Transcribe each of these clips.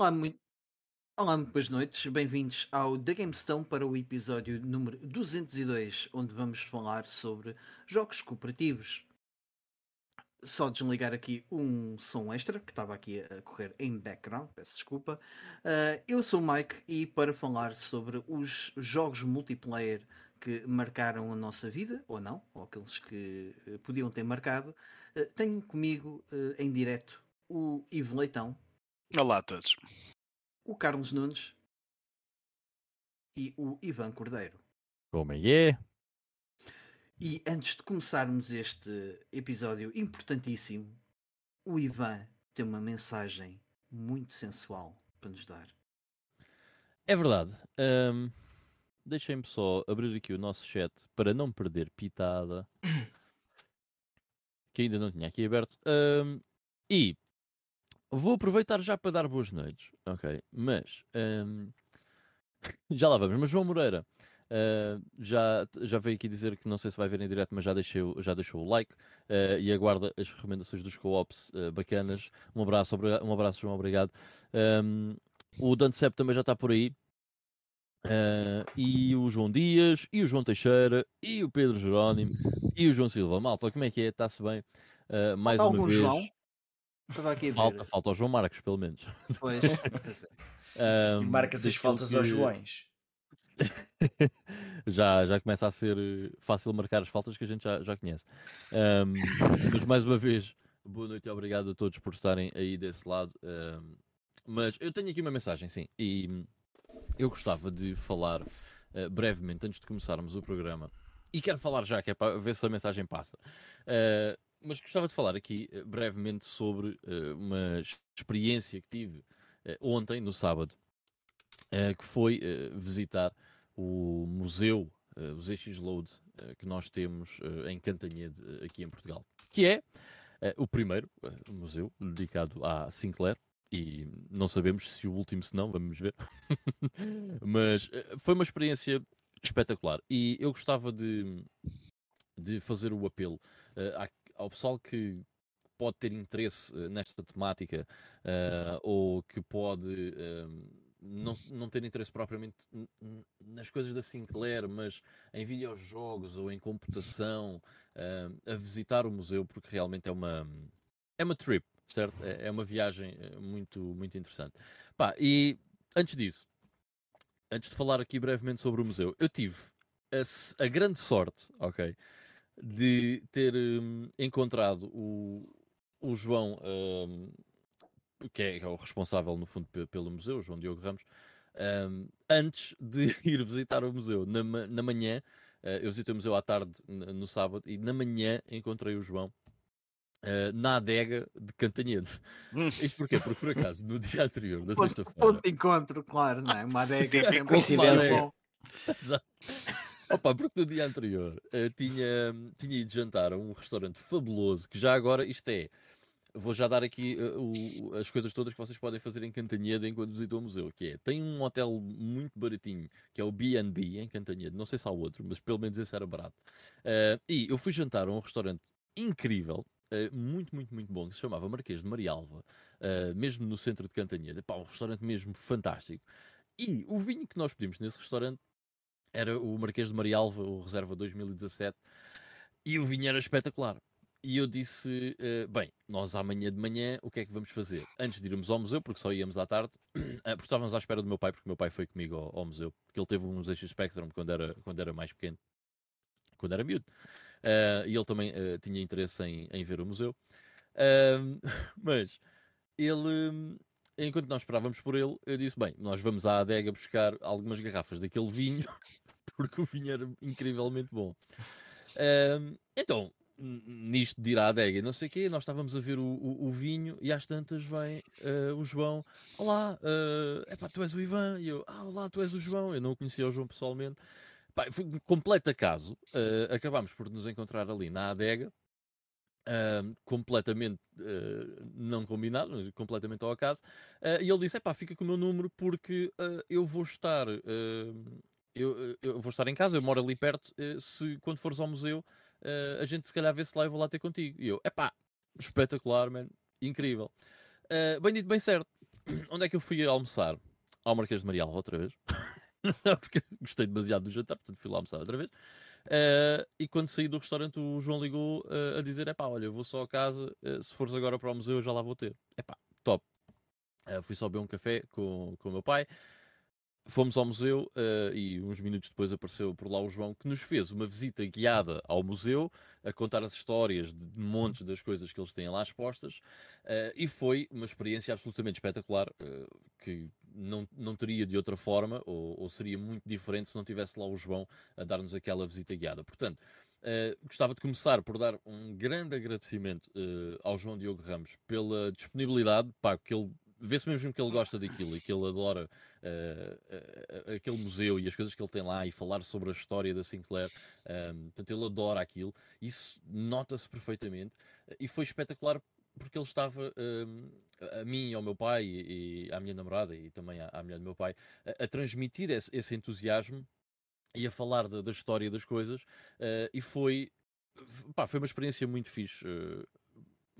Olá, muito, olá, muito boas noites. Bem-vindos ao The GameStone para o episódio número 202, onde vamos falar sobre jogos cooperativos. Só desligar aqui um som extra que estava aqui a correr em background, peço desculpa. Uh, eu sou o Mike e para falar sobre os jogos multiplayer que marcaram a nossa vida, ou não, ou aqueles que uh, podiam ter marcado, uh, tenho comigo em direto o Ivo Leitão. Olá a todos. O Carlos Nunes e o Ivan Cordeiro. Como é? E antes de começarmos este episódio importantíssimo, o Ivan tem uma mensagem muito sensual para nos dar. É verdade. Um, Deixem-me só abrir aqui o nosso chat para não perder pitada. que ainda não tinha aqui aberto. Um, e vou aproveitar já para dar boas noites. Ok. Mas um, já lá vamos. Mas João Moreira Uh, já, já veio aqui dizer que não sei se vai ver em direto, mas já, deixei, já deixou o like uh, e aguarda as recomendações dos co-ops uh, bacanas. Um abraço, um abraço, João, obrigado. Um, o Dante Sepp também já está por aí. e o João Dias, e o João Teixeira, e o Pedro Jerónimo, e o João Silva. Malta, como é que é? Está-se bem? mais falta uma vez. João? Estava aqui a falta, falta o João Marcos, pelo menos. Pois, um, marcas as faltas que... aos Joões. já, já começa a ser eh, fácil marcar as faltas que a gente já, já conhece. Um, mas mais uma vez, boa noite e obrigado a todos por estarem aí desse lado. Um, mas eu tenho aqui uma mensagem, sim, e eu gostava de falar uh, brevemente antes de começarmos o programa. E quero falar já, que é para ver se a mensagem passa. Uh, mas gostava de falar aqui uh, brevemente sobre uma experiência que tive ontem, no sábado, que foi visitar o museu, uh, o ZX Load, uh, que nós temos uh, em Cantanhede, aqui em Portugal, que é o primeiro museu dedicado à Sinclair. E não sabemos se o último, se não, vamos ver. Mas foi uma experiência espetacular. E eu gostava de, de fazer o apelo ao pessoal que pode ter interesse nesta temática ou que pode não, não ter interesse propriamente nas coisas da Sinclair, mas em videojogos ou em computação, uh, a visitar o museu, porque realmente é uma, é uma trip, certo? É, é uma viagem eh, muito, muito interessante. Pá, e antes disso, antes de falar aqui brevemente sobre o museu, eu tive a, a grande sorte, ok, de ter um, encontrado o, o João. Um, que é, o responsável, no fundo, pelo museu, João Diogo Ramos, um, antes de ir visitar o museu. Na, na manhã, uh, eu visitei o museu à tarde, no sábado, e na manhã encontrei o João Uh, na adega de Cantanhede. Hum. Isto porquê? Porque por acaso, no dia anterior, da sexta-feira. Ponto de encontro, claro, não é? Uma adega é sempre coincidência. Exato. Opa, porque no dia anterior uh, tinha, tinha ido jantar a um restaurante fabuloso que já agora, isto é, vou já dar aqui uh, o, as coisas todas que vocês podem fazer em Cantanhede enquanto visitam o museu, que é, tem um hotel muito baratinho, que é o B&B em Cantanhede, não sei se há outro, mas pelo menos esse era barato. Uh, e eu fui jantar a um restaurante incrível, uh, muito, muito, muito bom, que se chamava Marquês de Marialva, mesmo no centro de Cantanhede, Pá, um restaurante mesmo fantástico. E o vinho que nós pedimos nesse restaurante era o Marquês de Marialva, o Reserva 2017, e o vinho era espetacular. E eu disse: uh, bem, nós amanhã de manhã o que é que vamos fazer? Antes de irmos ao museu, porque só íamos à tarde, uh, porque estávamos à espera do meu pai, porque meu pai foi comigo ao, ao museu, porque ele teve um ZX Spectrum quando era, quando era mais pequeno, quando era miúdo. Uh, e ele também tinha interesse em, em ver o museu. mas ele, enquanto nós esperávamos por ele, eu disse: bem, nós vamos à adega buscar algumas garrafas daquele vinho, porque o vinho era incrivelmente bom. então, nisto de ir à adega não sei o quê, nós estávamos a ver o, o, o vinho e às tantas vem uh, o João, olá, uh, epá, tu és o Ivan, e eu, ah, olá, tu és o João, eu não conhecia o João pessoalmente, foi um completo acaso, uh, acabámos por nos encontrar ali na adega, uh, completamente uh, não combinado, mas completamente ao acaso, e ele disse, epá, fica com o meu número porque eu vou estar... eu, eu vou estar em casa, eu moro ali perto. se quando fores ao museu, uh, a gente se calhar vê se lá e vou lá ter contigo. E eu, epá, espetacular, man, incrível. Uh, bem dito, bem certo. onde é que eu fui almoçar? Ao Marquês de Marialva outra vez. Porque gostei demasiado do jantar, portanto fui lá almoçar outra vez. Uh, e quando saí do restaurante, o João ligou uh, a dizer: é pá, olha, vou só a casa, uh, se fores agora para o museu, eu já lá vou ter. É pá, top. fui só beber um café com, com o meu pai. Fomos ao museu e uns minutos depois apareceu por lá o João que nos fez uma visita guiada ao museu a contar as histórias de montes das coisas que eles têm lá expostas e foi uma experiência absolutamente espetacular que não, não teria de outra forma ou, ou, seria muito diferente se não tivesse lá o João a dar-nos aquela visita guiada. Portanto, gostava de começar por dar um grande agradecimento ao João Diogo Ramos pela disponibilidade, pá, que ele vê-se mesmo que ele gosta daquilo e que ele adora uh, uh, aquele museu e as coisas que ele tem lá e falar sobre a história da Sinclair. Um, portanto, ele adora aquilo. Isso nota-se perfeitamente e foi espetacular porque ele estava um, ehm, a mim, ao meu pai e, à minha namorada e também à, à mulher do meu pai a, a transmitir esse, esse, entusiasmo e a falar da, da história das coisas uh, e foi pá, foi uma experiência muito fixe uh,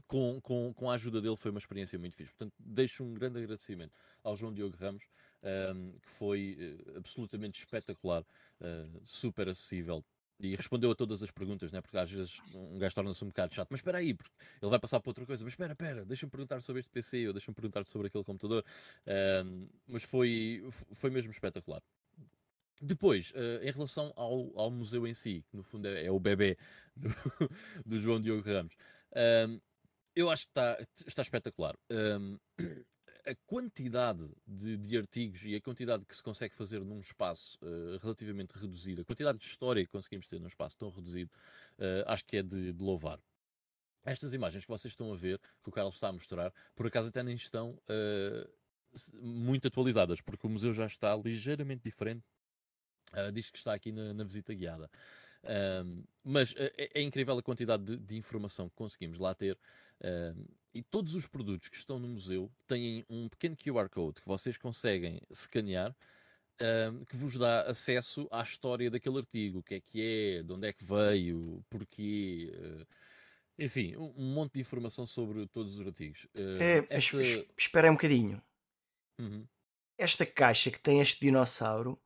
com, com, com a ajuda dele foi uma experiência muito fixe. Portanto, deixo um grande agradecimento ao João Diogo Ramos, um, ehm, que foi uh, absolutamente espetacular, super acessível. E respondeu a todas as perguntas, né? porque às vezes um gajo torna-se um bocado chato. Mas espera aí, porque ele vai passar para outra coisa. Mas espera, espera, deixa-me perguntar sobre este PC ou deixa-me perguntar sobre aquele computador. Mas foi, foi mesmo espetacular. Depois, uh, em relação ao, ao museu em si, que no fundo é, é o bebê do, do João Diogo Ramos, eu acho que está, está espetacular. A quantidade de, de, artigos e a quantidade que se consegue fazer num espaço uh, relativamente reduzido, a quantidade de história que conseguimos ter num espaço tão reduzido, uh, acho que é de, de, louvar. Estas imagens que vocês estão a ver, que o Carlos está a mostrar, por acaso até nem estão uh, muito atualizadas, porque o museu já está ligeiramente diferente. diz que está aqui na, na visita guiada. Um, mas é, é, incrível a quantidade de, de, informação que conseguimos lá ter. Um, e todos os produtos que estão no museu têm um pequeno QR Code que vocês conseguem escanear. Um, que vos dá acesso à história daquele artigo, o que é que é, de onde é que veio, porquê, uh, enfim, um, monte de informação sobre todos os artigos. Uh, é, esta... Espera um bocadinho. Uhum. Esta caixa que tem este dinossauro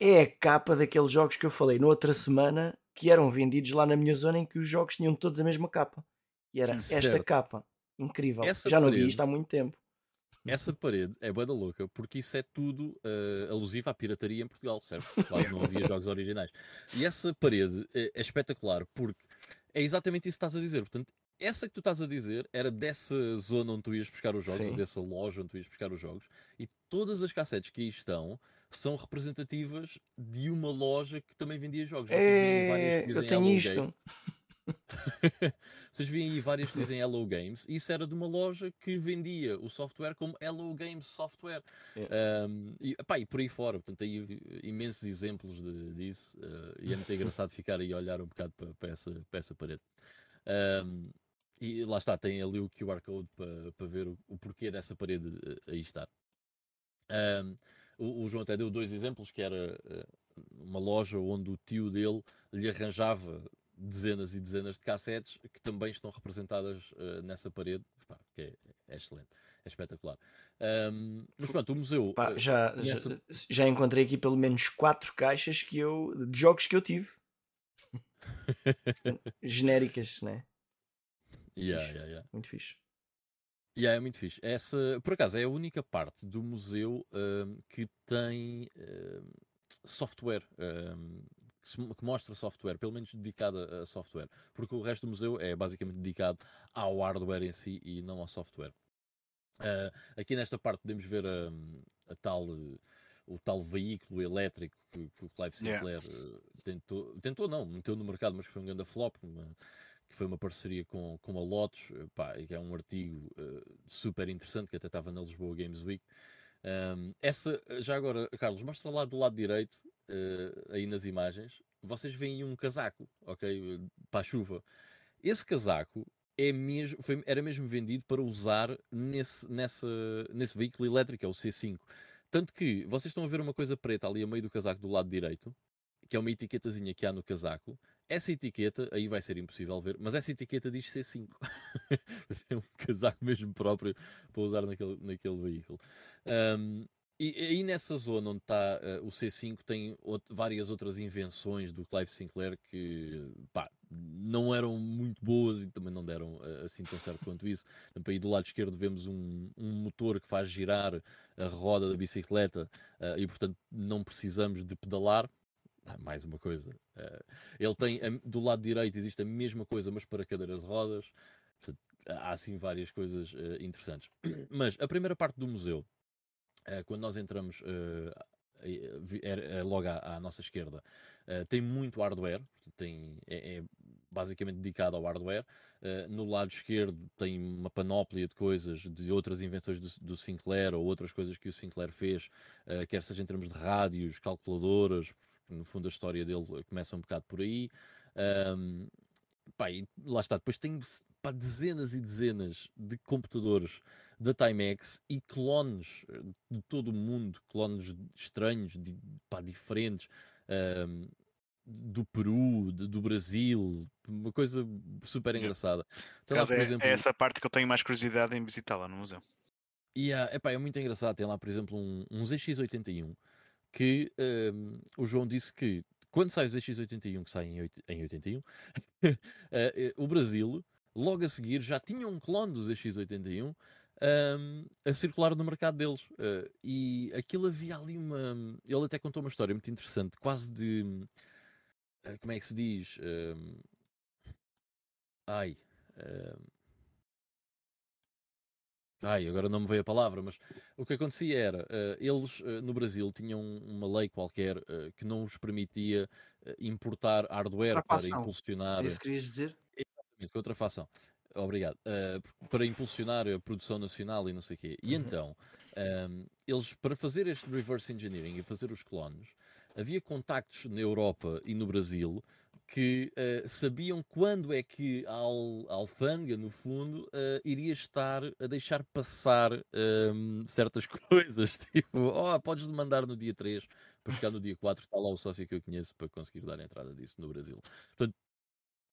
é a capa daqueles jogos que eu falei na outra semana que eram vendidos lá na minha zona em que os jogos tinham todos a mesma capa. E era certo. esta capa. Incrível. Essa Já não vi isto há muito tempo. Essa parede é banda louca porque isso é tudo uh, alusivo à pirataria em Portugal, certo? Claro, não havia jogos originais. E essa parede é, é espetacular porque é exatamente isso que estás a dizer. Portanto, essa que tu estás a dizer era dessa zona onde tu ias buscar os jogos, dessa loja onde tu ias buscar os jogos, e todas as cassetes que aí estão são representativas de uma loja que também vendia jogos. É, eu tenho isto. Vocês veem aí várias que dizem Hello Games. Isso era de uma loja que vendia o software como Hello Games Software. É. Um, e, epá, e por aí fora. Portanto, aí imensos exemplos de, disso. Uh, e é muito engraçado ficar aí a olhar um bocado para, para, essa, para essa parede. Um, e lá está, tem ali o QR Code para, para ver o, o porquê dessa parede eh, aí estar. Um, o, o, João até deu dois exemplos, que era uh, uma loja onde o tio dele lhe arranjava dezenas e dezenas de cassetes que também estão representadas uh, nessa parede, Pá, que é, é, excelente, é espetacular. Um, mas pronto, o museu. Pá, uh, já, nessa... já, já, encontrei aqui pelo menos quatro caixas que eu, de jogos que eu tive. Genéricas, né? Muito yeah, fixe. Yeah, yeah. Muito fixe. Yeah, é muito fixe. Essa, por acaso, é a única parte do museu um, que tem um, software, um, que, se, que, mostra software, pelo menos dedicada a software, porque o resto do museu é basicamente dedicado ao hardware em si e não ao software. Uh, aqui nesta parte podemos ver a, a tal, o tal veículo elétrico que, que o Clive Sinclair yeah. uh, tentou, tentou não, meteu no mercado, mas foi um grande flop. Uma, que foi uma parceria com, com a Lotus, eh, pá, que é um artigo uh, super interessante que até estava na Lisboa Games Week. Um, essa, já agora, Carlos, mostra lá do lado direito, uh, aí nas imagens, vocês veem um casaco, ok? Para a chuva. Esse casaco é mesmo, foi, era mesmo vendido para usar nesse, nessa, nesse veículo elétrico, é o C5. Tanto que vocês estão a ver uma coisa preta ali a meio do casaco do lado direito, que é uma etiquetazinha que há no casaco, essa etiqueta, aí vai ser impossível ver, mas essa etiqueta diz C5. é um casaco mesmo próprio para usar naquele, naquele veículo. Um, e aí nessa zona onde está uh, o C5 tem outro, várias outras invenções do Clive Sinclair que pá, não eram muito boas e também não deram uh, assim tão certo quanto isso. Aí do lado esquerdo vemos um, um, motor que faz girar a roda da bicicleta uh, e portanto não precisamos de pedalar. Mais uma coisa. ele tem do lado direito existe a mesma coisa, mas para cadeiras de rodas. Portanto, há assim várias coisas interessantes. Mas a primeira parte do museu eh, quando nós entramos é, logo à, à, nossa esquerda, tem muito hardware, tem, é, é basicamente dedicado ao hardware. no lado esquerdo tem uma panóplia de coisas, de outras invenções do, do Sinclair ou outras coisas que o Sinclair fez, quer seja em termos de rádios, calculadoras, no fundo a história dele começa um bocado por aí. Um, pá, lá está, depois tem pá, dezenas e dezenas de computadores da Timex e clones eh, de todo o mundo, clones estranhos, de, pá, diferentes, um, do Peru, de, do Brasil, uma coisa super engraçada. Então, lá, é, exemplo, é, essa parte que eu tenho mais curiosidade em visitar lá no museu. E yeah, epá, é muito engraçado, tem lá, por exemplo, um, um ZX81 que um, o João disse que quando sai o ZX81, que sai em, em 81, uh, eh, o Brasil, logo a seguir, já tinha um clone do ZX81 um, a circular no mercado deles. Uh, e aquilo havia ali uma. Ele até contou uma história muito interessante, quase de. Uh, como é que se diz? Um, ai. Um, ai, agora não me veio a palavra, mas o que acontecia era, uh, eles no Brasil tinham uma lei qualquer que não os permitia importar hardware para impulsionar. É isso que querias dizer? Exatamente, contrafação. Obrigado. Uh, para impulsionar a produção nacional e não sei o quê. E uhum. então, um, ehm, eles, para fazer este reverse engineering e fazer os clones, havia contactos na Europa e no Brasil que uh, sabiam quando é que a, al alfândega, no fundo, uh, iria estar a deixar passar um, ehm, certas coisas. Tipo, oh, podes demandar no dia 3 para chegar no dia 4, está lá o sócio que eu conheço para conseguir dar a entrada disso no Brasil. Portanto,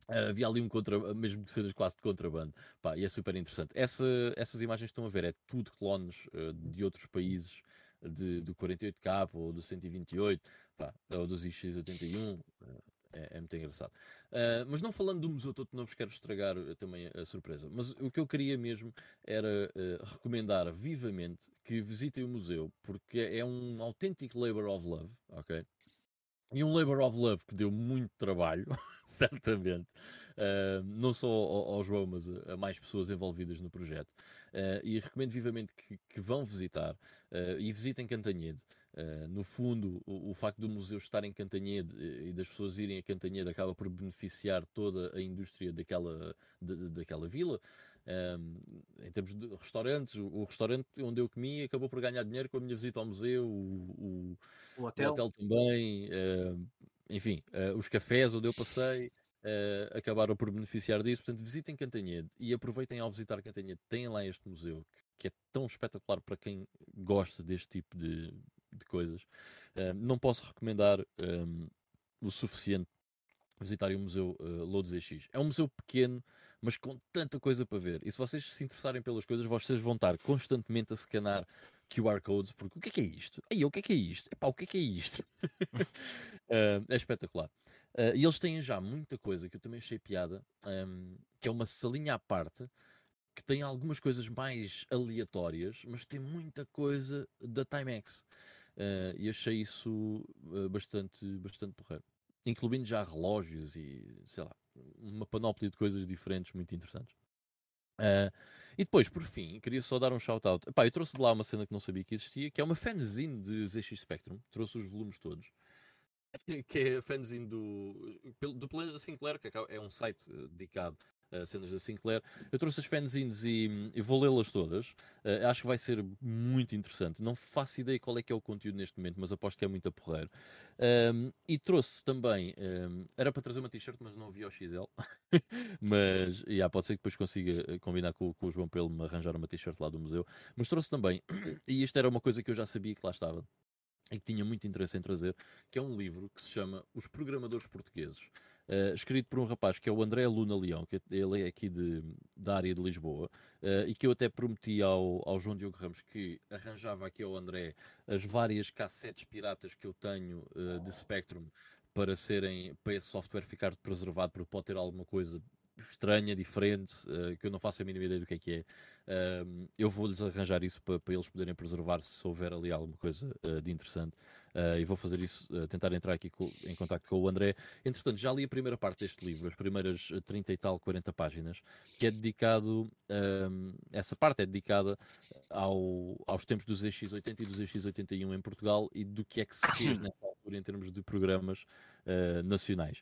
Uh, havia ali um contra, mesmo que seja quase de contrabando, Pá, e é super interessante. Essa, essas imagens que estão a ver é tudo clones uh, de outros países, de, do 48K ou do 128, pá, ou do ZX81, uh, é, é, muito engraçado. mas não falando do Museu Todo Novo, quero estragar também a, a, surpresa. Mas o que eu queria mesmo era recomendar vivamente que visitem o museu, porque é um autêntico labor of love, ok? E um labor of love que deu muito trabalho, certamente, uh, não só ao, ao, João, mas a, a, mais pessoas envolvidas no projeto. Uh, e recomendo vivamente que, que vão visitar uh, e visitem Cantanhede. No fundo, o, o, facto do museu estar em Cantanhede e das pessoas irem a Cantanhede acaba por beneficiar toda a indústria daquela, de, daquela vila. Um, em termos de restaurantes, o, o, restaurante onde eu comi acabou por ganhar dinheiro com a minha visita ao museu, o, o, o hotel. hotel. também, uh, enfim, uh, os cafés onde eu passei uh, acabaram por beneficiar disso. Portanto, visitem Cantanhede e aproveitem ao visitar Cantanhede. Tem lá este museu que, que, é tão espetacular para quem gosta deste tipo de, de coisas. não posso recomendar um, o suficiente visitarem o Museu uh, Lourdes EX. É um museu pequeno, mas com tanta coisa para ver. E se vocês se interessarem pelas coisas, vocês vão estar constantemente a scanar QR codes, porque o que é que é isto? Aí, o que é que é isto? Epá, o que é que é isto? uh, é espetacular. Uh, e eles têm já muita coisa que eu também achei piada, um, que é uma salinha à parte, que tem algumas coisas mais aleatórias, mas tem muita coisa da Timex. Uh, e achei isso bastante, bastante porreiro incluindo já relógios e sei lá, uma panóplia de coisas diferentes muito interessantes. Uh, e depois, por fim, queria só dar um shout-out. Eu trouxe de lá uma cena que não sabia que existia, que é uma fanzine de ZX Spectrum. Trouxe os volumes todos. Que é a fanzine do, do Planeta Sinclair, que é um site eh, dedicado cenas da Sinclair. Eu trouxe as fanzines e, e vou lê-las todas. Uh, acho que vai ser muito interessante. Não faço ideia qual é que é o conteúdo neste momento, mas aposto que é muito a porreiro. Um, e trouxe também, um, era para trazer uma t-shirt, mas não vi o XL. mas yeah, pode ser que depois consiga eh, combinar com, com o João ele me arranjar uma t-shirt lá do museu. Mas trouxe também, e isto era uma coisa que eu já sabia que lá estava e que tinha muito interesse em trazer, que é um livro que se chama Os Programadores Portugueses. Uh, escrito por um rapaz que é o André Luna Leão, que ele é aqui de, da área de Lisboa, uh, e que eu até prometi ao, ao João Diogo Ramos que arranjava aqui ao André as várias cassetes piratas que eu tenho uh, de Spectrum para serem para esse software ficar preservado, porque pode ter alguma coisa estranha, diferente, que eu não faço a mínima ideia do que é que é. eu vou-lhes arranjar isso para, para, eles poderem preservar se houver ali alguma coisa de interessante. Uh, e vou fazer isso, uh, tentar entrar aqui com, em contato com o André. Entretanto, já li a primeira parte deste livro, as primeiras 30 e tal, 40 páginas, que é dedicado, essa parte é dedicada ao, aos tempos dos EX80 e dos EX81 em Portugal e do que é que se fez nessa altura em termos de programas uh, nacionais.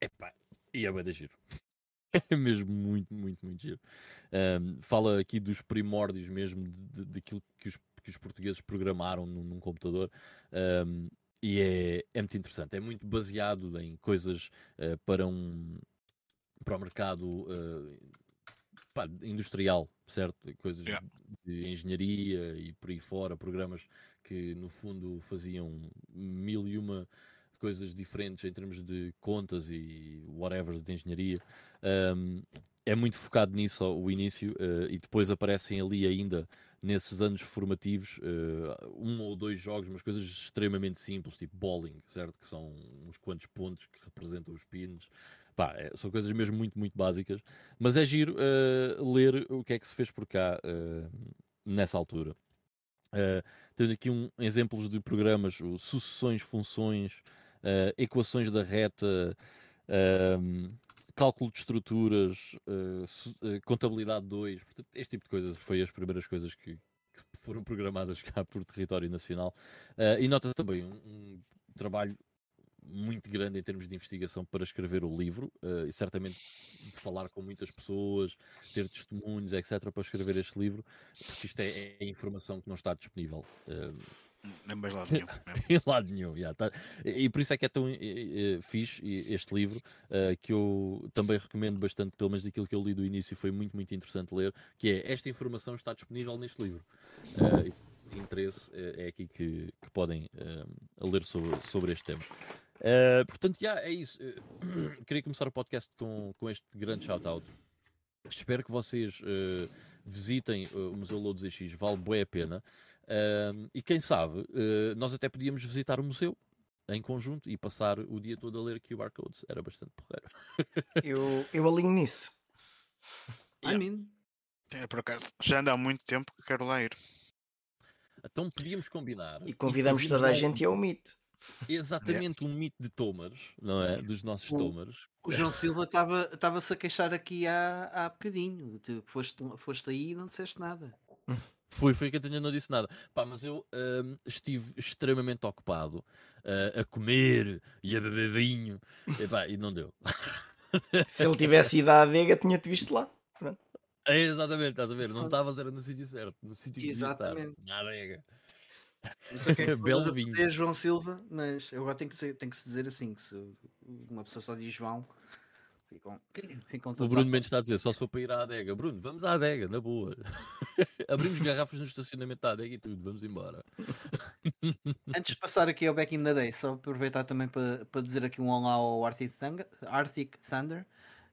Epá, e é bem de giro. É mesmo muito, muito, muito giro. Um, fala aqui dos primórdios mesmo daquilo que os que os portugueses programaram num, num computador. Um, e é, é muito interessante. É muito baseado em coisas uh, para um para o mercado uh, pá, industrial, certo? Coisas yeah. de engenharia e por aí fora, programas que no fundo faziam mil e uma coisas diferentes em termos de contas e whatever de engenharia. Um, é muito focado nisso o início uh, e depois aparecem ali ainda nesses anos formativos uh, um ou dois jogos, mas coisas extremamente simples, tipo bowling, certo? Que são uns quantos pontos que representam os pins. Pá, é, são coisas mesmo muito, muito básicas. Mas é giro uh, ler o que é que se fez por cá nessa altura. Tenho aqui um, exemplos de programas, sucessões, funções, equações da reta, cálculo de estruturas, uh, uh, contabilidade 2, portanto, este tipo de coisas foi as primeiras coisas que, que foram programadas cá por território nacional. Uh, e nota-se também um, um, trabalho muito grande em termos de investigação para escrever o livro e certamente de falar com muitas pessoas, ter testemunhos, etc., para escrever este livro, porque isto é, é informação que não está disponível. Nem mais lado nenhum. em lado nenhum, yeah, tá. e, por isso é que é tão uh, fixe este livro, uh, que eu também recomendo bastante, pelo menos daquilo que eu li do início, foi muito, muito interessante ler, que é, esta informação está disponível neste livro. Uh, interesse é aqui que, que podem ler sobre, sobre este tema. portanto, yeah, é isso. queria começar o podcast com, com este grande shout-out. Espero que vocês visitem o Museu Lourdes EX, vale bem a pena. E quem sabe, uh, nós até podíamos visitar o museu em conjunto e passar o dia todo a ler QR codes. Era bastante porreiro. eu, eu alinho nisso. Yeah. I mean. É, por acaso, já anda há muito tempo que quero lá ir. Então podíamos combinar. E convidamos e toda a gente ao Meet. Exatamente, yeah. um Meet de Tomers, não é? Dos nossos o, Tomers. O João Silva estava-se a queixar aqui há, há bocadinho. Tu foste, foste aí e não disseste nada. Fui, foi que eu não disse nada. Pá, mas eu uh, estive extremamente ocupado uh, a comer e a beber vinho e, pá, e não deu. Se ele tivesse ido à adega, tinha-te visto lá. É, exatamente, estás a ver? Não estavas, era no sítio certo, no sítio que Exatamente. Estar, na adega. Não sei o que é Belo vinho. dizer João Silva, mas agora tem que, ser, tem que se dizer assim: que se uma pessoa só diz João, Ficam, ficam o Bruno Mendes está a dizer, só se for para ir à adega. Bruno, vamos à adega, na boa. Abrimos garrafas no estacionamento da adega e tudo, vamos embora. Antes de passar aqui ao Back in the Day, só aproveitar também para, para dizer aqui um olá ao Arctic Thunder, Arctic Thunder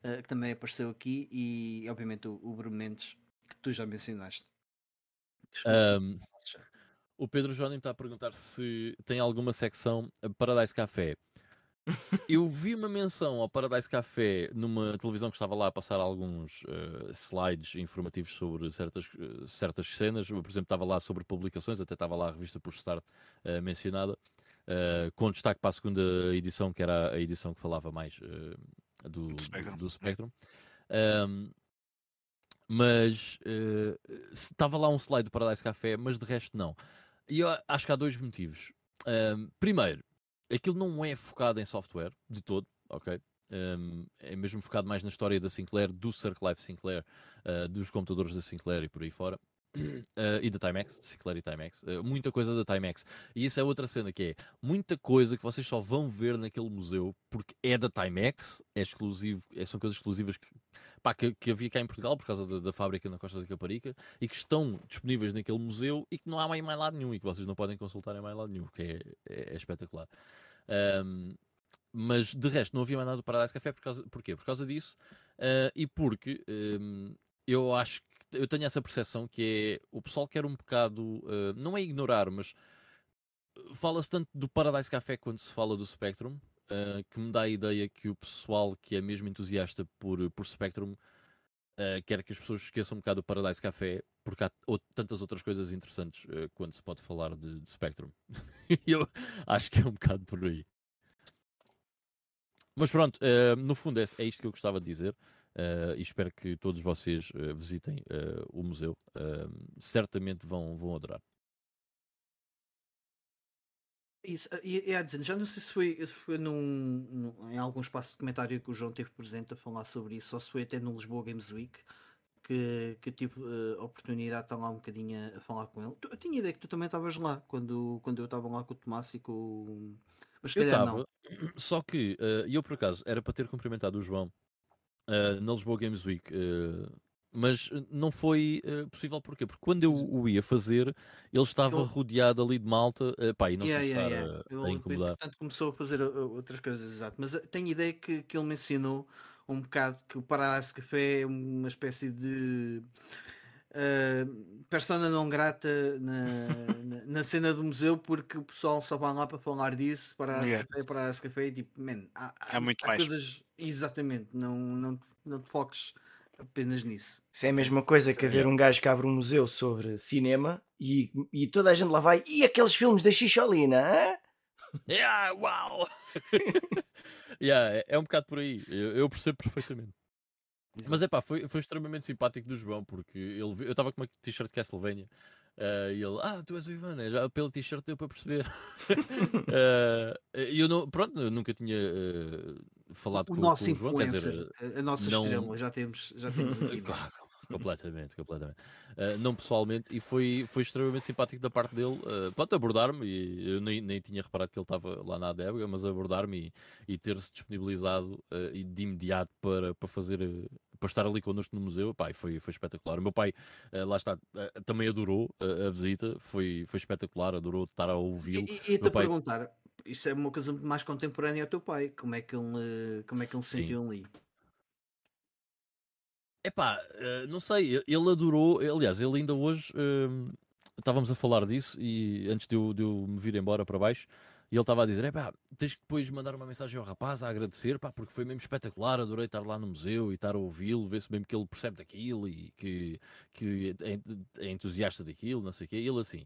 uh, que também apareceu aqui, e obviamente o, o Bruno Mendes, que tu já mencionaste. Um, o Pedro Jónim está a perguntar se tem alguma secção Paradise Café. Eu vi uma menção ao Paradise Café numa televisão que estava lá a passar alguns uh, slides informativos sobre certas, uh, certas cenas. por exemplo, estava lá sobre publicações, até estava lá a revista por Start uh, mencionada, com destaque para a segunda edição, que era a edição que falava mais do, Spectrum. Do Spectrum. Um, mas estava lá um slide do Paradise Café, mas de resto não. E eu acho que há dois motivos. Um, primeiro, aquilo não é focado em software de todo, ok? Um, é mesmo focado mais na história da Sinclair, do Circle Life Sinclair, uh, dos computadores da Sinclair e por aí fora. Uh, e da Timex, Sinclair e Timex, uh, muita coisa da Timex. E isso é outra cena que é muita coisa que vocês só vão ver naquele museu porque é da Timex, é exclusivo, é, são coisas exclusivas que, pá, que, que, havia cá em Portugal por causa da, da, fábrica na Costa da Caparica e que estão disponíveis naquele museu e que não há mais, mais lado nenhum e que vocês não podem consultar em mais lado nenhum, que é, é, é espetacular. Um, mas de resto não havia mais nada do Paradise Café por causa, porquê? Por causa disso uh, e porque um, eu acho que eu tenho essa percepção que é o pessoal quer um bocado, uh, não é ignorar, mas fala-se tanto do Paradise Café quando se fala do Spectrum, uh, que me dá a ideia que o pessoal que é mesmo entusiasta por, por Spectrum uh, quer que as pessoas esqueçam um bocado do Paradise Café, porque há tantas outras coisas interessantes quando se pode falar de, de Spectrum. eu acho que é um bocado por aí. Mas pronto, no fundo é, é, isto que eu gostava de dizer. E espero que todos vocês visitem o museu. certamente vão, vão adorar. Isso, e, e a dizer, já não sei se foi, se foi num, num, em algum espaço de comentário que o João teve presente a falar sobre isso, ou se foi até no Lisboa Games Week que, que eu tive uh, a oportunidade de estar lá um bocadinho a, falar com ele. Eu tinha ideia que tu também estavas lá quando, quando eu estava lá com o Tomás e com o. Mas eu estava, só que uh, eu por acaso era para ter cumprimentado o João uh, na Lisboa Games Week. Uh, mas eh, não foi uh, possível porquê? Porque quando eu o ia fazer, ele estava eu... rodeado ali de malta, uh, pá, e não yeah, yeah, estar yeah. a, a incomodar. Portanto, começou a fazer outras coisas, exato. Mas tenho ideia que, que ele mencionou um bocado que o Paradise Café é uma espécie de uh, persona não grata na, na, na, cena do museu porque o pessoal só vai lá para falar disso, Paradise yeah. Café, Paradise Café, e tipo, man, há, há, há muito há mais. coisas, exatamente, não, não, não te foques apenas nisso. Isso é a mesma coisa que haver um gajo que abre um museu sobre cinema e, e toda a gente lá vai. E aqueles filmes da Xixolina? Yeah, uau! yeah, é, é, um bocado por aí. Eu, eu percebo perfeitamente. Exato. Mas é pá, foi, foi extremamente simpático do João porque ele, eu estava com uma t-shirt de Castlevania Uh, e ele, ah, tu és o Ivan, é, já pelo t-shirt deu para perceber. uh, eu não, pronto, eu nunca tinha uh, falado o com, nosso com o João, quer dizer, a nossa não... estrela, já temos, já temos aqui. completamente, completamente. Uh, não pessoalmente, e foi, foi extremamente simpático da parte dele, uh, pode abordar-me, e eu nem, nem tinha reparado que ele estava lá na adega, mas abordar-me e, e ter-se disponibilizado uh, e de imediato para, para fazer para estar ali connosco no museu, pai, foi, foi espetacular. O meu pai, uh, lá está, uh, também adorou uh, a visita, foi, foi espetacular, adorou estar a ouvi-lo. E, e, e te pai... perguntar, isso é uma coisa mais contemporânea ao teu pai, como é que ele, como é que ele se sentiu ali? Epá, uh, não sei, ele adorou, aliás, ele ainda hoje, uh, estávamos a falar disso e antes de eu, de eu me vir embora para baixo, e ele estava a dizer: pá, tens que depois mandar uma mensagem ao rapaz a agradecer, pá, porque foi mesmo espetacular, adorei estar lá no museu e estar a ouvi-lo, ver se mesmo que ele percebe daquilo e que, que é, é entusiasta daquilo, não sei o quê. E ele assim.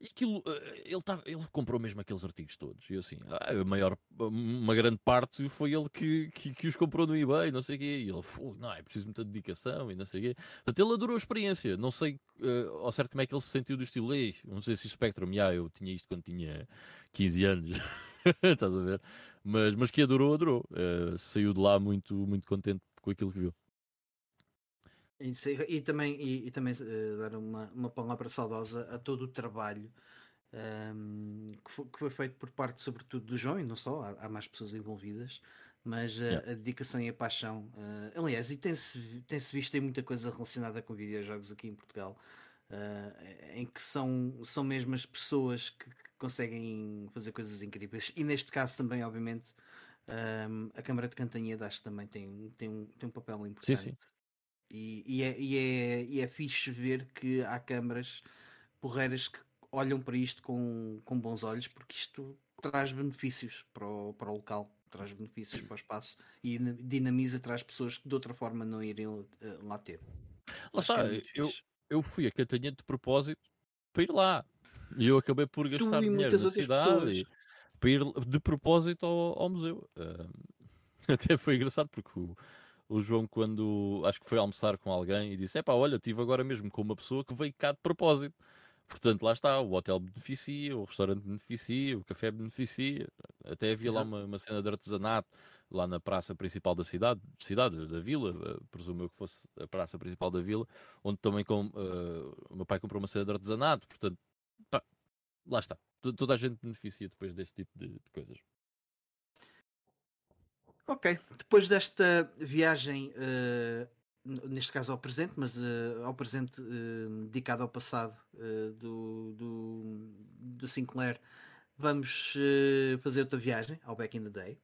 E aquilo, eh, ele, tá, ele comprou mesmo aqueles artigos todos. E eu assim, ah, a maior, uma grande parte foi ele que, que, que os comprou no eBay, não sei o quê. E ele, não, é preciso muita dedicação e não sei o quê. Portanto, ele adorou a experiência. Não sei uh, ao certo como é que ele se sentiu do estilo. Ei, não sei se Spectrum, já, eu tinha isto quando tinha 15 anos. Estás a ver? Mas, mas que adorou, adorou. Uh, saiu de lá muito, muito contente com aquilo que viu. E, também, e, e também uh, dar uma, uma palavra saudosa a todo o trabalho um, ehm, que, foi, que, foi, feito por parte, sobretudo, do João, e não só, há, há mais pessoas envolvidas, mas uh, yeah. a dedicação e a paixão. Uh, aliás, e tem-se tem -se visto em muita coisa relacionada com videojogos aqui em Portugal, em que são, são mesmo as pessoas que, que, conseguem fazer coisas incríveis, e neste caso também, obviamente. Um, ehm, a Câmara de Cantanhede acho que também tem, tem, um, tem um papel importante. Sim, sim. E, e, é, e, é, e é fixe ver que há câmaras porreiras que olham para isto com, com bons olhos, porque isto traz benefícios para o, para o local, traz benefícios para o espaço e dinamiza, traz pessoas que de outra forma não iriam eh, lá ter. Lá está, é eu, eu fui a Catanha de propósito para ir lá e eu acabei por gastar dinheiro na cidade para ir de propósito ao, ao museu. Uh, até foi engraçado porque o, o João, quando acho que foi almoçar com alguém e disse: É pá, olha, estive agora mesmo com uma pessoa que veio cá de propósito. Portanto, lá está, o hotel beneficia, o restaurante beneficia, o café beneficia. Até havia Exato. lá uma, uma, cena de artesanato lá na praça principal da cidade, cidade da vila, uh, presumo eu que fosse a praça principal da vila, onde também com, uh, o meu pai comprou uma cena de artesanato. Portanto, pá, lá está. T toda a gente beneficia depois deste tipo de, de coisas. Ok, depois desta viagem, uh, neste caso ao presente, mas uh, ao presente uh, dedicado ao passado do, do, do Sinclair, vamos fazer outra viagem ao Back in the Day.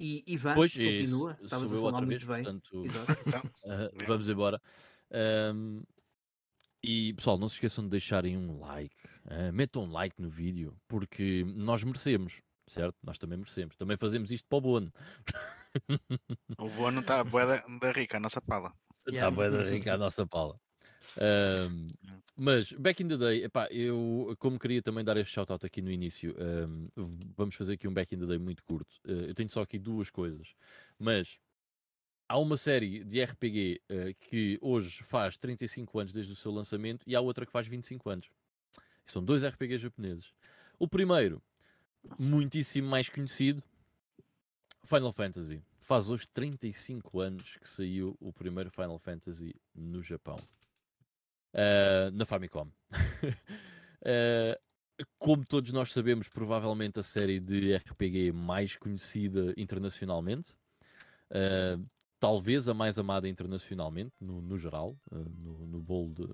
E Ivan, pois, continua, estavas a falar outra muito vez, bem. Portanto, então, uh, vamos embora. Um, e pessoal, não se esqueçam de deixarem um like. Uh, metam um like no vídeo, porque nós merecemos, certo? Nós também merecemos. Também fazemos isto para o Bono. O Bono está a boeda da rica, a nossa pala. Está a boeda rica, a nossa pala. Um, mas, back in the day, epá, eu, como queria também dar este shout-out aqui no início, um, vamos fazer aqui um back in the day muito curto. Uh, eu tenho só aqui duas coisas, mas há uma série de RPG uh, eh, que hoje faz 35 anos desde o seu lançamento e há outra que faz 25 anos. São dois RPGs japoneses. O primeiro, muitíssimo mais conhecido, Final Fantasy. Faz hoje 35 anos que saiu o primeiro Final Fantasy no Japão. Uh, na Famicom. uh, como todos nós sabemos, provavelmente a série de RPG mais conhecida internacionalmente. Uh, talvez a mais amada internacionalmente, no, no geral, no, no bolo de,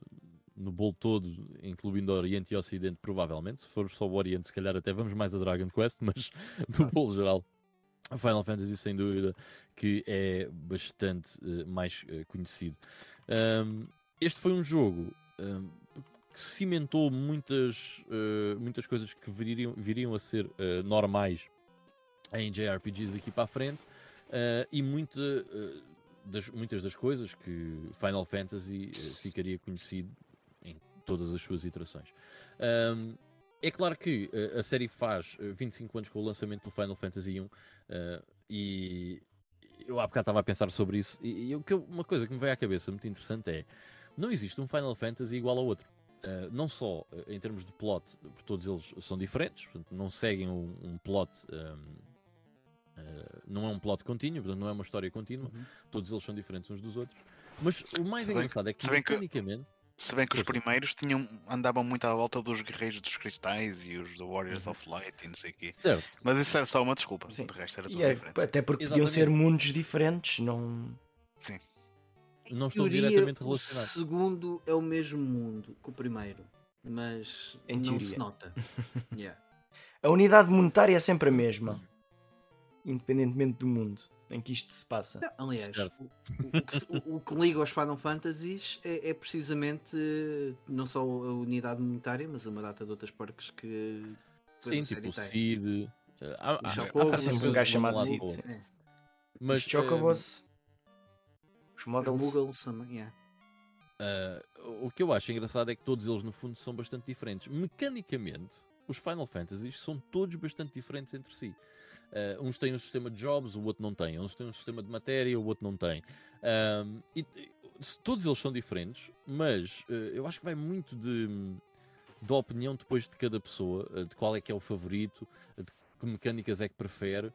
no bolo todo, incluindo Oriente e Ocidente, provavelmente. Se for só o Oriente, se calhar até vamos mais a Dragon Quest, mas no bolo geral, Final Fantasy, sem dúvida, que é bastante uh, mais uh, conhecido. Um, este foi um jogo uh, que cimentou muitas, uh, muitas coisas que viriam, viriam a ser normais em JRPGs aqui para a frente e muita, das, muitas das coisas que Final Fantasy ficaria conhecido todas as suas iterações. Um, é claro que a série faz 25 anos com o lançamento do Final Fantasy 1 e eu há bocado estava a pensar sobre isso e, e uma coisa que me veio à cabeça muito interessante é não existe um Final Fantasy igual ao outro. Uh, não só uh, em termos de plot, porque todos eles são diferentes, portanto, não seguem um, um plot, um, uh, eh, não é um plot contínuo, portanto, não é uma história contínua, uhum. todos eles são diferentes uns dos outros. Mas o mais se engraçado bem, é que, mecanicamente. Se bem que os primeiros tinham, andavam muito à volta dos guerreiros dos cristais e os Warriors uhum. of Light e não sei o quê. Certo. Mas isso era só uma desculpa. Sim. De resto era tudo é, diferente. Até porque Exatamente. podiam ser mundos diferentes, não. Sim não estão teoria, diretamente relacionados. O segundo é o mesmo mundo que o primeiro, mas em não teoria. se nota. yeah. A unidade monetária é sempre a mesma, independentemente do mundo em que isto se passa. Não, aliás, o, o, que, o, que, liga aos Final Fantasies é, é, precisamente não só a unidade monetária, mas uma data de outras parques que. Sim, tipo o Cid. Há, há, há sempre um gajo chamado Cid. É. Mas Os Chocobos os Muggles. Os Muggles também, yeah. Uh, o que eu acho engraçado é que todos eles, no fundo, são bastante diferentes. Mecanicamente, os Final Fantasies são todos bastante diferentes entre si. Uh, uns têm um sistema de jobs, o outro não tem. Uns têm um sistema de matéria, o outro não tem. Uh, e, todos eles são diferentes, mas uh, eu acho que vai muito de, da opinião depois de cada pessoa, de qual é que é o favorito, de que mecânicas é que prefere.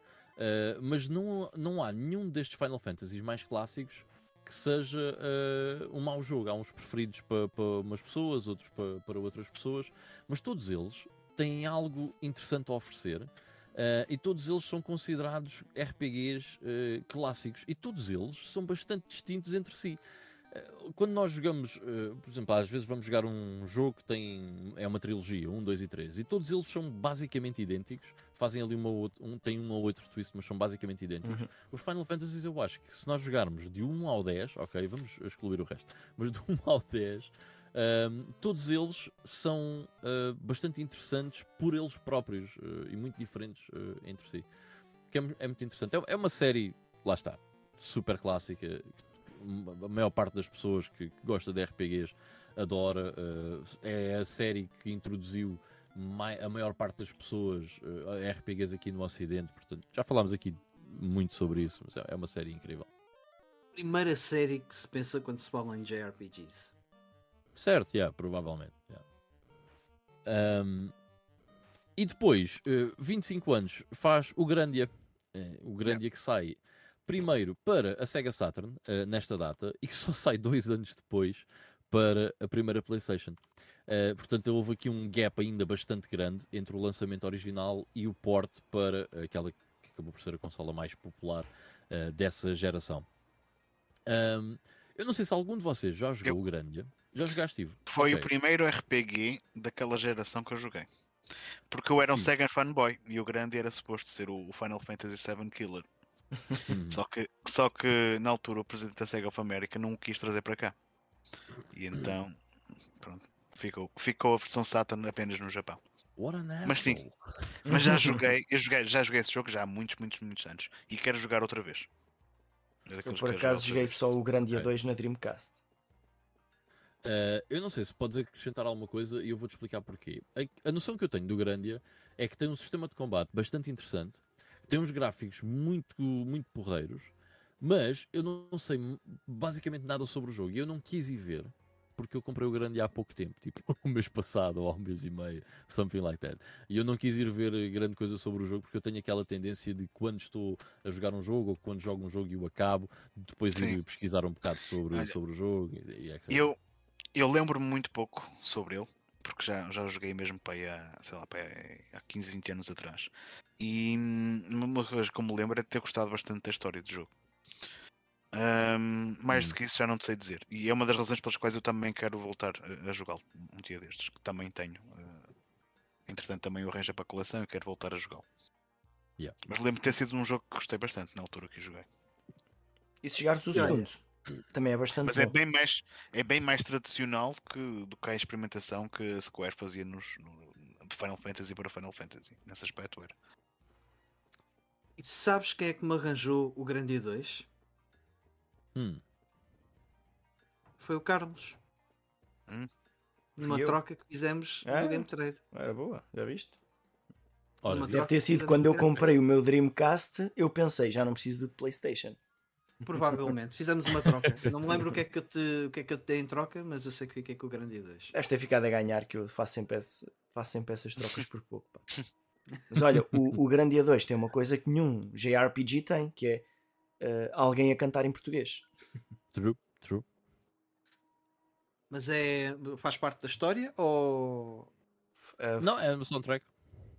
mas não, não há nenhum destes Final Fantasies mais clássicos que seja uh, um mau jogo. Há uns preferidos para, para umas pessoas, outros para, para outras pessoas, mas todos eles têm algo interessante a oferecer. Uh, e todos eles são considerados RPGs uh, eh, clássicos e todos eles são bastante distintos entre si. Uh, quando nós jogamos, por exemplo, às vezes vamos jogar um jogo que tem é uma trilogia, 1, 2 e 3, e todos eles são basicamente idênticos, fazem ali uma outra, um, tem um ou outro twist, mas são basicamente idênticos. Uhum. Os Final Fantasies, eu acho que se nós jogarmos de 1 ao 10, ok, vamos excluir o resto, mas de 1 ao 10, um, todos eles são uh, bastante interessantes por eles próprios uh, e muito diferentes uh, entre si. Que é, é, muito interessante. É, é, uma série, lá está, super clássica. A maior parte das pessoas que, que gosta de RPGs adora. é a série que introduziu a maior parte das pessoas eh, RPGs aqui no Ocidente, portanto, já falámos aqui muito sobre isso, mas é, é uma série incrível. Primeira série que se pensa quando se fala em JRPGs. Certo, yeah, provavelmente. Yeah. Um, e depois, uh, eh, 25 anos, faz o Grandia. Uh, o Grandia yeah. que sai primeiro para a Sega Saturn, uh, nesta data, e que só sai dois anos depois para a primeira PlayStation. Uh, portanto, houve aqui um gap ainda bastante grande entre o lançamento original e o port para aquela que acabou por ser a consola mais popular dessa geração. Um, eu não sei se algum de vocês já jogou eu... o Grandia. Já jogaste, Ivo? Foi okay. o primeiro RPG daquela geração que eu joguei. Porque eu era um Sim. Sega fanboy e o Grande era suposto ser o Final Fantasy VII Killer. Só, que, só que na altura o presidente da Sega of America não o quis trazer para cá. E então, pronto, ficou, ficou a versão Saturn apenas no Japão. Mas sim, mas já joguei, eu joguei, já joguei esse jogo já há muitos, muitos, muitos anos e quero jogar outra vez. É eu por acaso joguei só o Grandia okay. 2 na Dreamcast. Uh, eu não sei se podes acrescentar alguma coisa e eu vou-te explicar porquê. A, a, noção que eu tenho do Grandia é que tem um sistema de combate bastante interessante, tem uns gráficos muito, muito porreiros, mas eu não, não sei basicamente nada sobre o jogo e eu não quis ir ver porque eu comprei o grande há pouco tempo, tipo um mês passado ou um mês e meio, something like that. E eu não quis ir ver grande coisa sobre o jogo porque eu tenho aquela tendência de quando estou a jogar um jogo ou quando jogo um jogo e o acabo, depois Sim. ir pesquisar um bocado sobre, Olha, sobre o jogo e, e etc. Eu, eu lembro-me muito pouco sobre ele, porque já, já joguei mesmo para aí há, sei lá, para aí, há 15, 20 anos atrás. E hum, uma coisa que eu me lembro é de ter gostado bastante da história do jogo. Um, mais hum. do que isso já não te sei dizer. E é uma das razões pelas quais eu também quero voltar a, a jogá-lo um dia destes, que também tenho. Uh, entretanto, também o arranjo para a coleção e quero voltar a jogá-lo. Yeah. Mas lembro de ter sido um jogo que gostei bastante na altura que joguei. E se chegares o segundo? Também é bastante Mas é bem, mais, é bem mais tradicional que, do que a experimentação que a Square fazia nos, no, de Final Fantasy para Final Fantasy. Nesse aspecto era. E sabes quem é que me arranjou o Grande 2? Hum. Foi o Carlos. Hum. Numa Fui troca eu? que fizemos é? no Game Trade. Era boa, já viste? Olha, deve ter sido quando eu comprei o meu Dreamcast, eu pensei, já não preciso do PlayStation. Provavelmente. Fizemos uma troca. Não me lembro o que é que eu te, o que é que eu te dei em troca, mas eu sei que fiquei com o Grande 2. Deves ter ficado a ganhar, que eu faço sempre, esse, faço sempre essas trocas por pouco. Pá. Mas olha, o, o Grandia 2 tem uma coisa que nenhum JRPG tem, que é uh, alguém a cantar em português. True, true. Mas é. faz parte da história ou. Uh, não, é no soundtrack.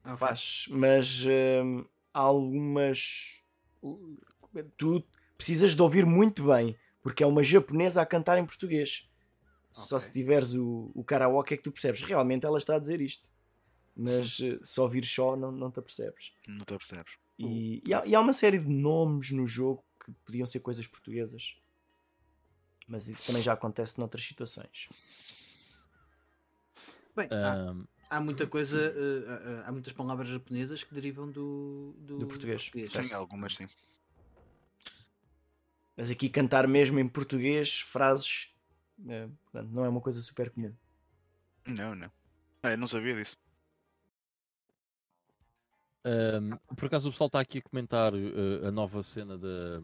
Okay. Faz, mas uh, algumas. Tu precisas de ouvir muito bem, porque é uma japonesa a cantar em português. Okay. Só se tiveres o, o karaoke é que tu percebes. Realmente ela está a dizer isto. Mas uh, se ouvir só, não, não te apercebes. Não te apercebes. E, e, há, e há uma série de nomes no jogo que podiam ser coisas portuguesas. Mas isso também já acontece noutras situações. Bem, um... há, há, muita coisa, uh, há muitas palavras japonesas que derivam do, do, do português. português. Sim, algumas sim. Mas aqui cantar mesmo em português frases é, não é uma coisa super comum. Não, não. É, não sabia disso. Um, por acaso o pessoal está aqui a comentar uh, a nova cena da,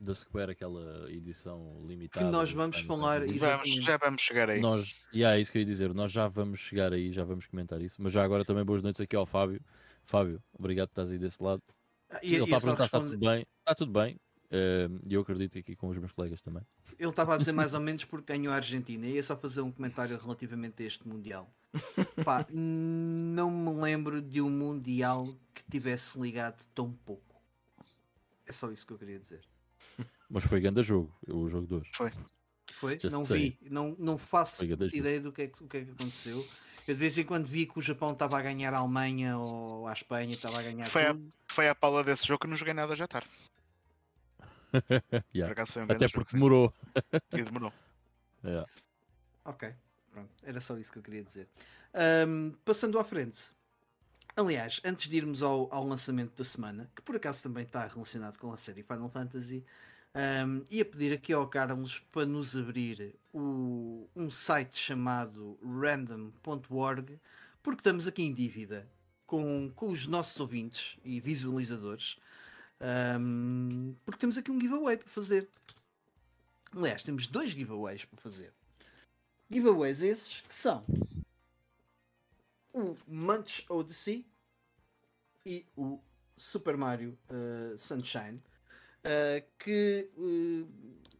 da Square, aquela edição limitada. Que nós vamos falar vamos, já vamos chegar aí. Nós, yeah, é isso que eu ia dizer, nós já vamos chegar aí, já vamos comentar isso. Mas já agora também boas noites aqui ao Fábio. Fábio, obrigado por estás aí desse lado. Ah, e, Ele está a perguntar se está tudo bem. Está tudo bem. E eu acredito aqui com os meus colegas também. Ele estava a dizer mais ou menos porque ganhou a Argentina. E é só fazer um comentário relativamente a este Mundial. Pá, não me lembro de um Mundial que tivesse ligado tão pouco. É só isso que eu queria dizer. Mas foi grande jogo, o jogo 2. Foi. Foi? Just não sei. vi, não, não faço ideia do que, é que, o que é que aconteceu. Eu de vez em quando vi que o Japão estava a ganhar a Alemanha ou a Espanha estava a ganhar. Foi, a, foi a pala desse jogo que não joguei nada já tarde. yeah. um Até porque demorou. E demorou. Yeah. Ok. Pronto, era só isso que eu queria dizer. Um, passando à frente. Aliás, antes de irmos ao, ao, lançamento da semana, que por acaso também está relacionado com a série Final Fantasy, um, ia pedir aqui ao Carlos para nos abrir o, um site chamado random.org, porque estamos aqui em dívida com, com os nossos ouvintes e visualizadores, um, porque temos aqui um giveaway para fazer. Aliás, temos dois giveaways para fazer giveaways esses que são o Munch Odyssey e o Super Mario uh, Sunshine, uh, que uh,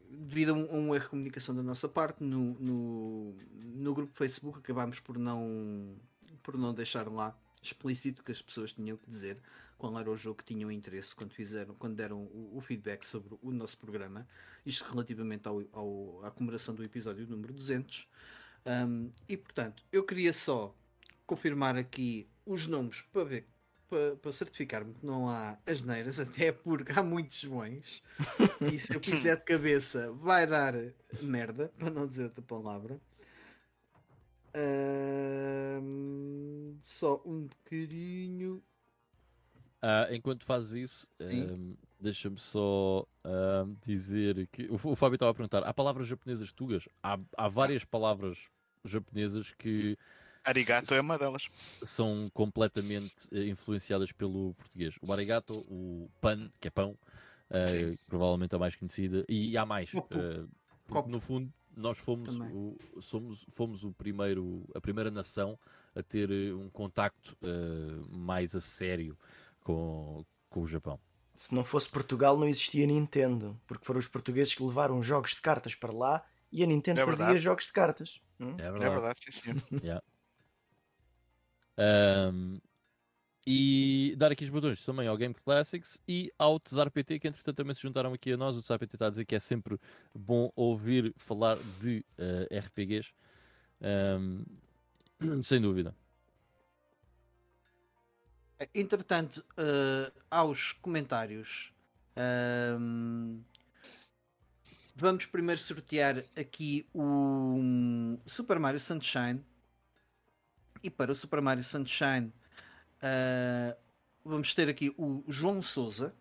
devido a um, um, erro de comunicação da nossa parte no, no, no grupo Facebook acabámos por não por não deixar lá explícito que as pessoas tinham que dizer qual era o jogo que tinham interesse quando fizeram, quando deram o, o feedback sobre o nosso programa, isto relativamente ao, ao, à comemoração do episódio número 200. Um, e portanto, eu queria só confirmar aqui os nomes para ver, para, para certificar-me que não há asneiras, até porque há muitos bons. E se eu fizer de cabeça, vai dar merda, para não dizer outra palavra. Uh, só um bocadinho. Uh, enquanto fazes isso, uh, deixa-me só uh, dizer que o, o Fábio estava a perguntar: há palavras japonesas tugas? Há, há várias palavras japonesas que. Arigato é uma delas. São completamente eh, influenciadas pelo português. O arigato, o pan, que é pão, uh, provavelmente a mais conhecida, e, e há mais. Uh, no fundo, nós fomos o, somos, fomos o primeiro, a primeira nação a ter eh, um contacto uh, mais a sério com, com o Japão. Se não fosse Portugal, não existia Nintendo, porque foram os portugueses que levaram jogos de cartas para lá e a Nintendo é fazia jogos de cartas. Hum? É verdade, é verdade sim, sim. yeah. um, e dar aqui os botões também ao Game Classics e ao Tesar PT, que entretanto também se juntaram aqui a nós. O Tesar PT está a dizer que é sempre bom ouvir falar de uh, eh, RPGs, um, sem dúvida. Entretanto, uh, aos comentários, um, vamos primeiro sortear aqui o Super Mario Sunshine. E para o Super Mario Sunshine Uh, vamos ter aqui o João Souza.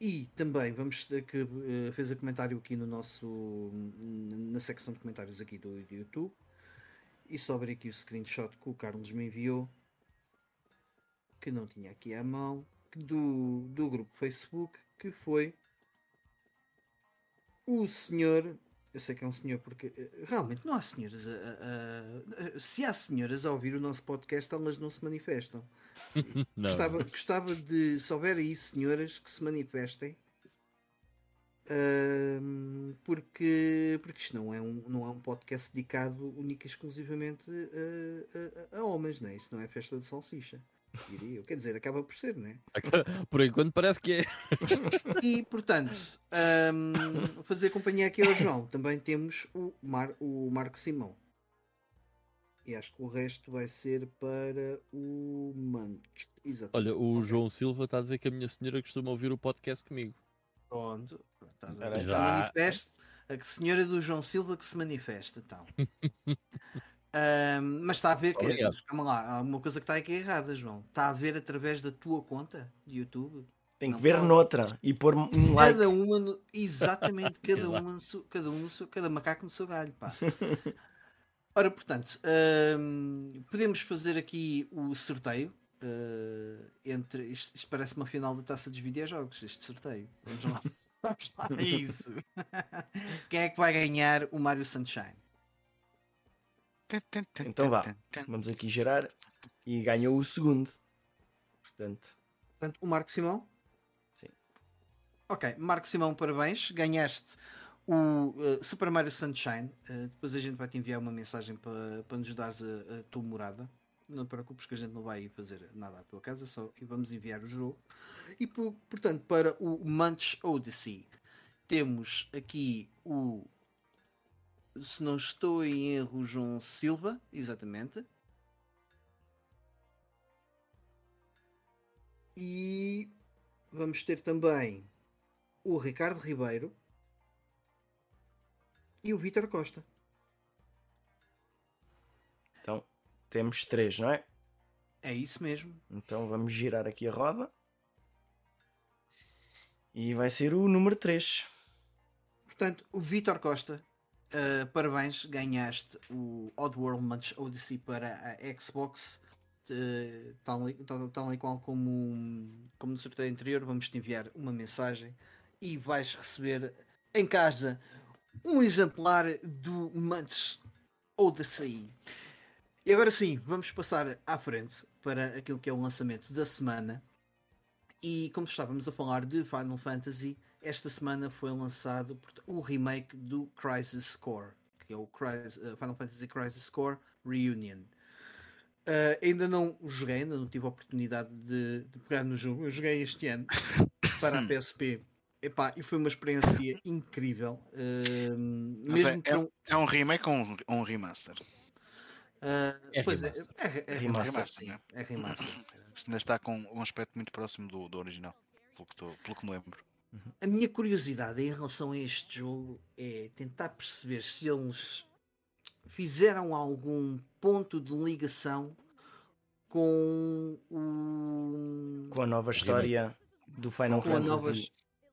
E também vamos que uh, fez a comentário aqui no nosso na secção de comentários aqui do, do YouTube. E só abrir aqui o screenshot que o Carlos me enviou, que não tinha aqui à mão, do, do grupo Facebook, que foi o senhor eu sei que é um senhor, porque eh, realmente não há senhoras. A, a, a, se há senhoras a ouvir o nosso podcast, elas não se manifestam. não. Gostava, gostava de, se houver aí senhoras que se manifestem, uh, porque, porque isto não é, um, não é um podcast dedicado única e exclusivamente a, a, homens, né? isto não é festa de salsicha diria. Quer dizer, acaba por ser, né? Por enquanto parece que é. E, portanto, um, fazer companhia aqui ao João, também temos o, Mar, o Marco Simão. E acho que o resto vai ser para o Mantos. Olha, o okay. João Silva está a dizer que a minha senhora costuma ouvir o podcast comigo. Pronto. Estás a ver? Já. A senhora do João Silva que se manifesta, então. Um, mas está a ver que. Calma lá, há uma coisa que está aqui errada, João. Está a ver através da tua conta de YouTube. Tem que não ver pode. noutra e pôr um like. Cada uma, no... exatamente, cada uma, no cada um, no cada macaco no seu galho, pá. Ora, portanto, um, podemos fazer aqui o sorteio. Uh, entre isto, isto, parece uma final da taça dos videojogos. Este sorteio, vamos lá, vamos lá é isso. Quem é que vai ganhar o Mario Sunshine? Então vá, vamos aqui gerar e ganhou o segundo. Portanto, Portanto o Marco Simão? Sim. Ok, Marco Simão, parabéns. Ganhaste o uh, Super Mario Sunshine. Uh, depois a gente vai te enviar uma mensagem para, nos dar a, a, tua morada. Não te preocupes que a gente não vai fazer nada à tua casa, só e vamos enviar o jogo. E portanto, para o Munch Odyssey, temos aqui o se não estou em erro, João Silva, exatamente. E vamos ter também o Ricardo Ribeiro e o Vítor Costa. Então temos três, não é? É isso mesmo. Então vamos girar aqui a roda. E vai ser o número 3. Portanto, o Vítor Costa Uh, parabéns, ganhaste o Oddworld Munch Odyssey para a Xbox. Uh, tal, e qual como, como no sorteio anterior, vamos te enviar uma mensagem e vais receber em casa um exemplar do Munch Odyssey. E agora sim, vamos passar à frente para aquilo que é o lançamento da semana. E como estávamos a falar de Final Fantasy, esta semana foi lançado o remake do Crisis Core, que é o Crisis, uh, Final Fantasy Crisis Core Reunion. Uh, ainda não joguei, ainda não tive a oportunidade de, de, pegar no jogo. Eu joguei este ano para a PSP. Epá, e foi uma experiência incrível. Uh, mesmo é, é, um... é, um... remake ou um, um remaster? Uh, é, pois remaster. É, é, é, é remaster, remaster, sim. Né? É remaster. Ainda está com um aspecto muito próximo do, do original, pelo que, tô, pelo que me lembro. Uhum. A minha curiosidade em relação a este jogo é tentar perceber se eles fizeram algum ponto de ligação com o. Com a nova história do Final com Fantasy. Nova...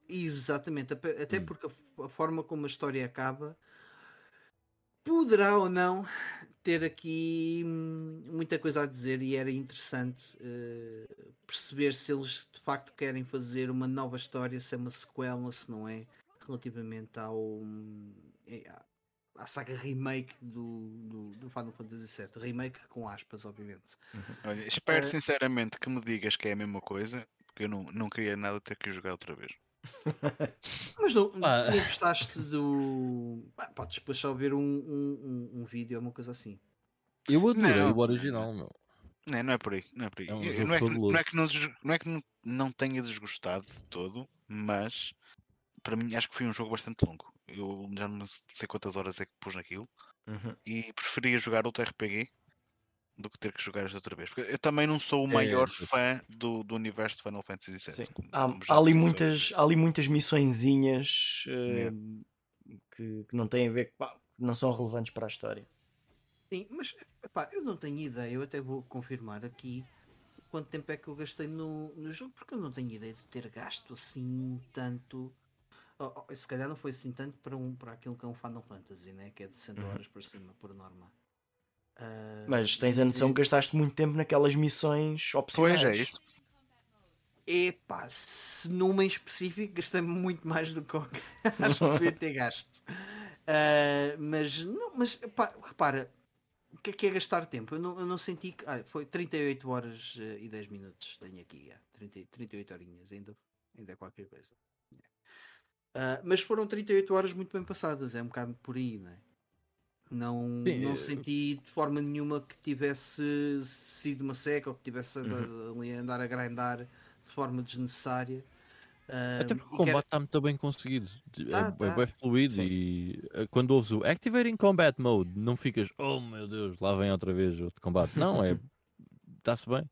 Exatamente, até hum. porque a forma como a história acaba poderá ou não ter aqui hum, muita coisa a dizer e era interessante uh, perceber se eles de facto querem fazer uma nova história, se é uma sequela, se não é, relativamente ao, hum, é, à saga remake do, do, do, Final Fantasy VII. Remake com aspas, obviamente. Uhum. Olha, espero uh, sinceramente que me digas que é a mesma coisa, porque eu não, não queria nada ter que jogar outra vez. Mas não, ah. não gostaste do. Ah, podes depois só ver um, um, um, um vídeo, uma coisa assim. Eu adorei não, o original, meu. Não, não é por aí, não é por aí. É um não, é que, não, é que, não, não é que não, não tenha desgostado de todo, mas para mim acho que foi um jogo bastante longo. Eu já não sei quantas horas é que pus naquilo uhum. e preferia jogar outro RPG do que ter que jogar esta outra vez. Porque eu também não sou o é, maior é, fã do, do universo de Final Fantasy VII. Como, há, como há, ali muitas, há ali muitas missõezinhas uh, que, que, não têm a ver, pá, não são relevantes para a história. Sim, mas pá, eu não tenho ideia, eu até vou confirmar aqui quanto tempo é que eu gastei no, no jogo, porque eu não tenho ideia de ter gasto assim tanto. Oh, oh, se calhar não foi assim tanto para, um, para aquilo que é um Final Fantasy, né? que é de 60 uhum. horas por cima, por norma. Uh, Mas tens a noção que gastaste muito tempo naquelas missões opcionais. Pois é isso. Epá, se numa em específico gastei muito mais do que acho que devia ter gasto. Uh, mas não, mas epá, repara, o que é que é gastar tempo? Eu não, eu não senti que. Ah, foi 38 horas uh, e 10 minutos. Tenho aqui, yeah, 30, 38 horinhas, ainda, ainda é qualquer coisa. Uh, mas foram 38 horas muito bem passadas, é um bocado por aí, não é? Não, Sim, não senti de forma nenhuma que tivesse sido uma seca ou que tivesse uhum. ali a andar a grindar de forma desnecessária. Até porque o combate está muito bem conseguido, tá, é, tá. é bem fluido Sim. e eh, quando ouves o Activating Combat Mode, não ficas, oh meu Deus, lá vem outra vez outro combate. Não, é. Está-se bem.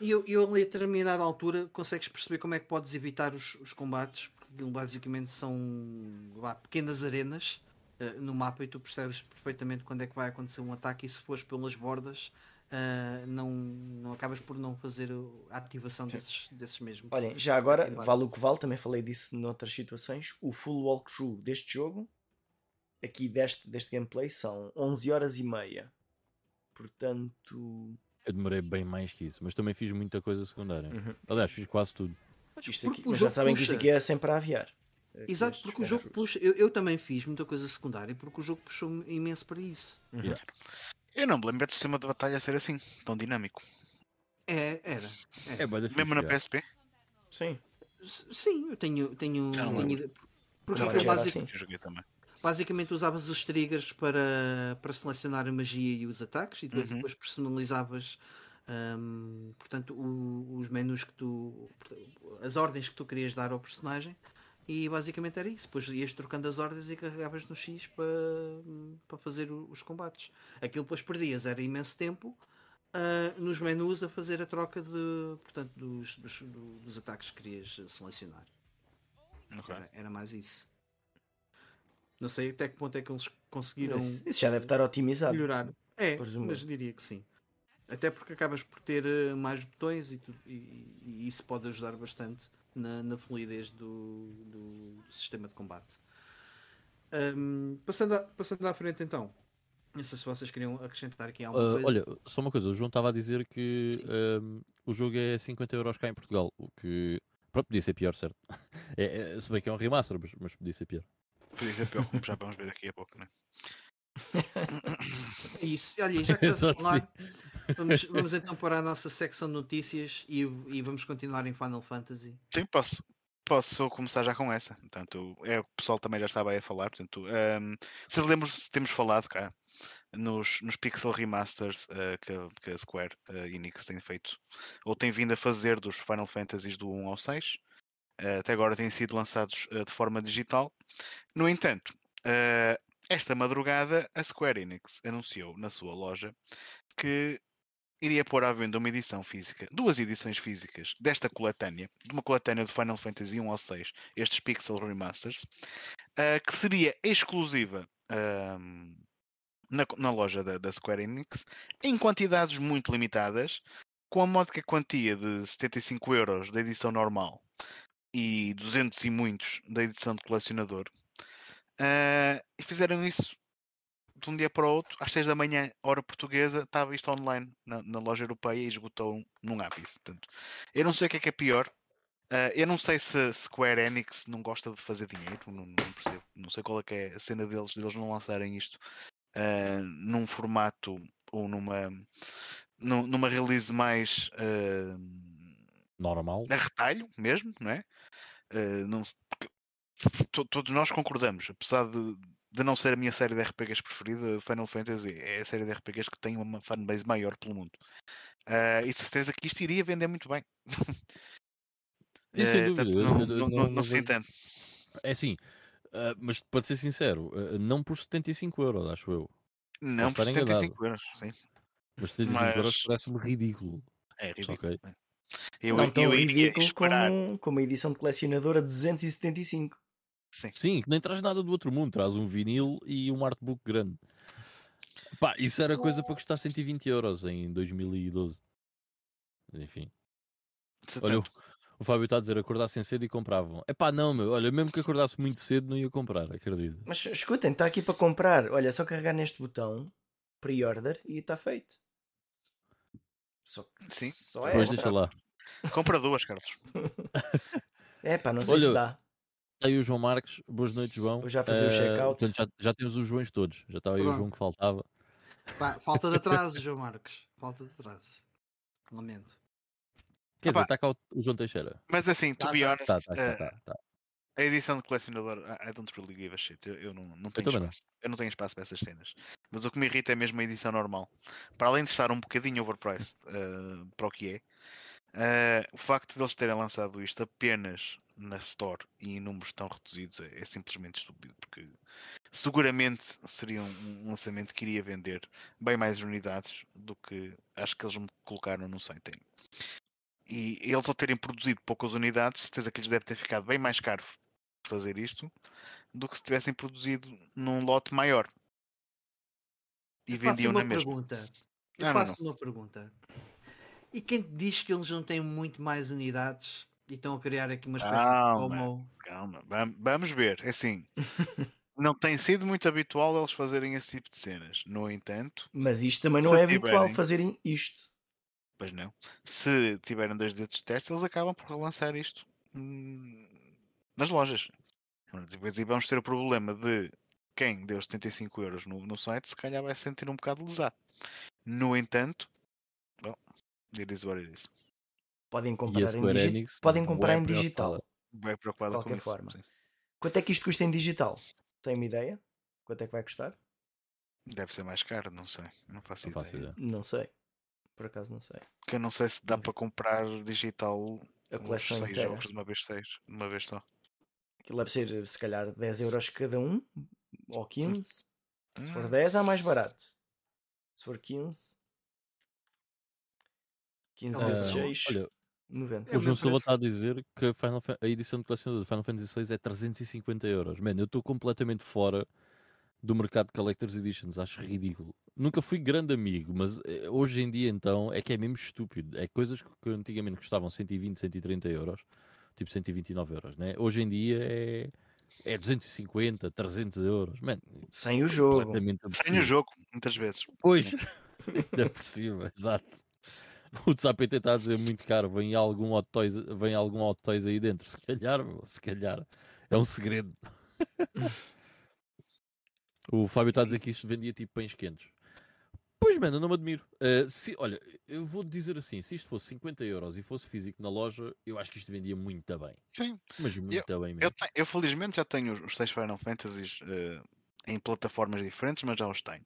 E eu, eu ali a determinada altura consegues perceber como é que podes evitar os, os combates, porque basicamente são lá, pequenas arenas uh, no mapa e tu percebes perfeitamente quando é que vai acontecer um ataque e se fores pelas bordas uh, não, não acabas por não fazer a ativação desses, desses mesmos. Olhem, já agora, vale o que vale, também falei disso noutras situações, o full walkthrough deste jogo, aqui deste, deste gameplay, são 11 horas e meia. Portanto... Eu demorei bem mais que isso, mas também fiz muita coisa secundária. Uhum. Aliás, fiz quase tudo. Isto aqui, mas já sabem puxa. que isto aqui é sempre a aviar. Exato, porque o jogo puxa. Eu, eu, também fiz muita coisa secundária porque o jogo puxou imenso para isso. Uhum. Yeah. Eu não me lembro do sistema de batalha ser assim, tão dinâmico. É, era. É, é Mesmo na PSP? Sim. Sim, eu tenho. tenho, tenho porque não, basic, assim. basicamente usavas os triggers para, para selecionar a magia e os ataques e uhum. depois personalizavas um, portanto o, os menus que tu as ordens que tu querias dar ao personagem e basicamente era isso. Depois ias trocando as ordens e carregavas no X para, para fazer os combates. Aquilo depois perdias, era imenso tempo uh, nos menus a fazer a troca de, portanto, dos, dos, dos ataques que querias selecionar. Okay. Era, era, mais isso. Não sei até que ponto é que eles conseguiram. Isso já deve estar otimizado. Melhorar. É, mas diria que sim. Até porque acabas por ter ah, mais botões e, tu, e, e isso pode ajudar bastante na, na fluidez do, do, sistema de combate. Um, passando, a, passando à frente então, não sei se vocês queriam acrescentar aqui alguma uh, coisa. Olha, só uma coisa, o João estava a dizer que um, o jogo é 50 euros cá em Portugal, o que pronto, podia ser pior, certo? É, é, se bem que é um remaster, mas, mas podia ser pior. Podia ser pior, como já vamos ver daqui a pouco, não é? Isso, olha, já que estás a falar, vamos, vamos então para a nossa secção de notícias e, e vamos continuar em Final Fantasy. Sim, posso. Posso começar já com essa. Portanto, é, o pessoal também já estava aí a falar. Portanto, um, ehm, vocês lembram se temos falado cá nos, nos Pixel Remasters uh, que, que, a Square uh, Enix tem feito ou tem vindo a fazer dos Final Fantasies do 1 ao 6. Uh, até agora têm sido lançados uh, de forma digital. No entanto, esta madrugada a Square Enix anunciou na sua loja que iria pôr à venda uma edição física, duas edições físicas desta coletânea, de uma coletânea de Final Fantasy 1 ao 6, estes Pixel Remasters, uh, que seria exclusiva uh, na, na, loja da, da, Square Enix, em quantidades muito limitadas, com a módica quantia de 75 euros da edição normal e 200 e muitos da edição de colecionador. Uh, e fizeram isso de um dia para o outro, às 6 da manhã, hora portuguesa, estava isto online na, na loja europeia e esgotou num ápice. Portanto, eu não sei o que é que é pior. Uh, eu não sei se Square Enix não gosta de fazer dinheiro, não, não percebo. Não sei qual é, é a cena deles, deles não lançarem isto uh, num formato ou numa, numa release mais uh, normal, a retalho mesmo, não é? não, todos nós concordamos, apesar de, de não ser a minha série de RPGs preferida, Final Fantasy é a série de RPGs que tem uma fanbase maior pelo mundo. Uh, e de certeza que isto iria vender muito bem. Não, eu, não, não, não se entende. É assim, uh, mas para ser sincero, uh, não por 75 euros, acho eu. Não por 75 enganado. euros, sim. Mas 75 mas... euros parece-me ridículo. É ridículo. Okay. É. Eu, não tão eu ridículo como, como a edição de colecionador a 275. Sim. Sim, que nem traz nada do outro mundo, traz um vinil e um artbook grande. Pá, isso era coisa para custar 120 euros em 2012. Enfim. Olha, o, o Fábio está a dizer acordassem cedo e compravam. É pá, não, meu. Olha, mesmo que acordasse muito cedo, não ia comprar, acredito. Mas escutem, está aqui para comprar. Olha, é só carregar neste botão, pre-order, e está feito. Só, Sim. Só é. Depois deixa lá. Compra duas, Carlos. é pá, não sei Olha, se dá. Está aí o João Marques, boas noites, João. Vou já fazer uh, o check-out. Já, já, temos os Joões todos, já estava aí o João que faltava. Pá, falta de atraso, João Marques. Falta de atraso. Lamento. Quer dizer, está cá o, o, João Teixeira. Mas assim, to tá, be tá. honest, tá, tá, tá, tá, tá. a edição de colecionador, I don't really give a shit. Eu, eu não, não tenho eu espaço. Não. Eu não tenho espaço para essas cenas. Mas o que me irrita é mesmo a edição normal. Para além de estar um bocadinho overpriced uh, para o que é, Uh, o facto de eles terem lançado isto apenas na Store e em números tão reduzidos é, é simplesmente estúpido, porque seguramente seria um, lançamento que iria vender bem mais unidades do que acho que eles me colocaram no site. E eles ao terem produzido poucas unidades, certeza que lhes deve ter ficado bem mais caro fazer isto do que se tivessem produzido num lote maior. E vendiam na mesma. Pergunta. Eu faço não, não. uma pergunta. E quem te diz que eles não têm muito mais unidades e estão a criar aqui uma espécie calma, de como... Calma, vamos ver. É assim, não tem sido muito habitual eles fazerem esse tipo de cenas. No entanto... Mas isto também não é tiverem... habitual fazerem isto. Pois não. Se tiverem dois dedos de teste, eles acabam por relançar isto hum, nas lojas. Depois vamos ter o problema de quem deu 75 euros no, no site, se calhar vai se sentir um bocado lesado. No entanto, It is what it is. Podem comprar em, digi podem comprar em digital. Bem preocupado de qualquer isso, forma. Sim. Quanto é que isto custa em digital? Tem uma ideia? Quanto é que vai custar? Deve ser mais caro, não sei. Não faço, não ideia. faço ideia. Não sei. Por acaso não sei. Porque eu não sei se dá para comprar digital a coleção seis jogos de uma vez seis, de uma vez só. Aquilo deve ser se calhar 10 euros cada um, ou 15. Hum. Se for 10 hum. é mais barato. Se for 15, 15 uh, vezes 6, olha, 90. O João Silva está a dizer que a, Final, a edição de colecionador de Final Fantasy VI é 350 euros. Mano, eu estou completamente fora do mercado de Collector's Editions, acho ridículo. Nunca fui grande amigo, mas eh, hoje em dia então é que é mesmo estúpido. É coisas que antigamente custavam 120, 130 euros, tipo 129 euros, né? Hoje em dia é, é 250, 300 euros. Man, Sem o jogo. Sem o jogo, muitas vezes. Pois, é por cima, exato. O Tzapete está a dizer muito caro. Vem algum Hot Toys, vem algum Hot Toys aí dentro. Se calhar, se calhar. É um segredo. o Fábio está a dizer que isto vendia tipo pães quentes. Pois, mano, não me admiro. Uh, se, olha, eu vou dizer assim: se isto fosse 50 euros e fosse físico na loja, eu acho que isto vendia muito bem. Sim. Mas muito eu, bem mesmo. Eu, tenho, eu, felizmente já tenho os seis Final Fantasies uh, em plataformas diferentes, mas já os tenho.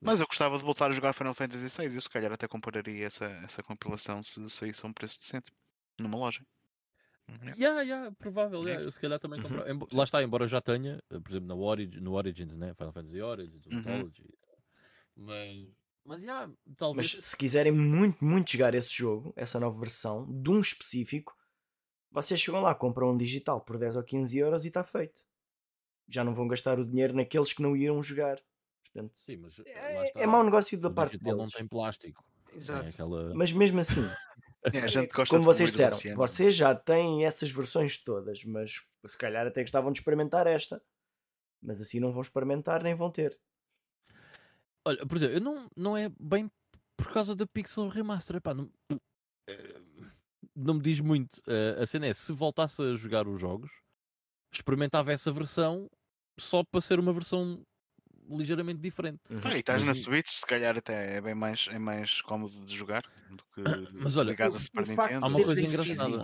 Mas eu gostava de voltar a jogar Final Fantasy VI e eu se calhar até compraria essa, essa compilação se saísse a um preço decente numa loja. Uhum. Yeah, yeah, provável, yeah. eu se calhar também uhum. Lá está, embora já tenha, eh, por exemplo, no, Origin, no Origins, né? Final Fantasy Origins, uhum. Mythology. Mas, mas, yeah, talvez. Mas se quiserem muito, muito jogar esse jogo, essa nova versão, de um específico, vocês chegam lá, compram um digital por 10 ou 15 euros e está feito. Já não vão gastar o dinheiro naqueles que não iam jogar. Portanto, Sim, mas é, é mau negócio da parte deles. não tem plástico. Exato. Aquela... Mas mesmo assim, é, como vocês disseram, vocês já têm essas versões todas, mas se calhar até gostavam de experimentar esta. Mas assim não vão experimentar nem vão ter. Olha, por exemplo, eu não, não é bem por causa da Pixel Remaster. Epá, não, eh, não me diz muito. Uh, a cena é, se voltasse a jogar os jogos, experimentava essa versão só para ser uma versão ligeiramente diferente. Uhum. Ah, e estás mas, na Switch, se calhar até é bem mais, é mais cómodo de jogar do que mas olha, a Super Nintendo. Há uma coisa engraçada.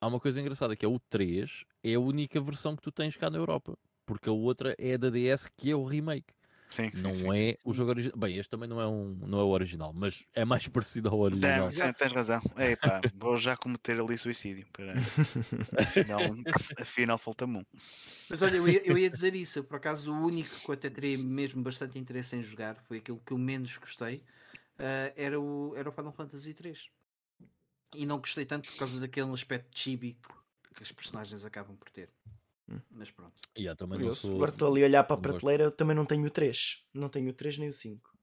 Há uma coisa engraçada que é o 3 é a única versão que tu tens cá na Europa, porque a outra é a da DS que é o remake. Sim, sim, não sim. é o jogo original. Bem, este também não é, um, não é o original, mas é mais parecido ao original. Sim, tens razão. Epá, vou já cometer ali suicídio. Para... Afinal, afinal falta-me um. Mas olha, eu ia, eu ia, dizer isso. por acaso, o único que eu até teria mesmo bastante interesse em jogar foi aquilo que eu menos gostei. Uh, era, o, era o Final Fantasy 3 e não gostei tanto por causa daquele aspecto chibi que as personagens acabam por ter. Hum. Mas pronto. Yeah, também não sou... Agora estou ali a olhar para a prateleira, eu também não tenho o 3. Não tenho o 3 nem o 5.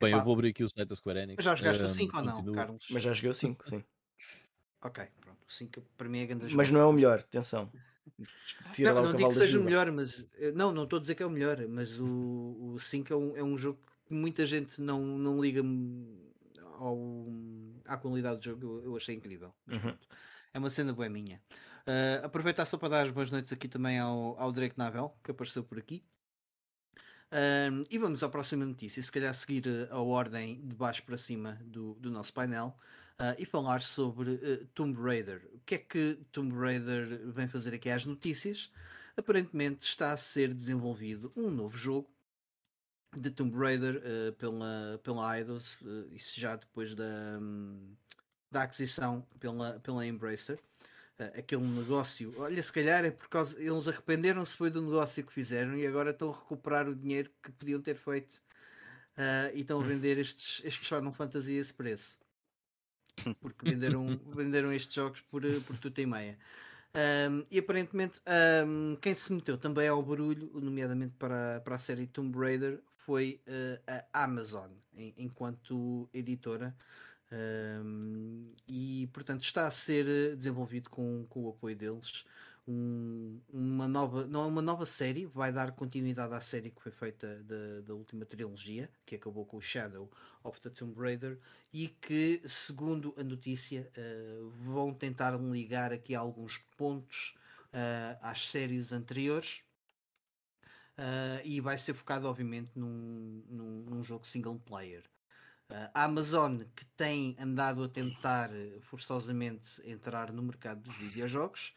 Bem, Epá. eu vou abrir aqui o site da Square Enix. Mas já jogaste um, o 5 ou não, Carlos? Mas já joguei o 5, sim. ok, pronto. O 5 para mim é grande Mas não é o melhor, atenção. Tira não, não digo que seja o melhor, mas eh, não, não estou a dizer que é o melhor, mas o, o 5 é um, é um jogo que muita gente não, não liga ao, à qualidade do jogo. Eu, eu achei incrível. Mas uhum. pronto, é uma cena boa minha. Uh, aproveitar só para dar as boas noites aqui também ao, ao Drake Navel, que apareceu por aqui. Uh, e vamos à próxima notícia, se calhar seguir a ordem de baixo para cima do, do nosso painel uh, e falar sobre uh, Tomb Raider. O que é que Tomb Raider vem fazer aqui às notícias? Aparentemente está a ser desenvolvido um novo jogo de Tomb Raider uh, pela, pela Eidos, isso já depois da, um, da aquisição pela, pela Embracer aquele negócio. Olha, se calhar é por causa. Eles arrependeram-se foi do negócio que fizeram e agora estão a recuperar o dinheiro que podiam ter feito uh, e estão a vender estes, estes Final Fantasy a esse preço. Porque venderam, venderam estes jogos por, por tudo e meia. Um, e aparentemente um, quem se meteu também ao barulho, nomeadamente para, para a série Tomb Raider, foi uh, a Amazon, em, enquanto editora. Um, e portanto está a ser eh, desenvolvido com, com o apoio deles um, uma nova não é uma nova série vai dar continuidade à série que foi feita da, da última trilogia que acabou com o Shadow of the Tomb Raider e que segundo a notícia uh, vão tentar ligar aqui alguns pontos uh, às séries anteriores Uh, e vai ser focado obviamente num, num, num, jogo single player. A Amazon, que tem andado a tentar eh, forçosamente entrar no mercado dos videojogos,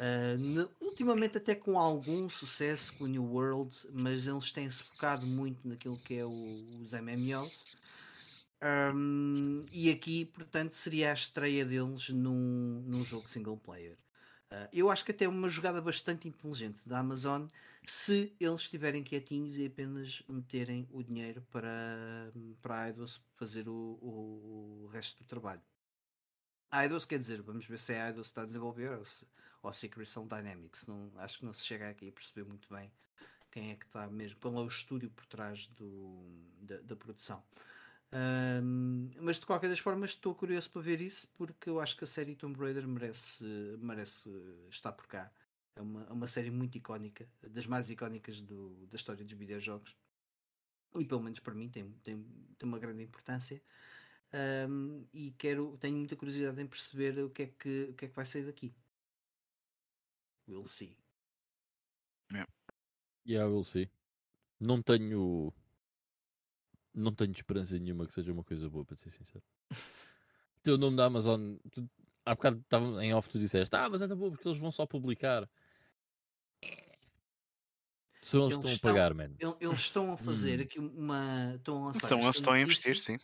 uh, ultimamente até com algum sucesso com o New World, mas eles têm-se focado muito naquilo que é o, os MMOs. Um, e aqui, portanto, seria a estreia deles num, num jogo single player. Uh, eu acho que até é uma jogada bastante inteligente da Amazon se eles estiverem quietinhos e apenas meterem o dinheiro para, para a Eidos fazer o, o, o, resto do trabalho. A Eidos quer dizer, vamos ver se a Eidos está a desenvolver ou, se, ou se Crystal Dynamics. Não, acho que não se chega aqui a perceber muito bem quem é que está mesmo, qual é o estúdio por trás do, da, da produção. Um, mas de qualquer das formas estou curioso para ver isso porque eu acho que a série Tomb Raider merece, merece estar por cá. É uma, é uma série muito icónica, das mais icónicas do, da história dos videojogos. E pelo menos para mim tem, tem, tem uma grande importância. Um, e quero, tenho muita curiosidade em perceber o que é que, o que, é que vai sair daqui. We'll see. Yeah. yeah, we'll see. Não tenho não tenho esperança nenhuma que seja uma coisa boa, para ser sincero. o teu nome da Amazon, tu, há bocado estava em off, tu disseste, ah, mas é tão bom porque eles vão só publicar. São eles, eles estão a pagar, mano. Eles estão a fazer hum. aqui uma. Estão a lançar. São eles estão a investir, sim.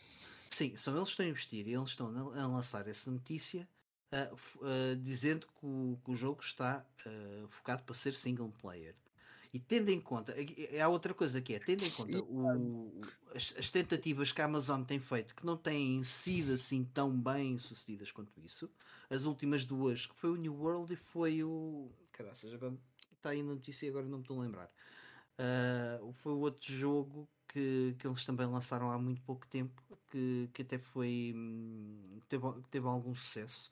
Sim, são eles que estão a investir e eles estão a lançar essa notícia uh, dizendo que o, que o, jogo está focado para ser single player. E tendo em conta, há outra coisa que é, tendo em conta o, as, as, tentativas que a Amazon tem feito, que não têm sido assim tão bem sucedidas quanto isso, as últimas duas, que foi o New World e foi o. Caraças, agora está aí na notícia e agora não me estou a lembrar. Uh, foi o outro jogo que, que eles também lançaram há muito pouco tempo, que, que até foi. Hum, teve, teve algum sucesso.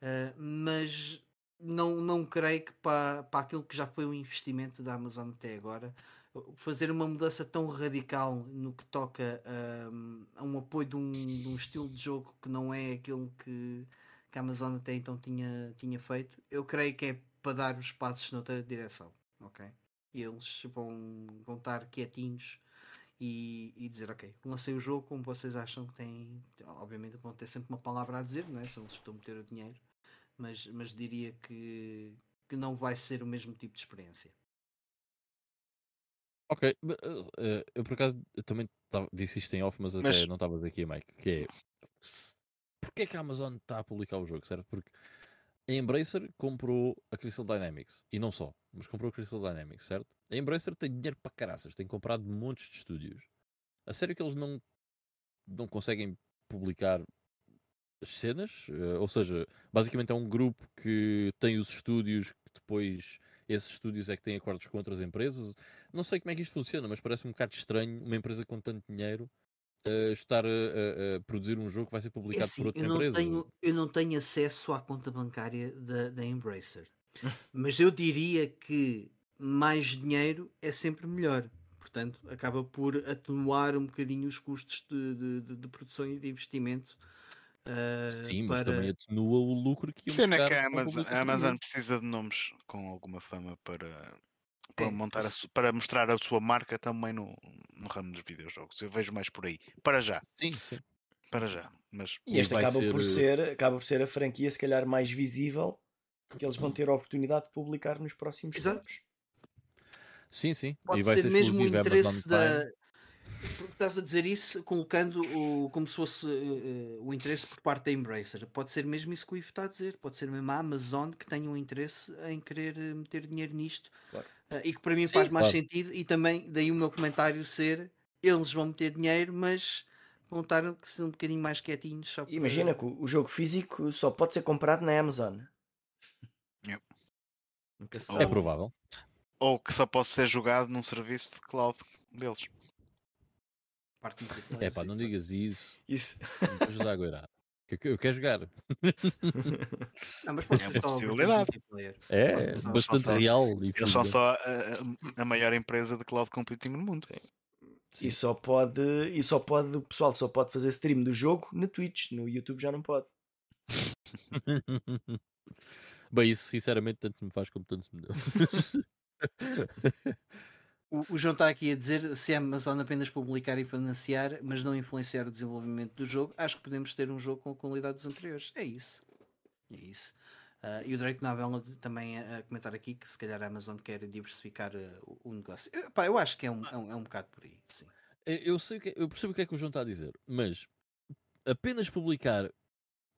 Uh, mas não, não creio que para, para aquilo que já foi o investimento da Amazon até agora, fazer uma mudança tão radical no que toca um, a um apoio de um, de um, estilo de jogo que não é aquele que, que a Amazon até então tinha, tinha feito, eu creio que é para dar os passos noutra direção. Ok? E eles vão, vão estar quietinhos e, e dizer, ok, lancei o jogo como vocês acham que têm. Obviamente vão ter sempre uma palavra a dizer, não é? se eles estão a meter o dinheiro mas, mas diria que, que não vai ser o mesmo tipo de experiência. Ok, uh, eu por acaso eu também tava, disse isto em off, mas, mas... até não estavas aqui, Mike. Que é porquê é que a Amazon está a publicar o jogo, certo? Porque a Embracer comprou a Crystal Dynamics e não só, mas comprou a Crystal Dynamics, certo? A Embracer tem dinheiro para caraças, tem comprado montes de estúdios. A sério que eles não, não conseguem publicar as cenas, uh, ou seja, basicamente é um grupo que tem os estúdios que depois esses estúdios é que têm acordos com outras empresas. Não sei como é que isto funciona, mas parece um bocado estranho uma empresa com tanto dinheiro uh, estar a, a, a, produzir um jogo que vai ser publicado é assim, por outra eu não empresa. Tenho, eu não tenho acesso à conta bancária da, da Embracer, mas eu diria que mais dinheiro é sempre melhor. Portanto, acaba por atenuar um bocadinho os custos de, de, de produção e de investimento Uh, Sim, mas para... também atenua o lucro que Cena que a Amazon, a Amazon precisa de nomes com alguma fama para, para, é, montar a, para mostrar a sua marca também no, no ramo dos videojogos. Eu vejo mais por aí. Para já. Sim, sim. Para já. Mas... E esta acaba, ser... por ser, acaba por ser a franquia se calhar mais visível que eles vão ter a oportunidade de publicar nos próximos Exato. tempos. Sim, sim. Pode ser mesmo o interesse da, porque estás a dizer isso colocando o, como se fosse uh, o interesse por parte da Embracer. Pode ser mesmo isso que o Ivo está a dizer. Pode ser mesmo a Amazon que tenha um interesse em querer meter dinheiro nisto. Claro. Uh, e que para mim Sim, faz mais claro. sentido. E também daí o meu comentário ser eles vão meter dinheiro, mas vão estar um bocadinho mais quietinhos. Para... Imagina que o jogo físico só pode ser comprado na Amazon. Yep. É provável. Ou que só pode ser jogado num serviço de cloud deles. Parte é pá, não digas isso. Isso. Não ajudar agora. Eu, eu quero jogar. Não, mas pode é ser possibilidade. É, bastante real. Eles são só a, a, maior empresa de cloud computing no mundo. Sim. E só pode, e só pode, o pessoal só pode fazer stream do jogo na Twitch, no YouTube já não pode. Bem, isso sinceramente tanto me faz como tanto me deu. O, João está aqui a dizer se a Amazon apenas publicar e financiar, mas não influenciar o desenvolvimento do jogo, acho que podemos ter um jogo com a qualidade dos anteriores. É isso. É isso. Uh, e o Drake Novella também a, comentar aqui que se calhar a Amazon quer diversificar uh, o, negócio. Eu, pá, eu acho que é um, é um, é um bocado por aí. Sim. Eu, sei que, eu percebo o que é que o João está a dizer, mas apenas publicar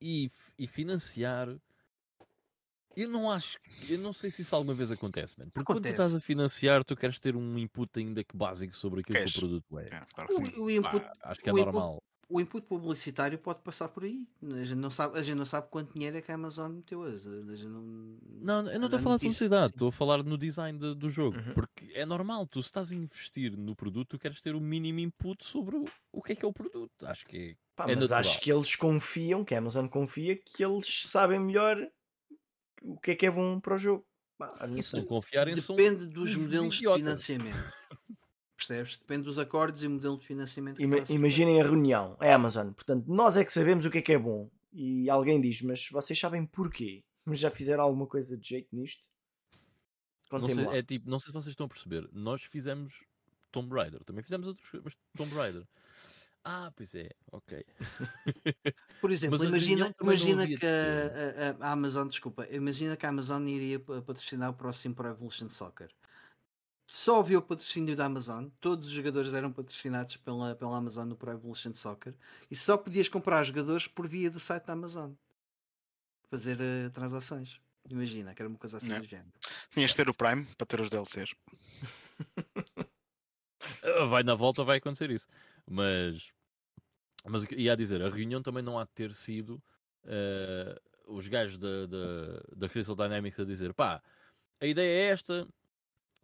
e, e financiar eu não acho, eu não sei se isso alguma vez acontece, mano. Porque acontece. quando tu estás a financiar, tu queres ter um input ainda que básico sobre aquilo Queres? que o produto é. é claro o, o, input, ah, acho que é normal. Input, o input publicitário pode passar por aí. A gente não sabe, a gente não sabe quanto dinheiro é que a Amazon meteu. A gente não, não, eu não estou a falar de publicidade, estou a falar no design de, do jogo. Uhum. Porque é normal, tu se estás a investir no produto, tu queres ter o mínimo input sobre o, o que é que é o produto. Acho que é. Pá, é mas natural. acho que eles confiam, que a Amazon confia, que eles sabem melhor o que é que é bom para o jogo. Isso não confiarem Depende dos modelos de financiamento. Percebes? Depende dos acordos e modelo de financiamento. Ima imaginem a reunião, é Amazon. Portanto, nós é que sabemos o que é que é bom. E alguém diz, mas vocês sabem porquê? Mas já fizeram alguma coisa de jeito nisto? Não sei, é tipo, não sei se vocês estão a perceber. Nós fizemos Tomb Raider. Também fizemos outras coisas, mas Tomb Raider. Ah, pois é, ok. Por exemplo, imagina, imagina que a, a, a, Amazon, desculpa, imagina que a Amazon iria patrocinar o próximo Pro Evolution Soccer. Só havia o patrocínio da Amazon, todos os jogadores eram patrocinados pela, pela Amazon no Pro Evolution Soccer e só podias comprar jogadores por via do site da Amazon. fazer uh, transações. Imagina, que era uma coisa assim do género. Tinhas de ter o Prime para ter os DLCs. vai na volta, vai acontecer isso. Mas, mas ia dizer, a reunião também não há de ter sido uh, os gajos da, da, da Crystal Dynamics a dizer pá, a ideia é esta,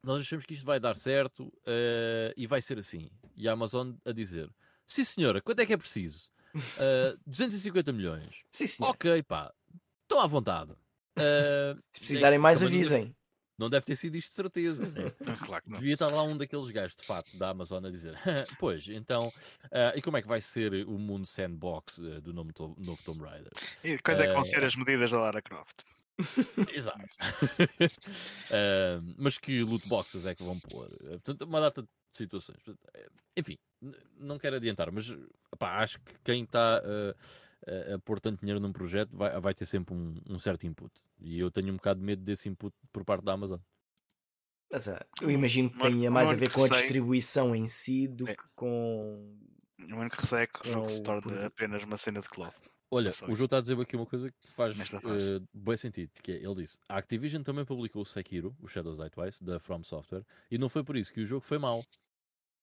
nós achamos que isto vai dar certo uh, e vai ser assim. E a Amazon a dizer: Sim, senhora, quanto é que é preciso? Uh, 250 milhões. Sim, senhor. Ok, pá, estão à vontade. Uh, Se precisarem mais, avisem. Não deve ter sido isto de certeza. Né? claro que não. Devia estar lá um daqueles gajos, de fato, da Amazon a dizer: Pois, então, uh, e como é que vai ser o mundo sandbox uh, do novo, novo Tomb Raider? E quais é que vão ser as medidas da Lara Croft? Exato. uh, mas que loot boxes é que vão pôr? Portanto, uma data de situações. Enfim, não quero adiantar, mas acho que quem está uh, a pôr tanto dinheiro num projeto vai, vai ter sempre um, um, certo input. E eu tenho um bocado de medo desse input por parte da Amazon. Mas uh, eu imagino que tenha mais a ver com a distribuição em si do é. que com. O único receio é que o jogo se torne apenas uma cena de cloud. Olha, o João está a dizer aqui uma coisa que faz uh, bem sentido, que é, ele disse, a Activision também publicou o Sekiro, o Shadows Die Twice, da From Software, e não foi por isso que o jogo foi mau.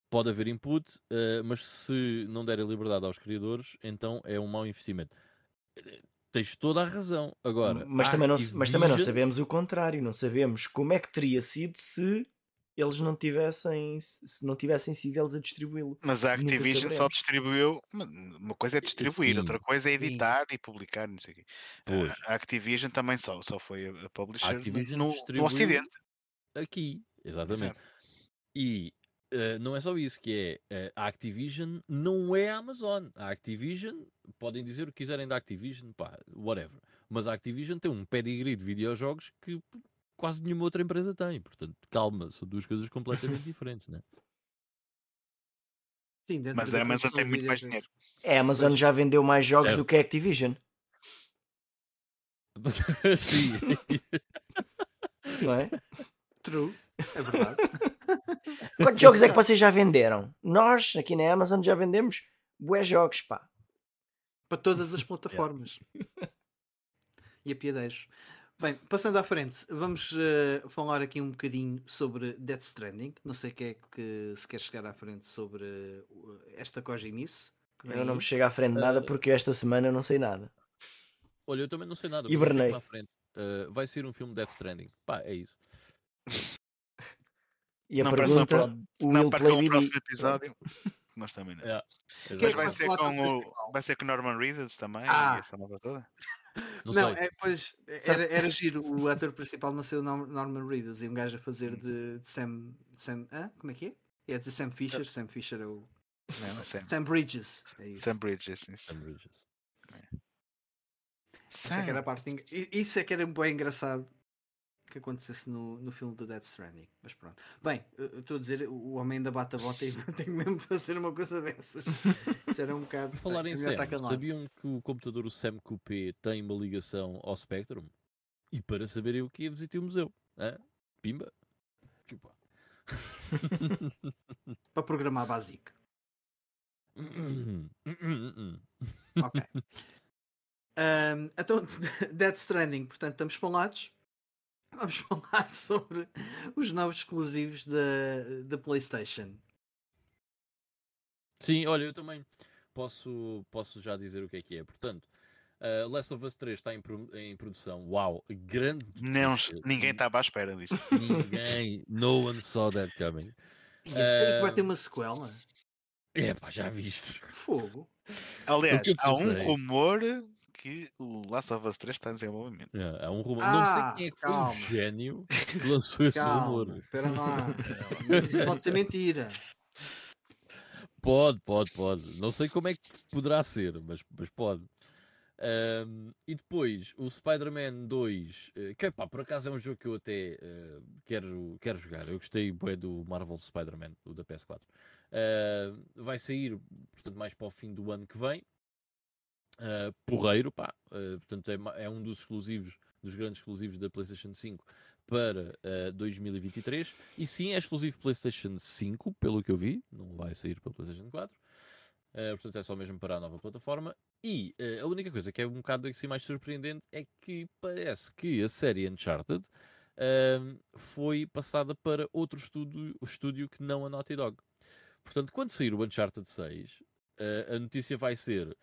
Pode haver input, uh, mas se não derem liberdade aos criadores, então é um mau investimento. Tens toda a razão. Agora, mas também, não, mas também não sabemos o contrário, não sabemos como é que teria sido se eles não tivessem, se não tivessem sido eles a distribuí-lo. Mas a Activision só distribuiu, uma coisa é distribuir, Sim. outra coisa é editar Sim. e publicar, não sei o quê. A Activision também só, só foi a publisher a no, no Ocidente. Aqui, exatamente. E Uh, não é só isso, que é uh, a Activision não é a Amazon. A Activision, podem dizer o que quiserem da Activision, pá, whatever. Mas a Activision tem um pedigree de videojogos que quase nenhuma outra empresa tem. Portanto, calma, são duas coisas completamente diferentes, né? Sim, Mas a Amazon tem muito mais dinheiro. É, a Amazon já vendeu mais jogos certo. do que a Activision. Sim. Não é? True, é verdade. Quantos jogos é que vocês já venderam? Nós, aqui na Amazon, já vendemos bué jogos, pá. Para todas as plataformas. e a piadeiros. Bem, passando à frente, vamos uh, falar aqui um bocadinho sobre Death Stranding. Não sei quem é que se quer chegar à frente sobre uh, esta Kojimice. Eu não me chego à frente nada uh, porque esta semana eu não sei nada. Olha, eu também não sei nada. Hibernei. vai ser um filme Death Stranding. Pá, é isso. E a não pergunta, o não percam o próximo episódio. Nós também não. Yeah, vai, ser com o, vai ser com Norman Reedus também ah. e essa nova toda? Não, não é, pois, era, era giro. O ator principal nasceu Norman Reedus e um gajo a fazer hum. de, de Sam. Sam ah, como é que é? É de Sam Fisher. Sam Fisher é o. Não, é Sam. Sam Bridges. É isso. Sam Bridges. Isso. Sam Bridges. É. Isso é que era a parte. Isso é que era bem engraçado que acontecesse no, no filme do Dead Stranding. Mas pronto. Bem, estou a dizer, o homem ainda bate a bota e tem mesmo fazer uma coisa dessas. Isso era um bocado. Falar em Sam, sabiam que o computador, o Sam Coupé, tem uma ligação ao Spectrum? E para saberem o que é, visitei o museu. Hã? Pimba? Chupa. para programar básico. ok. Um, então, Dead Stranding, portanto, estamos falados vamos falar sobre os novos exclusivos da, da PlayStation. Sim, olha, eu também posso, posso já dizer o que é que é. Portanto, uh, Last of Us 3 está em, em produção. Uau, grande. Não, ninguém estava à espera disto. Ninguém. no one saw that coming. E uh, que vai ter uma sequela? É pá, já viste. Fogo. Aliás, há um rumor que o Last of Us 3 está em desenvolvimento. É, é um rumor. Ah, não sei ah, quem é que calma. foi o gênio que lançou esse calma, rumor. Espera lá. Mas isso pode ser mentira. Pode, pode, pode. Não sei como é que poderá ser, mas, mas pode. Um, e depois o Spider-Man 2, eh, que pá, por acaso é um jogo que eu até uh, quero, quero jogar. Eu gostei bem do Marvel Spider-Man, o da PS4. Uh, vai sair, portanto, mais para o fim do ano que vem uh, porreiro, pá. Uh, portanto, é, é, um dos exclusivos, dos grandes exclusivos da PlayStation 5 para uh, 2023. E sim, é exclusivo PlayStation 5, pelo que eu vi, não vai sair para PlayStation 4. Uh, portanto, é só mesmo para a nova plataforma. E uh, a única coisa que é um bocado assim, mais surpreendente é que parece que a série Uncharted foi passada para outro estúdio, estúdio que não a Naughty Dog. Portanto, quando sair o Uncharted 6, a notícia vai ser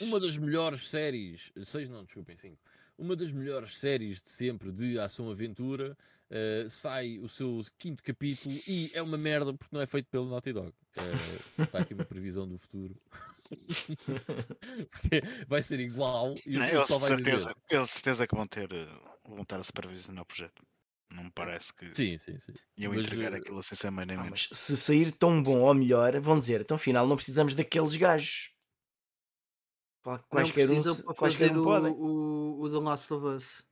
uma das melhores séries. 6 não, desculpem, 5 uma das melhores séries de sempre de ação-aventura. Uh, sai o seu quinto capítulo e é uma merda porque não é feito pelo Naughty Dog. Uh, está aqui uma previsão do futuro. porque vai ser igual e não, vai certeza, eles certeza que vão ter eh, vão estar a supervisionar o projeto. Não me parece que sim, sim, sim. iam mas, entregar aquilo assim sem mais nem ah, menos. se sair tão bom ou melhor, vão dizer, então afinal não precisamos daqueles gajos. Quaisquer um, quaisquer um podem. O, o The Last of Us.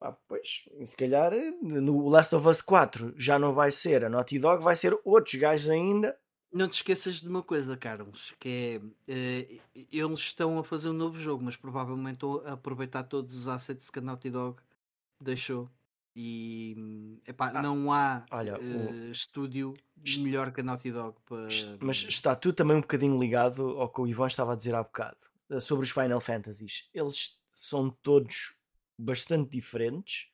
Ah, pois, se calhar no Last of Us 4 já não vai ser a Naughty Dog, vai ser outros gajos ainda. Não te esqueças de uma coisa, Carlos, que é uh, eles estão a fazer um novo jogo, mas provavelmente estão a aproveitar todos os assets que a Naughty Dog deixou. E epá, ah, não há olha, uh, o... estúdio melhor que a Naughty Dog para. Mas está tudo também um bocadinho ligado ao que o Ivan estava a dizer há bocado uh, sobre os Final Fantasies. Eles são todos bastante diferentes.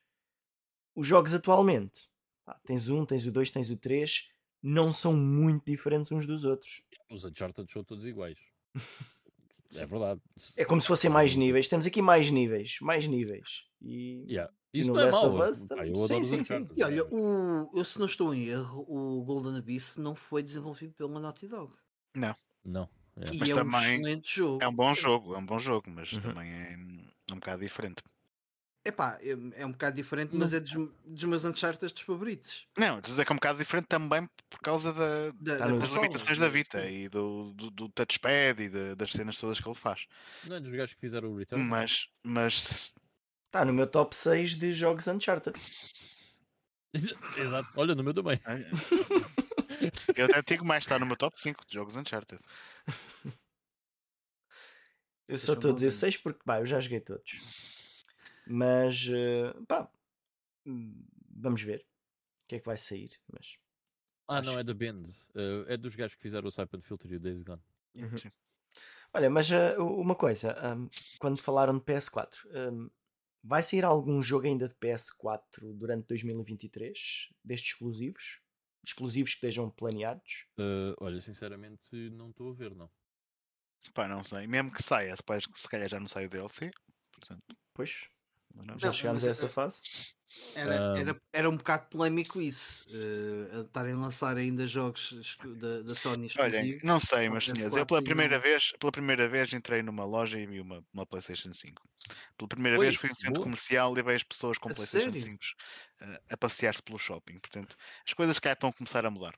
Os jogos atualmente, pá, tens um, tens o dois, tens o três, não são muito diferentes uns dos outros. Os Uncharted são todos iguais. é verdade. É como se fossem mais níveis. Temos aqui mais níveis, mais níveis. E, yeah. Isso não é mau. Ah, eu sim, sim, sim. E olha, o, eu se não estou em erro, o Golden Abyss não foi desenvolvido pela Naughty Dog. Não. Não. É. E mas é também um jogo. É um bom jogo, é um bom jogo, mas uhum. também é, é um bocado diferente. Epá, é, é um bocado diferente, mas é dos, dos meus Uncharted dos favoritos. Não, dizer que é um bocado diferente também por causa da, da, da das limitações da Vita e do, do, do touchpad e de, das cenas todas que ele faz. Não é dos gajos que fizeram o Return? Mas, mas Está no meu top 6 de jogos Uncharted. Exato, olha, no meu também. Eu até digo mais, está no meu top 5 de jogos Uncharted. Eu só estou a dizer 6 porque, pá, eu já joguei todos. Mas, uh, pá, vamos ver o que é que vai sair. Mas, ah, acho... não, é da Bend. Uh, é dos gajos que fizeram o Siphon Filter e o Days Gone. Uhum. Olha, mas uh, uma coisa, um, quando falaram de PS4, um, vai sair algum jogo ainda de PS4 durante 2023, destes exclusivos? Exclusivos que estejam planeados? Uh, olha, sinceramente, não estou a ver, não. Pá, não sei. Mesmo que saia, depois se calhar já não sai o DLC. Portanto... Pois, já chegámos a essa fase. Era, um... era, era um bocado polémico isso, uh, estarem a lançar ainda jogos da, da Sony Olhem, não sei, mas senhores, eu pela primeira, vez, pela primeira vez entrei numa loja e vi uma, uma PlayStation 5. Pela primeira Oi, vez fui um centro boa. comercial e levei as pessoas com a PlayStation sério? 5 uh, a passear-se pelo shopping. Portanto, as coisas cá estão a começar a mudar.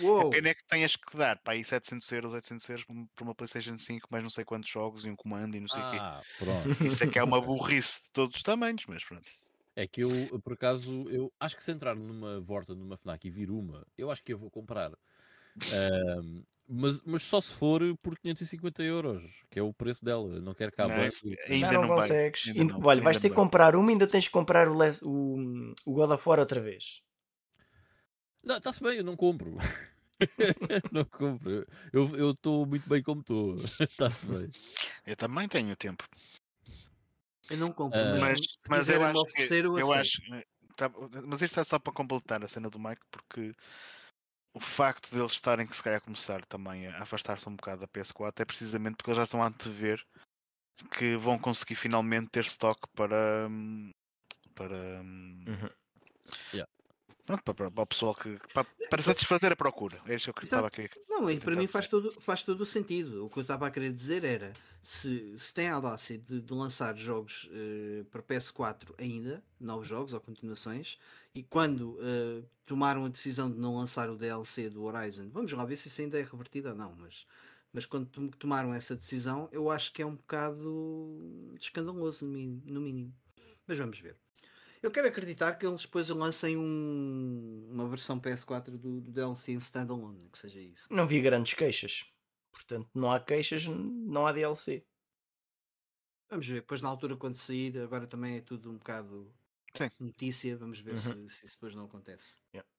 Uou. A pena é que tenhas que dar para aí 700 euros, 800 euros para uma PlayStation 5, mais não sei quantos jogos e um comando e não sei o ah, quê. Pronto. Isso é que é uma burrice de todos os tamanhos, mas pronto. É que eu, por acaso, eu acho que se entrar numa Vorta, numa FNAC e vir uma, eu acho que eu vou comprar. Um, mas, mas só se for por 550 euros, que é o preço dela. Não quero cá não, ainda Já não, não consegues. Ainda não, olha, vais ter que comprar uma e ainda tens que comprar o, o, o God of War outra vez. Não, está-se bem, eu não compro. não compro. Eu estou muito bem como estou. Está-se bem. Eu também tenho tempo. Eu não compro. Uh, mas, mas eu acho que, eu acho, tá, mas isto é só para completar a cena do Mike, porque o facto de eles estarem que se calhar começar também a afastar-se um bocado da PS4 é precisamente porque eles já estão a antever que vão conseguir finalmente ter stock para hum, para hum, uhum. yeah. Pronto, para, para o pessoal que. Para, para satisfazer a procura. É isso que eu estava aqui. Não, e para mim faz todo, faz todo o sentido. O que eu estava a querer dizer era se, se tem a audácia de, de lançar jogos uh, para PS4 ainda, novos jogos ou continuações, e quando uh, tomaram a decisão de não lançar o DLC do Horizon, vamos lá ver se isso ainda é revertido ou não, mas. Mas quando tomaram essa decisão, eu acho que é um bocado escandaloso, no mínimo. Mas vamos ver. Eu quero acreditar que eles depois lancem um, uma versão PS4 do, do DLC em standalone, que seja isso. Não vi grandes queixas. Portanto, não há queixas, não há DLC. Vamos ver, depois na altura quando sair, agora também é tudo um bocado Sim. notícia, vamos ver uhum. se, se, isso depois não acontece. Yeah.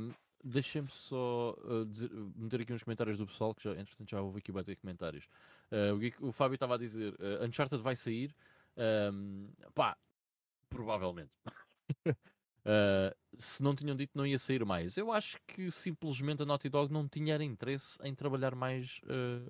Um, Deixem-me só uh, dizer, meter aqui uns comentários do pessoal, que já, entretanto já houve aqui bater comentários. Uh, o, o, Fábio estava a dizer: uh, Uncharted vai sair. Um, pá, provavelmente. se não tinham dito, não ia sair mais. Eu acho que simplesmente a Naughty Dog não tinha interesse em trabalhar mais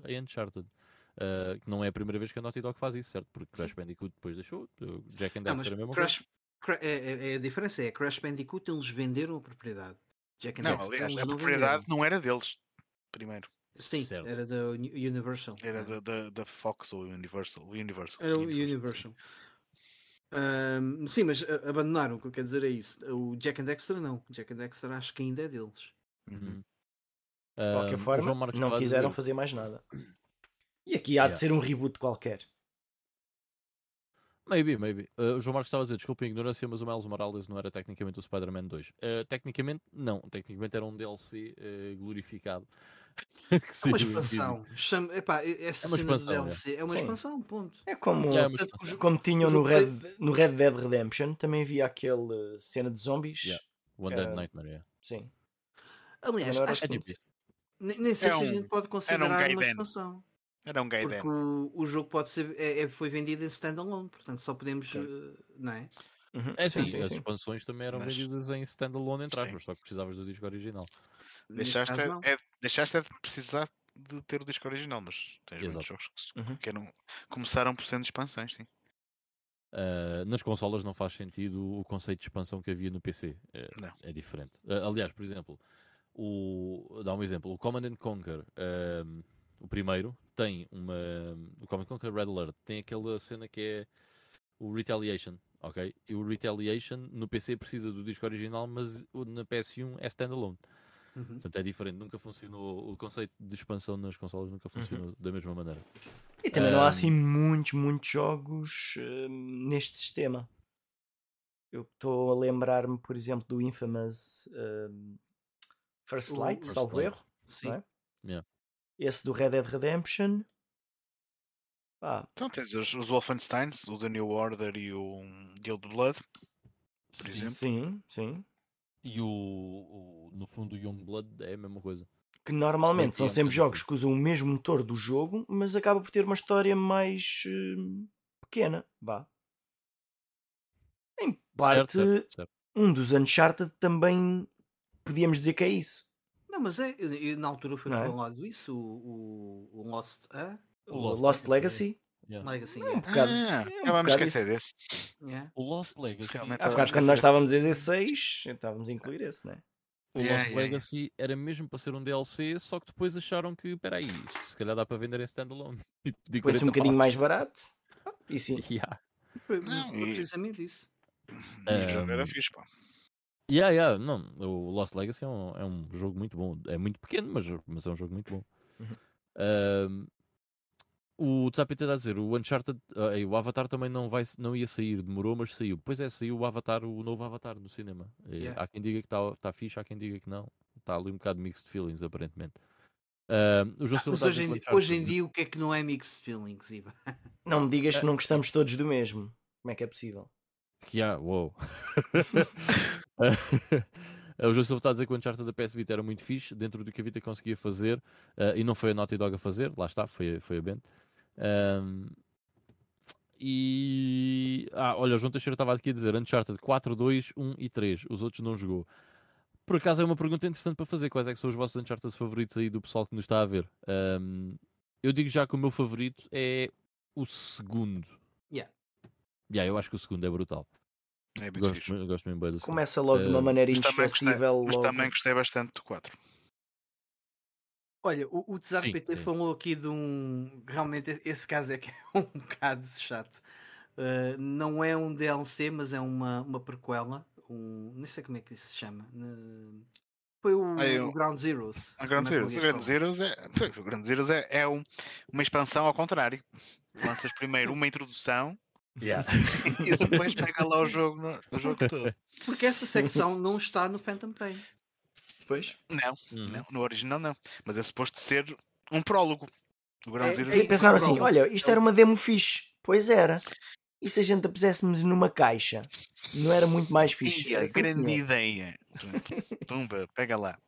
em Uncharted. Uh, que não é a primeira vez que a Naughty Dog faz isso, certo? Porque Crash Bandicoot depois deixou, Jack and Daxter a mesma Crash, coisa. É, é, é, a diferença é Crash Bandicoot eles venderam a propriedade. Jack and não, Dexter, aliás, a propriedade venderam. não era deles, primeiro. Sim, certo. era da Universal. Era é. da, da, da, Fox ou Universal. Universal. Era o Universal. Universal. Um, sim, mas abandonaram, o que eu quero dizer é isso. O Jack and Dexter não. O Jack and Dexter acho que ainda é deles. Uhum. De qualquer uh, forma, não quiseram dizer... fazer mais nada. E aqui há yeah. de ser um reboot qualquer. Maybe, maybe. Uh, o João Marcos estava a dizer, desculpa a ignorância, mas o Miles Morales não era tecnicamente o Spider-Man 2. Uh, tecnicamente, não. Tecnicamente era um DLC uh, glorificado. é uma expansão. Chama, epá, essa é uma expansão, DLC é, é uma Sim. expansão, ponto. É como, é expansão. como tinham no Red, no Red Dead Redemption, também havia aquele cena de zombies. Yeah. One Dead Nightmare, yeah. Sim. Aliás, acho que nem sei é se um, a gente pode considerar um uma expansão. Era um Gaiden. Porque o, o jogo pode ser, é, é, foi vendido em standalone, portanto só podemos. Uh, não é? Uhum. É sim, sim, as sim. expansões também eram Mas... vendidas em standalone, entre aspas, só que precisavas do disco original. Deixaste, é, deixaste é de precisar de ter o disco original, mas tens Exato. muitos jogos que, uhum. que eram, começaram por sendo expansões, sim. Uh, nas consolas não faz sentido o conceito de expansão que havia no PC. É, é diferente. Uh, aliás, por exemplo, o, dá um exemplo, o Command Conquer. Uh, o primeiro, tem uma. O Comic Con Red Alert tem aquela cena que é o Retaliation, ok? E o Retaliation no PC precisa do disco original, mas na PS1 é standalone. Uhum. Portanto é diferente, nunca funcionou. O conceito de expansão nas consolas nunca funcionou uhum. da mesma maneira. E também um, não há assim muitos, muitos jogos uh, neste sistema. Eu estou a lembrar-me, por exemplo, do Infamous uh, First Light, salvo erro. Sim. É? Yeah esse do Red Dead Redemption. Ah. Então tens os, os Wolfensteins, o The New Order e o Guild Blood, por sim, exemplo. Sim, sim. E o, o, no fundo o Young Blood é a mesma coisa. Que normalmente são sempre jogos que usam o mesmo motor do jogo, mas acaba por ter uma história mais uh, pequena. Vá. Em parte, certo, certo, certo. um dos Uncharted também podíamos dizer que é isso. Não, mas é, eu, eu, na altura foi é? falado isso, o, o, o Lost, ah? o Lost, Lost Legacy. Yeah. Legacy, é um bocado. Ah, é um vamos esquecer desse. Yeah. O Lost Legacy. Realmente, Há bocado, quando nós estávamos a dizer 6, estávamos a incluir esse, né? O yeah, Lost yeah, Legacy era mesmo para ser um DLC, só que depois acharam que, peraí, se calhar dá para vender em standalone. Tipo, depois um bocadinho mais barato. E sim. Yeah. Foi, não, precisamente isso. Um, jogo era fixe, pá. Yeah, yeah, não, o Lost Legacy é um, é um jogo muito bom. É muito pequeno, mas, mas é um jogo muito bom. Uhum. O Tzapita está a dizer, o Uncharted, uh, o Avatar também não, vai, não ia sair, demorou, mas saiu. Pois é, saiu o Avatar, o novo Avatar no cinema. Yeah. Há quem diga que está tá fixe, há quem diga que não. Está ali um bocado mixed feelings, aparentemente. Uh, o ah, mas hoje, em, hoje em dia o que é que não é mixed feelings, Iba? Não me digas que não gostamos todos do mesmo. Como é que é possível? Yeah, uou. o João Silva está a dizer que o Uncharted da PS Vita era muito fixe, dentro do que a Vita conseguia fazer, uh, e não foi a Naughty Dog a fazer, lá está, foi, foi a Bent. Um, e. Ah, olha, o João Teixeira estava aqui a dizer Uncharted 4, 2, 1 e 3, os outros não jogou. Por acaso é uma pergunta interessante para fazer: quais é que são os vossos Uncharted favoritos aí do pessoal que nos está a ver? Um, eu digo já que o meu favorito é o segundo. Yeah. Yeah, eu acho que o segundo é brutal. É gosto, gosto mesmo bem do Começa logo de uma maneira inesquecível. Mas também gostei bastante do 4. Olha, o, o Tsar PT sim. falou aqui de um. Realmente, esse caso é que é um bocado chato. Uh, não é um DLC, mas é uma, uma prequela. Um, não sei como é que isso se chama. Uh, foi o, ah, eu... o Ground Zeroes. A Ground Zeroes. O Ground Zeroes é, o Ground Zeroes é, é um, uma expansão ao contrário. Lanças primeiro uma introdução Yeah. e depois pega lá o jogo, no, o jogo todo. Porque essa secção não está no Phantom Pain. Pois? Não, uhum. não, no original não. Mas é suposto ser um prólogo. O Ground é, Zero é, e pensaram assim: olha, isto era uma demo fixe. Pois era. E se a gente a puséssemos numa caixa? Não era muito mais fixe? Ia, grande ideia. Tumba, pega lá.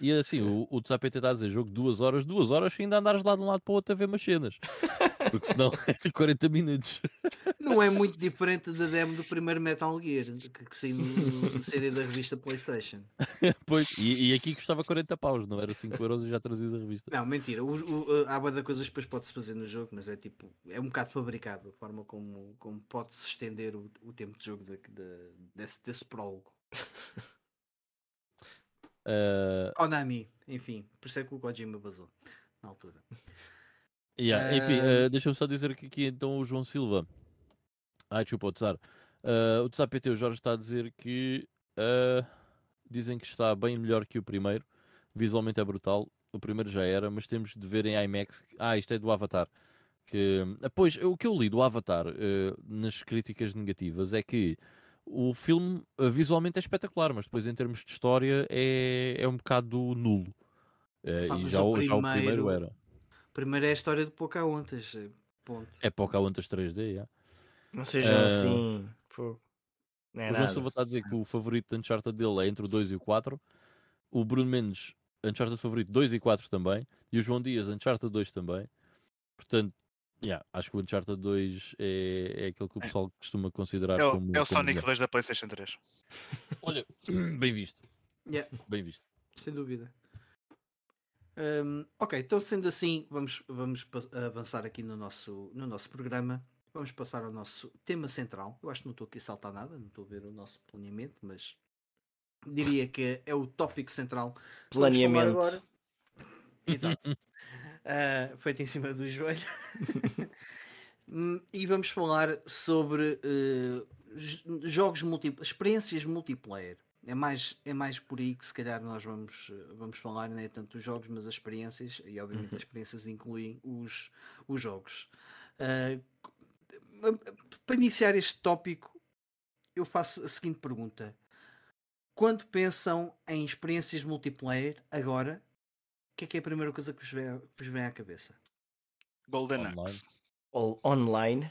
E assim, o, o Tsapete está a dizer jogo duas horas, duas horas ainda andares lá de um lado para o outro a ver umas cenas. Porque senão é de 40 minutos. Não é muito diferente da demo do primeiro Metal Gear que, que saiu no, no, CD da revista PlayStation. pois, e, e, aqui custava 40 paus, não era 5 euros e já trazias a revista. Não, mentira. O, o, há boa coisas depois pode-se fazer no jogo, mas é tipo, é um bocado fabricado a forma como, como pode-se estender o, o tempo de jogo de, de, desse, desse prólogo. Uh... Konami, enfim, por isso é que o Kojima basou na altura. Yeah, uh... Enfim, uh, deixa-me só dizer que aqui então o João Silva. Ai, desculpa, o Tsar. Uh, o Tsar PT, o Jorge está a dizer que dizem que está bem melhor que o primeiro. Visualmente é brutal. O primeiro já era, mas temos de ver em IMAX. Ah, isto é do Avatar. Que, pois, o que eu li do Avatar nas críticas negativas é que o filme uh, visualmente é espetacular, mas depois em termos de história é, é um bocado nulo. Uh, ah, e já o, primeiro, já o primeiro era. Primeiro é a história de Pocahontas. Eh, ponto. É Pocahontas 3D, yeah. Não sejam uh, assim. É o João Silva está a dizer que o favorito de Uncharted dele é entre o 2 e o 4. O Bruno Mendes, Uncharted favorito 2 e 4 também. E o João Dias, Uncharted 2 também. Portanto, Yeah, acho que o Uncharted 2 é, é aquele que o é. pessoal costuma considerar é o, como. É o Sonic 2 da PlayStation 3. Olha, bem visto. Yeah. Bem visto. Sem dúvida. Um, ok, então sendo assim, vamos, vamos avançar aqui no nosso, no nosso programa. Vamos passar ao nosso tema central. Eu acho que não estou aqui a saltar nada, não estou a ver o nosso planeamento, mas diria que é o tópico central. Planeamento. Agora. Exato uh, feito em cima do joelho. Hum, e vamos falar sobre uh, jogos múltiplos, experiências multiplayer. É mais, é mais por aí que se calhar nós vamos, vamos falar, não é tanto dos jogos, mas as experiências, e obviamente uhum. as experiências incluem os, os jogos. Uh, para iniciar este tópico, eu faço a seguinte pergunta: quando pensam em experiências multiplayer, agora, o que é que é a primeira coisa que vos vem, que vos vem à cabeça? Golden Axe. All online.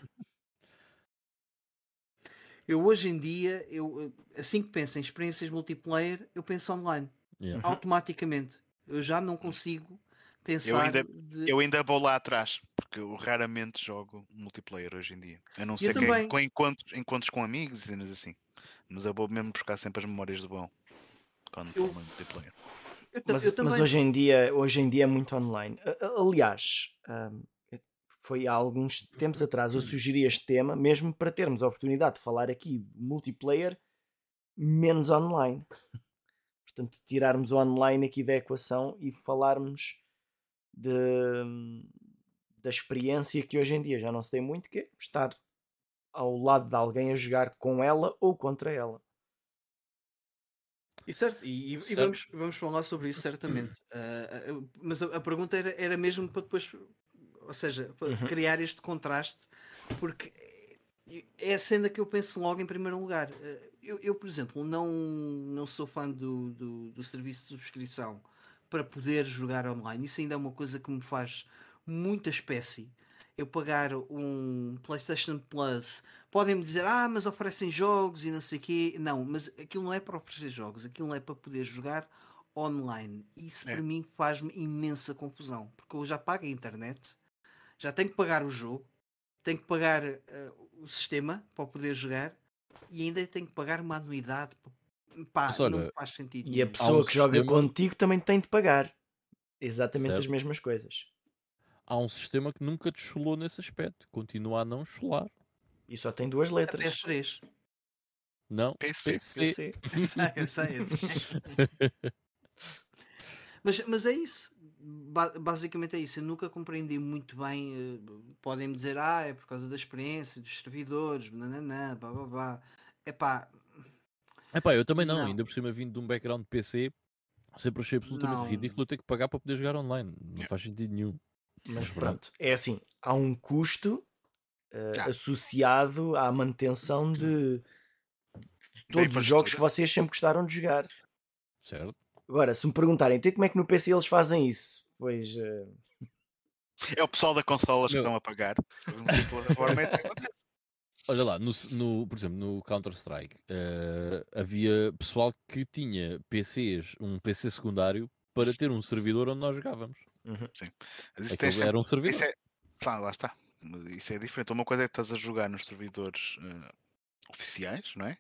Eu hoje em dia, eu, assim que penso em experiências multiplayer, eu penso online. Yeah. Uhum. Automaticamente. Eu já não consigo pensar. Eu ainda, de... eu ainda vou lá atrás, porque eu raramente jogo multiplayer hoje em dia. A não ser que é com encontros, encontros com amigos e cenas assim. Mas eu vou mesmo buscar sempre as memórias do bom quando eu... multiplayer. Eu, mas, eu mas, hoje em dia hoje em dia é muito online aliás um, foi há alguns tempos atrás eu sugeri este tema mesmo para termos a oportunidade de falar aqui de multiplayer menos online. Portanto tirarmos o online aqui da equação e falarmos de, da experiência que hoje em dia já não se tem muito que é estar ao lado de alguém a jogar com ela ou contra ela. E, certo, e, e vamos, vamos falar sobre isso certamente. Uh, uh, mas a, a, pergunta era, era mesmo para depois, ou seja, para uhum. criar este contraste, porque é a cena que eu penso logo em primeiro lugar. Uh, eu, eu, por exemplo, não, não sou fã do, do, do, serviço de subscrição para poder jogar online. Isso ainda é uma coisa que me faz muita espécie eu pagar um PlayStation Plus, podem-me dizer, ah, mas oferecem jogos e não sei o quê. Não, mas aquilo não é para oferecer jogos, aquilo não é para poder jogar online. Isso é. para mim faz-me imensa confusão, porque eu já pago a internet, já tenho que pagar o jogo, tenho que pagar uh, o sistema para poder jogar e ainda tenho que pagar uma anuidade. Pá, olha, não faz sentido. E a pessoa um que sistema... joga contigo também tem de pagar exatamente certo. as mesmas coisas há um sistema que nunca te cholou nesse aspecto. Continua a não cholar. E só tem duas letras. PS3. Não. PC. PC. eu sei, eu sei. mas, mas é isso. Ba basicamente é isso. Eu nunca compreendi muito bem. Uh, Podem-me dizer, ah, é por causa da experiência, dos servidores, nananã, blá blá blá. Epá. Epá, eu também não. não. Ainda por cima vindo de um background de PC, sempre achei absolutamente não. ridículo ter que pagar para poder jogar online. Não faz sentido nenhum. Mas pronto, é assim, há um custo uh, ah. associado à manutenção de todos os jogos que vocês sempre gostaram de jogar. Certo. Agora, se me perguntarem, então como é que no PC eles fazem isso? Pois. Uh... É o pessoal da consolas Meu. que estão a pagar. Olha lá, no, no, por exemplo, no Counter-Strike uh, havia pessoal que tinha PCs, um PC secundário, para ter um servidor onde nós jogávamos. Uhum. Sim. Mas isso sempre... era um servidor. Isso é... Lá, lá está. Isso é diferente. Uma coisa é que estás a jogar nos servidores uh, oficiais, não é?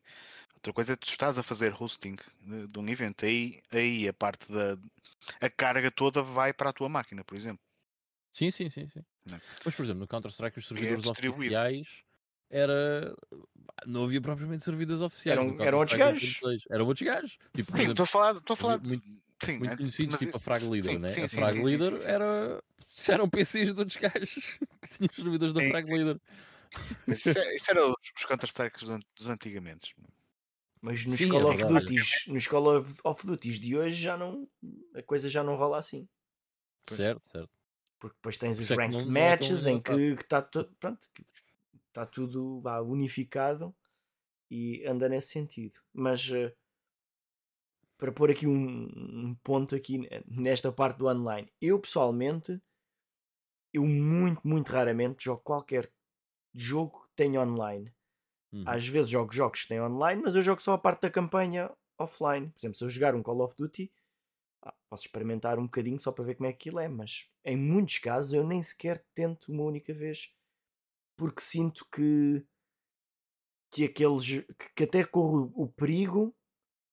Outra coisa é que tu estás a fazer hosting de, de, um evento. Aí, aí a parte da a carga toda vai para a tua máquina, por exemplo. Sim, sim, sim, sim. Não. É? Mas, por exemplo, no Counter-Strike os é servidores é oficiais era. Não havia propriamente servidores oficiais. Eram, eram outros gajos. Eram outros gajos. Tipo, sim, estou a falar, estou a falar muito, sim, muito é, conhecidos, tipo a Frag Leader, sim, né? Sim, a Frag Leader era. Eram PCs de outros gajos que tinham os servidores da Frag Leader. Mas isso, é, isso era os, os Counter-Strikes dos antigamente. Mas no Call of Duties, no Call of Duties de hoje já não. A coisa já não rola assim. Certo, certo. Porque depois tens os ranked não, matches não em que está pronto, está tudo vá, unificado e anda nesse sentido. Mas uh, para pôr aqui um, um, ponto aqui nesta parte do online, eu pessoalmente eu muito, muito raramente jogo qualquer jogo que tenha online. Uhum. Às vezes jogo jogos que têm online, mas eu jogo só a parte da campanha offline. Por exemplo, se eu jogar um Call of Duty, posso experimentar um bocadinho só para ver como é que aquilo é, mas em muitos casos eu nem sequer tento uma única vez porque sinto que que aqueles que, que até corro o perigo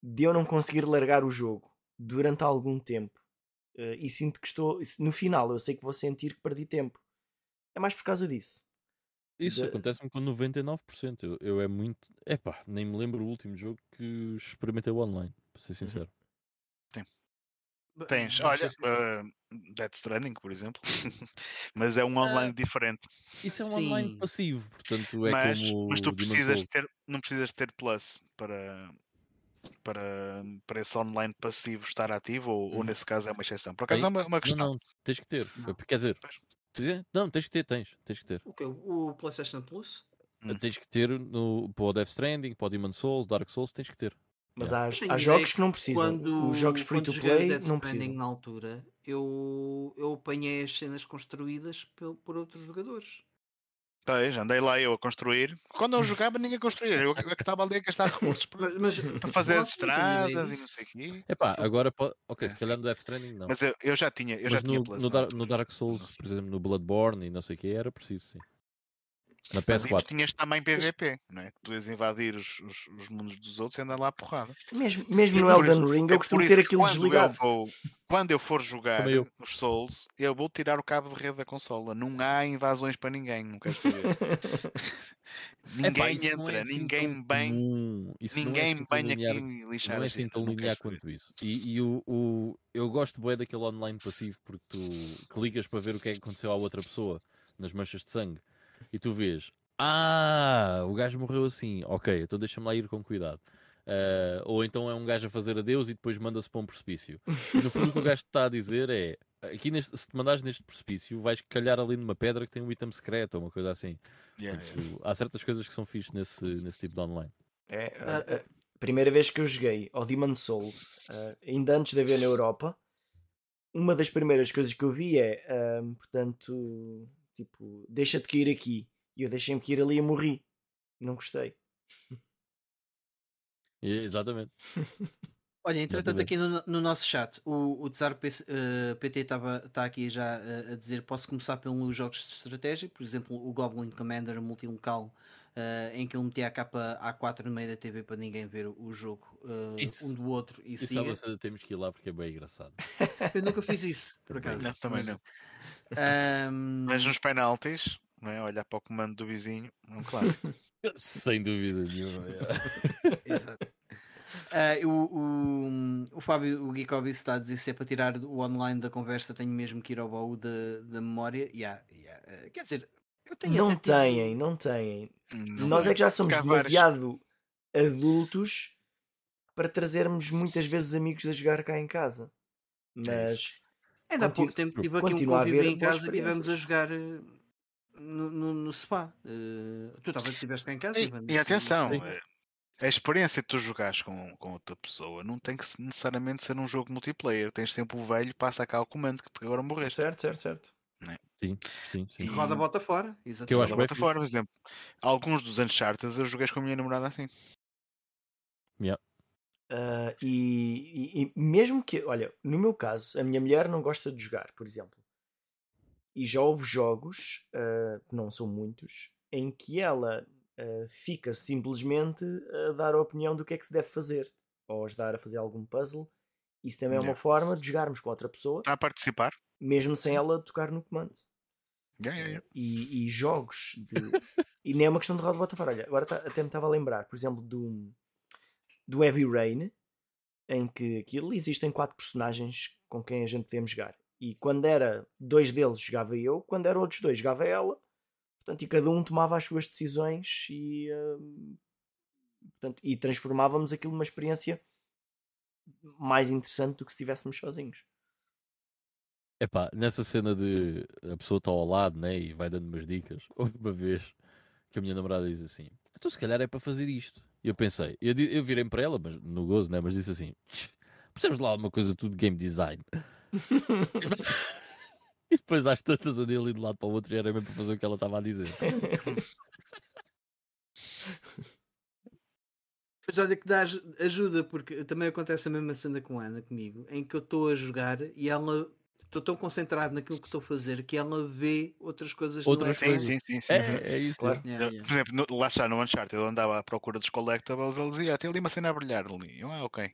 de eu não conseguir largar o jogo durante algum tempo uh, e sinto que estou no final eu sei que vou sentir que perdi tempo é mais por causa disso isso de... acontece-me com 99% eu, eu é muito epá, nem me lembro o último jogo que experimentei online para ser uhum. sincero Tens, olha, uh, Death Stranding, por exemplo, mas é um ah, online uh, diferente. Isso é um Sim. online passivo, portanto é mas, como. Mas tu precisas ter, não precisas ter Plus para, para, para esse online passivo estar ativo, ou, ou hum. nesse caso é uma exceção. Por acaso é uma, uma questão. Não, não, tens que ter. Não. Quer dizer, não, tens que ter, tens, tens que ter. O que? O PlayStation Plus? Hum. Tens que ter no, para o Death Stranding, para o Demon Souls, Dark Souls, tens que ter. Mas há, há jogos que não precisam. Quando, Os jogos free to play não precisam. na altura, eu, eu apanhei as cenas construídas por, por outros jogadores. Pois, andei lá eu a construir. Quando eu jogava, ninguém construía. Eu é que estava ali a gastar recursos para, mas, para fazer as estradas e não sei o quê. Epá, agora pode. Ok, se calhar no Death Stranding não. Mas eu, eu já tinha. Eu mas já no, tinha no, Dar, no Dark Souls, por exemplo, no Bloodborne e não sei o que, era preciso sim. Na PS4. tinhas também PVP, não é? Podias invadir os, os, os, mundos dos outros e andar lá a porrada. Mesmo, mesmo no Elden Ring, eu costumo ter aquilo desligado. Eu vou, quando eu for jogar os Souls, eu vou tirar o cabo de rede da consola. Não há invasões para ninguém, não quero saber. ninguém entra, é assim ninguém bem. Ninguém é assim linear, aqui lixar. Não é assim tão linear quanto isso. E, e o, o, eu gosto bem daquele online passivo porque tu clicas para ver o que é que aconteceu à outra pessoa nas manchas de sangue e tu vês, ah, o gajo morreu assim, ok, então deixa-me lá ir com cuidado. Uh, ou então é um gajo a fazer adeus e depois manda-se para um precipício. E no fundo o que o gajo está a dizer é: aqui neste, se te mandares neste precipício, vais calhar ali numa pedra que tem um item secreto ou uma coisa assim. Yeah, yeah. Há certas coisas que são fixas nesse, nesse tipo de online. É, a, a, primeira vez que eu joguei ao Demon Souls, uh, ainda antes de haver na Europa, uma das primeiras coisas que eu vi é, uh, portanto, Tipo, deixa-te cair aqui. E eu deixei-me cair ali e morri. Não gostei. Exatamente. Olha, entretanto, aqui no, no, nosso chat, o, o Tsar PC, uh, PT está aqui já uh, a dizer: posso começar pelos jogos de estratégia, por exemplo, o Goblin Commander multilocal, uh, em que ele metia a capa A4 no meio da TV para ninguém ver o jogo isso, um do outro. E isso siga. Você, temos que ir lá porque é bem engraçado. Eu nunca fiz isso, por acaso. Não, também não. Um... Mas nos penaltis, não é? olhar para o comando do vizinho, é um clássico. Sem dúvida nenhuma. Exato. Uh, o, o, o Fábio o Geekobi está a dizer se é para tirar o online da conversa, tenho mesmo que ir ao baú da, da memória. Yeah, yeah. Uh, quer dizer, não têm, não têm. Não Nós é que já somos demasiado várias... adultos para trazermos muitas vezes amigos a jogar cá em casa. Mas Ainda há pouco tempo tive aqui um convívio em casa e estivemos a jogar eh, no, no, no spa. Uh, tu talvez estiveste cá em casa. E, e atenção, eh, a experiência de tu jogares com, com outra pessoa não tem que necessariamente ser um jogo multiplayer. Tens sempre o velho, passa cá o comando que agora morreste. Certo, certo, certo. Sim, sim, sim. Roda bota fora. Exatamente. Que eu acho bota fora, por exemplo. Alguns dos Uncharted eu joguei com a minha namorada assim. Yeah. Uh, e, e, e, mesmo que, olha, no meu caso, a minha mulher não gosta de jogar, por exemplo. E já houve jogos, uh, que não são muitos, em que ela uh, fica simplesmente a dar a opinião do que é que se deve fazer, ou ajudar a fazer algum puzzle. Isso também yeah. é uma forma de jogarmos com outra pessoa. Está a participar. Mesmo sem ela tocar no comando. Yeah, yeah, yeah. E, e, jogos de. e nem é uma questão de roda bota fora. Olha, agora tá, até me estava a lembrar, por exemplo, do, do Heavy Rain, em que aquilo existem quatro personagens com quem a gente podemos jogar. E quando era dois deles jogava eu, quando eram outros dois jogava ela. Portanto, e cada um tomava as suas decisões e, uh, portanto, e transformávamos aquilo numa experiência mais interessante do que se estivéssemos sozinhos. Epá, nessa cena de a pessoa está ao lado né, e vai dando umas dicas, houve uma vez que a minha namorada diz assim: então se calhar é para fazer isto. E eu pensei, eu, eu virei para ela, mas no gozo, né, mas disse assim: percebes lá alguma coisa tudo de game design? e depois às tantas andei ali de lado para o outro e era mesmo para fazer o que ela estava a dizer. Mas olha que dá ajuda, porque também acontece a mesma cena com a Ana comigo, em que eu estou a jogar e ela estou tão concentrado naquilo que estou a fazer que ela vê outras coisas outras sim, sim, sim, sim, é, é isso claro. Yeah, yeah. por exemplo no, lá está no Uncharted eu andava à procura dos collectibles ele dizia ah, tem ali uma cena a brilhar ali eu, ah ok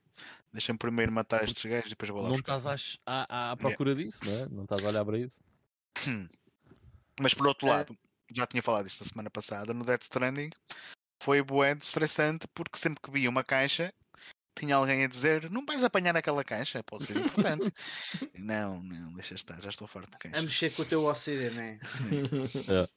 deixa-me primeiro matar estes gajos e depois vou lá não estás à, à, procura yeah. disso não é? não estás a olhar para isso hum. mas por outro é. lado já tinha falado isto na semana passada no Death Stranding foi bué estressante porque sempre que via uma caixa tinha alguém a dizer: Não vais apanhar aquela caixa, pode ser importante. não, não, deixa estar, já estou farto de caixa. A mexer com o teu OCD, não é? é.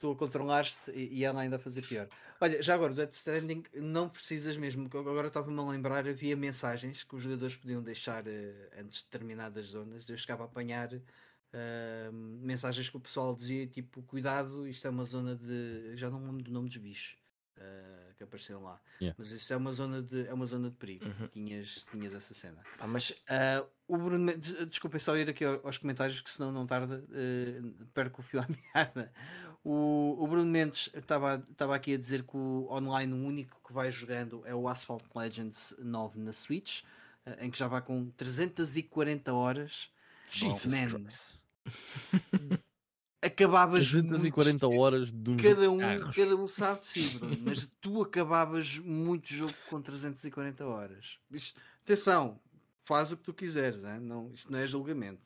Tu a controlaste e ela ainda a fazer pior. Olha, já agora, Death Stranding, não precisas mesmo. Agora estava-me a lembrar, havia mensagens que os jogadores podiam deixar uh, antes de determinadas zonas. Eu chegava a apanhar uh, mensagens que o pessoal dizia: tipo, cuidado, isto é uma zona de. Já não lembro do nome dos bichos. Uh, que apareceram lá. Yeah. Mas isso é uma zona de, é uma zona de perigo. Uhum. Tinhas, tinhas essa cena. Ah, mas uh, o Bruno, desculpem só ir aqui aos comentários, que senão não tarda, uh, perco o fio à meada. O, o Bruno Mendes estava aqui a dizer que o online o único que vai jogando é o Asphalt Legends 9 na Switch, uh, em que já vai com 340 horas. Jesus Man. Christ. acabavas 240 muito... horas de um cada um, cada um sabe de si, Bruno, mas tu acabavas muito jogo com 340 horas. Isto, atenção, faz o que tu quiseres, né? não, isto não é julgamento.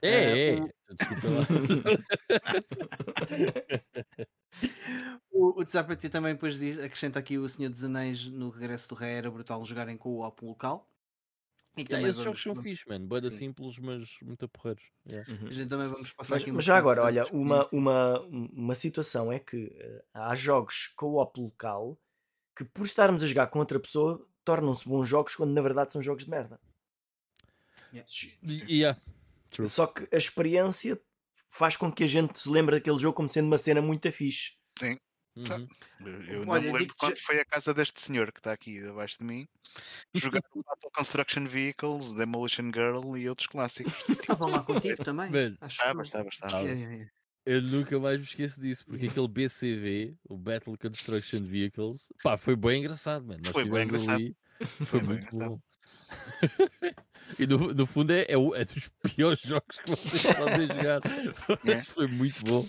É, uh, é. O, o, o também depois diz, acrescenta aqui o Senhor dos Anéis no regresso do Rei era brutal jogarem com o op local. E yeah, esses jogos são fixe, mano. Boeda simples, mas muito porreiros. Yeah. Uhum. A gente também vamos passar mas, aqui Mas já agora, olha, uma, uma, uma situação é que uh, há jogos co-op local que por estarmos a jogar com outra pessoa tornam-se bons jogos quando na verdade são jogos de merda. Yeah. yeah. Só que a experiência faz com que a gente se lembre daquele jogo como sendo uma cena muito fixe. Sim. Uhum. Eu não me lembro quando já... foi a casa deste senhor que está aqui abaixo de mim jogar Battle Construction Vehicles, Demolition Girl e outros clássicos. Estavam lá contigo também? estava, estava, estava. Eu nunca mais me esqueço disso, porque aquele BCV, o Battle Construction Vehicles, pá, foi bem engraçado, mano. Nós foi bem engraçado. Ali, foi, foi muito engraçado. bom. e no, no fundo é, é, é, dos piores jogos que vocês podem jogar. Mas foi muito bom.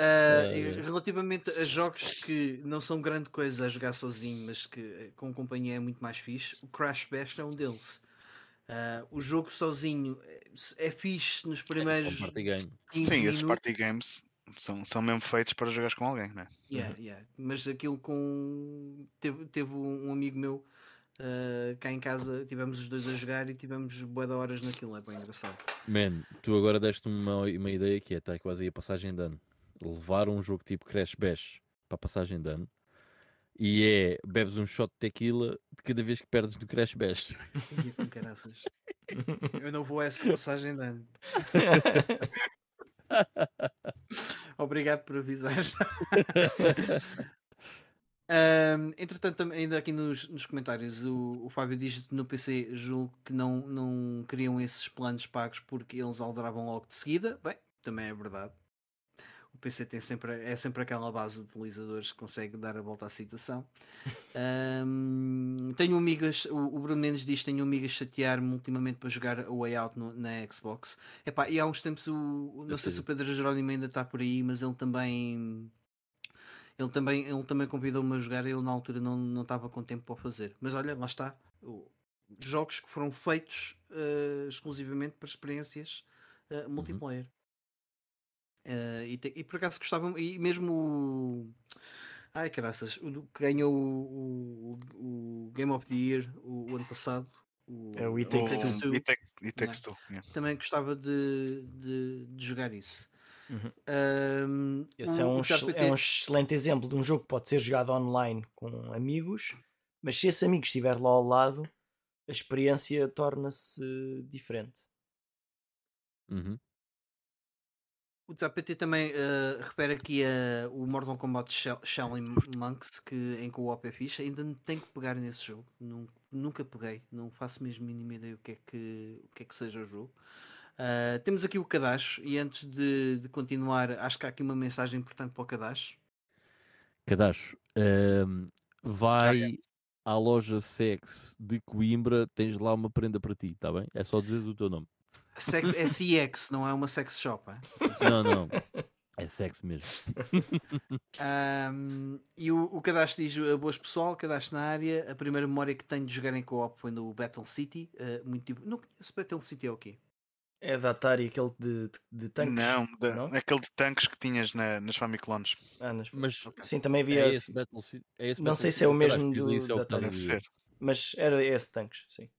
Uh, relativamente a jogos que não são grande coisa a jogar sozinho, mas que eh, com companhia é muito mais fixe, o Crash Bash é um deles. Uh, o jogo sozinho é, é fixe nos primeiros. É party game. Sim, esses party games são, são mesmo feitos para jogar com alguém, não é? Yeah, uhum. yeah. Mas aquilo com. Teve, teve um amigo meu uh, cá em casa, tivemos os dois a jogar e tivemos boa de horas naquilo, é bem engraçado. Man, tu agora deste uma, uma ideia que é, está quase aí a passagem de ano levar um jogo tipo Crash Bash para a passagem de ano e é bebes um shot de tequila de cada vez que perdes no Crash Bash. Eu não vou a essa passagem de ano. Obrigado por avisar. Um, entretanto, ainda aqui nos, nos comentários, o, o, Fábio diz que no PC julgo que não, não queriam esses planos pagos porque eles aldravam logo de seguida. Bem, também é verdade. O PC tem sempre, é sempre aquela base de utilizadores que consegue dar a volta à situação. um, tenho amigas, o, o Bruno Mendes diz: Tenho amigas chatear-me ultimamente para jogar o Way Out no, na Xbox. Epá, e há uns tempos, o, não sei se o Pedro Jerónimo ainda está por aí, mas ele também ele também, ele também convidou-me a jogar e eu na altura não, não estava com tempo para fazer. Mas olha, lá está. Jogos que foram feitos uh, exclusivamente para experiências uh, multiplayer. Uhum. Uh, e, te, e, por acaso gostavam, e mesmo o. Ai caraças, o que ganhou o, o, o, Game of the Year o, o ano passado. O, é o It Takes Two. It Takes Two. Yeah. Também gostava de, de, de jogar isso. Uhum. Um, Esse é um, é um excelente exemplo de um jogo que pode ser jogado online com amigos, mas se esse amigo estiver lá ao lado, a experiência torna-se diferente. Uhum. O TAPT também uh, refere aqui uh, o Mortal Kombat Shaolin Monks, que em co-op é fixe. Ainda tenho que pegar nesse jogo. Nunca, nunca peguei, não faço mesmo mínima ideia o que é que, o que, é que seja o jogo. Uh, temos aqui o Cadacho e antes de, de, continuar, acho que há aqui uma mensagem importante para o Cadacho. Cadacho, uh, vai à loja Sex de Coimbra, tens lá uma prenda para ti, está bem? É só dizer o teu nome. Sex é CX, não é uma sex shop. É? Não, não. É sexo mesmo. um, e o, o cadastro diz boas pessoal, cadastro na área. A primeira memória que tenho de jogar em co-op foi no Battle City. Uh, muito tipo. Não conheço Battle City é o quê? É da Atari aquele de, de, de tanques? Não, de, não, aquele de tanques que tinhas na, nas Famiclones. Ah, nas... Mas sim, também havia. É esse Battle, é esse não sei se é o mesmo do, é da Atari. Mas era esse tanques, sim.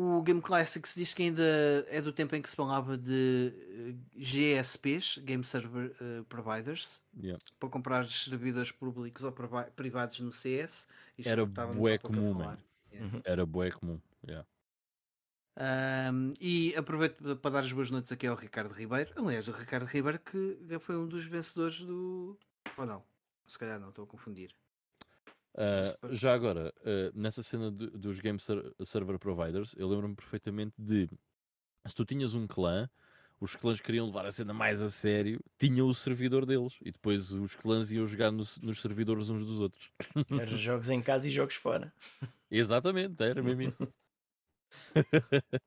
O Game Classics diz que ainda é do tempo em que se falava de eh, GSPs, Game Server uh, Providers, yeah. para comprar servidores públicos ou privados no CS. Isto era bué comum, yeah. Era bué comum, yeah. Um, e aproveito para dar as boas noites aqui ao Ricardo Ribeiro. Aliás, o Ricardo Ribeiro que já foi um dos vencedores do. Ou não? Se calhar não, estou a confundir. Uh, já agora, uh, nessa cena de, dos Game ser Server Providers, eu lembro-me perfeitamente de se tu tinhas um clã, os clãs queriam levar a cena mais a sério, tinham o servidor deles e depois os clãs iam jogar no, nos servidores uns dos outros. Era jogos em casa e jogos fora. Exatamente, era mesmo isso.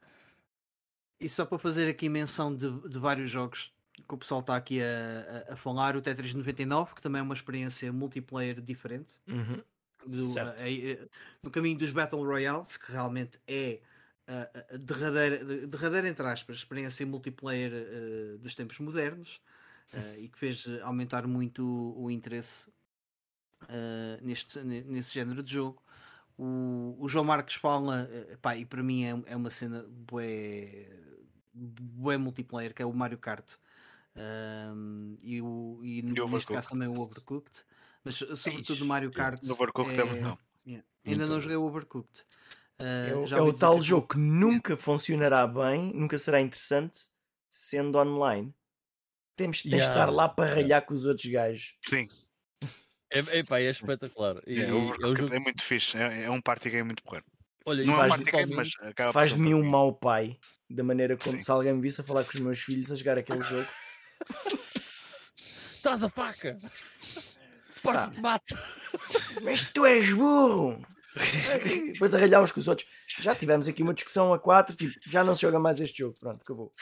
e só para fazer aqui menção de, de vários jogos que o pessoal está aqui a, a, a, falar, o Tetris 99, que também é uma experiência multiplayer diferente. Uhum. Do, a, no caminho dos Battle Royales, que realmente é a, derradeira, derradeira, entre aspas, experiência multiplayer uh, dos tempos modernos uh, e que fez aumentar muito o, o interesse uh, neste, nesse género de jogo. O, o João Marcos fala, eh, pá, e para mim é, é uma cena bué, bué multiplayer, que é o Mario Kart. Um, e, o, e, e neste caso também o Overcooked. Mas sobretudo o Mario Kart. No Overcooked é, é Yeah. Ainda não joguei o Overcooked. Uh, é, é o tal jogo que nunca funcionará bem, nunca será interessante sendo online. Temos, tens yeah. de estar lá para ralhar com os outros gajos. Sim. É, epá, é espetacular. E, é, é, jogo... é, muito fixe. É, é, um party game muito porreiro. Olha, não faz, é um party game, mas faz de mim um mau pai. Da maneira como Sim. se alguém me visse a falar com os meus filhos a jogar aquele jogo. Traz a faca! Porta de mate! Mas tu és burro! Depois arralhar uns com os outros. Já tivemos aqui uma discussão a quatro, tipo, já não se joga mais este jogo. Pronto, acabou.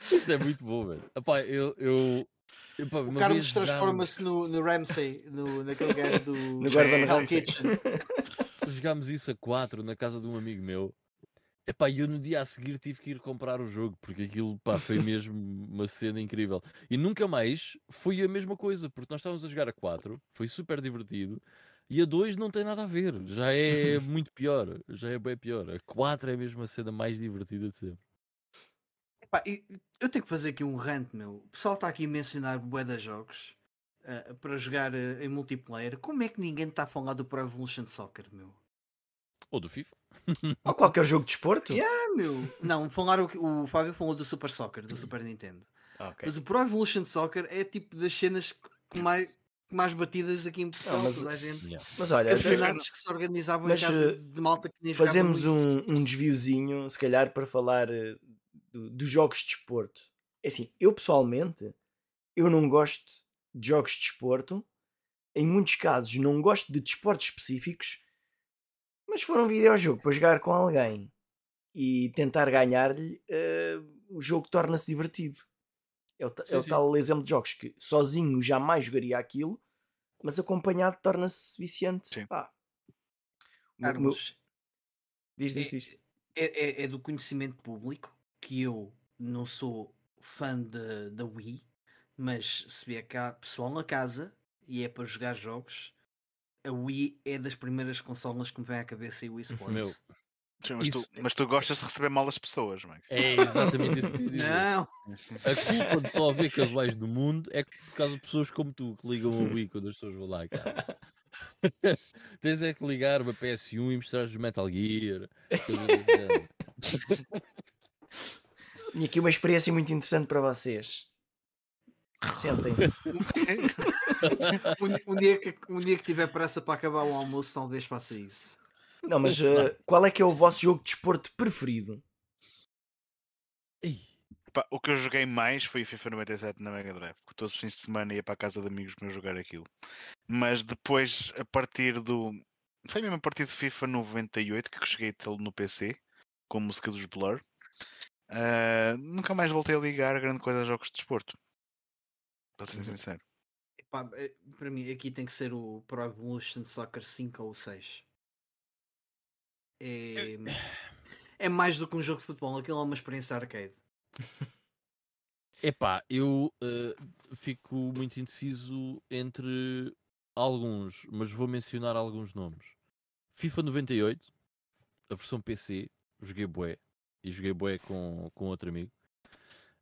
Isso é muito bom, velho. Epá, eu, eu, Epá, o Carlos transforma-se no, no Ramsey, no, naquele gajo do no Hell Kitchen. Jogámos isso a 4 na casa de um amigo meu. Epá, eu no dia a seguir tive que ir comprar o jogo, porque aquilo pá, foi mesmo uma cena incrível. E nunca mais foi a mesma coisa, porque nós estávamos a jogar a 4, foi super divertido, e a 2 não tem nada a ver, já é muito pior, já é bem pior. A 4 é mesmo a cena mais divertida de sempre. Pá, eu tenho que fazer aqui um rant, meu. O pessoal está aqui a mencionar bué de jogos uh, para jogar uh, em multiplayer. Como é que ninguém está a falar do Pro Evolution Soccer, meu? Ou do FIFA? Ou qualquer jogo de esporte? Yeah, meu. Não, falaram, o Fábio falou do Super Soccer, do Super Nintendo. Okay. Mas o Pro Evolution Soccer é tipo das cenas que mais, mais batidas aqui em Portugal. Mas, a gente, yeah. mas olha, campeonatos que se organizavam mas, em casa eh, de malta que nem Fazemos um, um desviozinho, se calhar, para falar do, dos jogos de desporto. É assim, eu pessoalmente, eu não gosto de jogos de desporto. Em muitos casos, não gosto de desportos específicos. Mas se for um videojogo para jogar com alguém e tentar ganhar-lhe, uh, o jogo torna-se divertido. É o, sim, é o tal exemplo de jogos que sozinho jamais jogaria aquilo, mas acompanhado torna-se viciante. Sim. Ah, Carlos, diz, diz, é, diz. É, é, é, do conhecimento público que eu não sou fã da Wii, mas se vier cá pessoal na casa e é para jogar jogos, a Wii é das primeiras consolas que me vem à cabeça e o eSports. Meu, Sim, mas, tu, mas, tu, gostas de receber mal as pessoas, Mike. É exatamente isso que eu dizer. Não! A culpa de só haver casuais no mundo é por causa de pessoas como tu que ligam o Wii quando as pessoas vão lá, cara. Tens é que ligar uma PS1 e mostrar os Metal Gear. Tinha aqui uma experiência muito interessante para vocês. Sentem-se. um, um, dia que, um dia que tiver pressa para acabar o almoço, talvez faça isso. Não, mas uh, qual é que é o vosso jogo de desporto preferido? o que eu joguei mais foi FIFA 97 na Mega Drive. Porque todos os fins de semana ia para a casa de amigos para jogar aquilo. Mas depois, a partir do. Foi mesmo a partir de FIFA 98 que cheguei a tê-lo no PC, com a música dos Blur. Uh, nunca mais voltei a ligar a grande coisa a jogos de desporto. Para ser uhum. sincero. Epá, eh, para mim, aqui tem que ser o Pro Evolution Soccer 5 ou 6 é, é mais do que um jogo de futebol, aquilo é uma experiência arcade. Epá, eu uh, fico muito indeciso entre alguns, mas vou mencionar alguns nomes. FIFA 98, a versão PC, joguei bué, e joguei bué com, com outro amigo.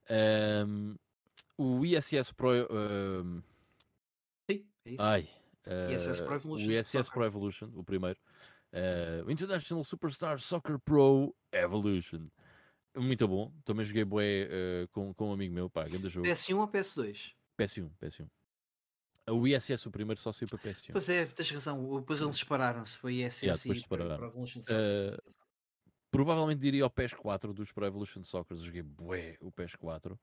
Um, o ISS Pro... Um, Sim, é isso. Ai, uh, ISS Pro Evolution. O ISS Pro Evolution, o primeiro. Uh, International Superstar Soccer Pro Evolution. Muito bom. Também joguei bué uh, com, com um amigo meu, pá, grande jogo. PS1 ou PS2? PS1, PS1. O ISS, o primeiro, só saiu para PS1. Pois é, tens razão. Depois eles separaram-se. Foi ISS yeah, e para, para Evolution Soccer. Uh, provavelmente diria o PES 4 dos Pro Evolution Soccer. Joguei bué o PES 4.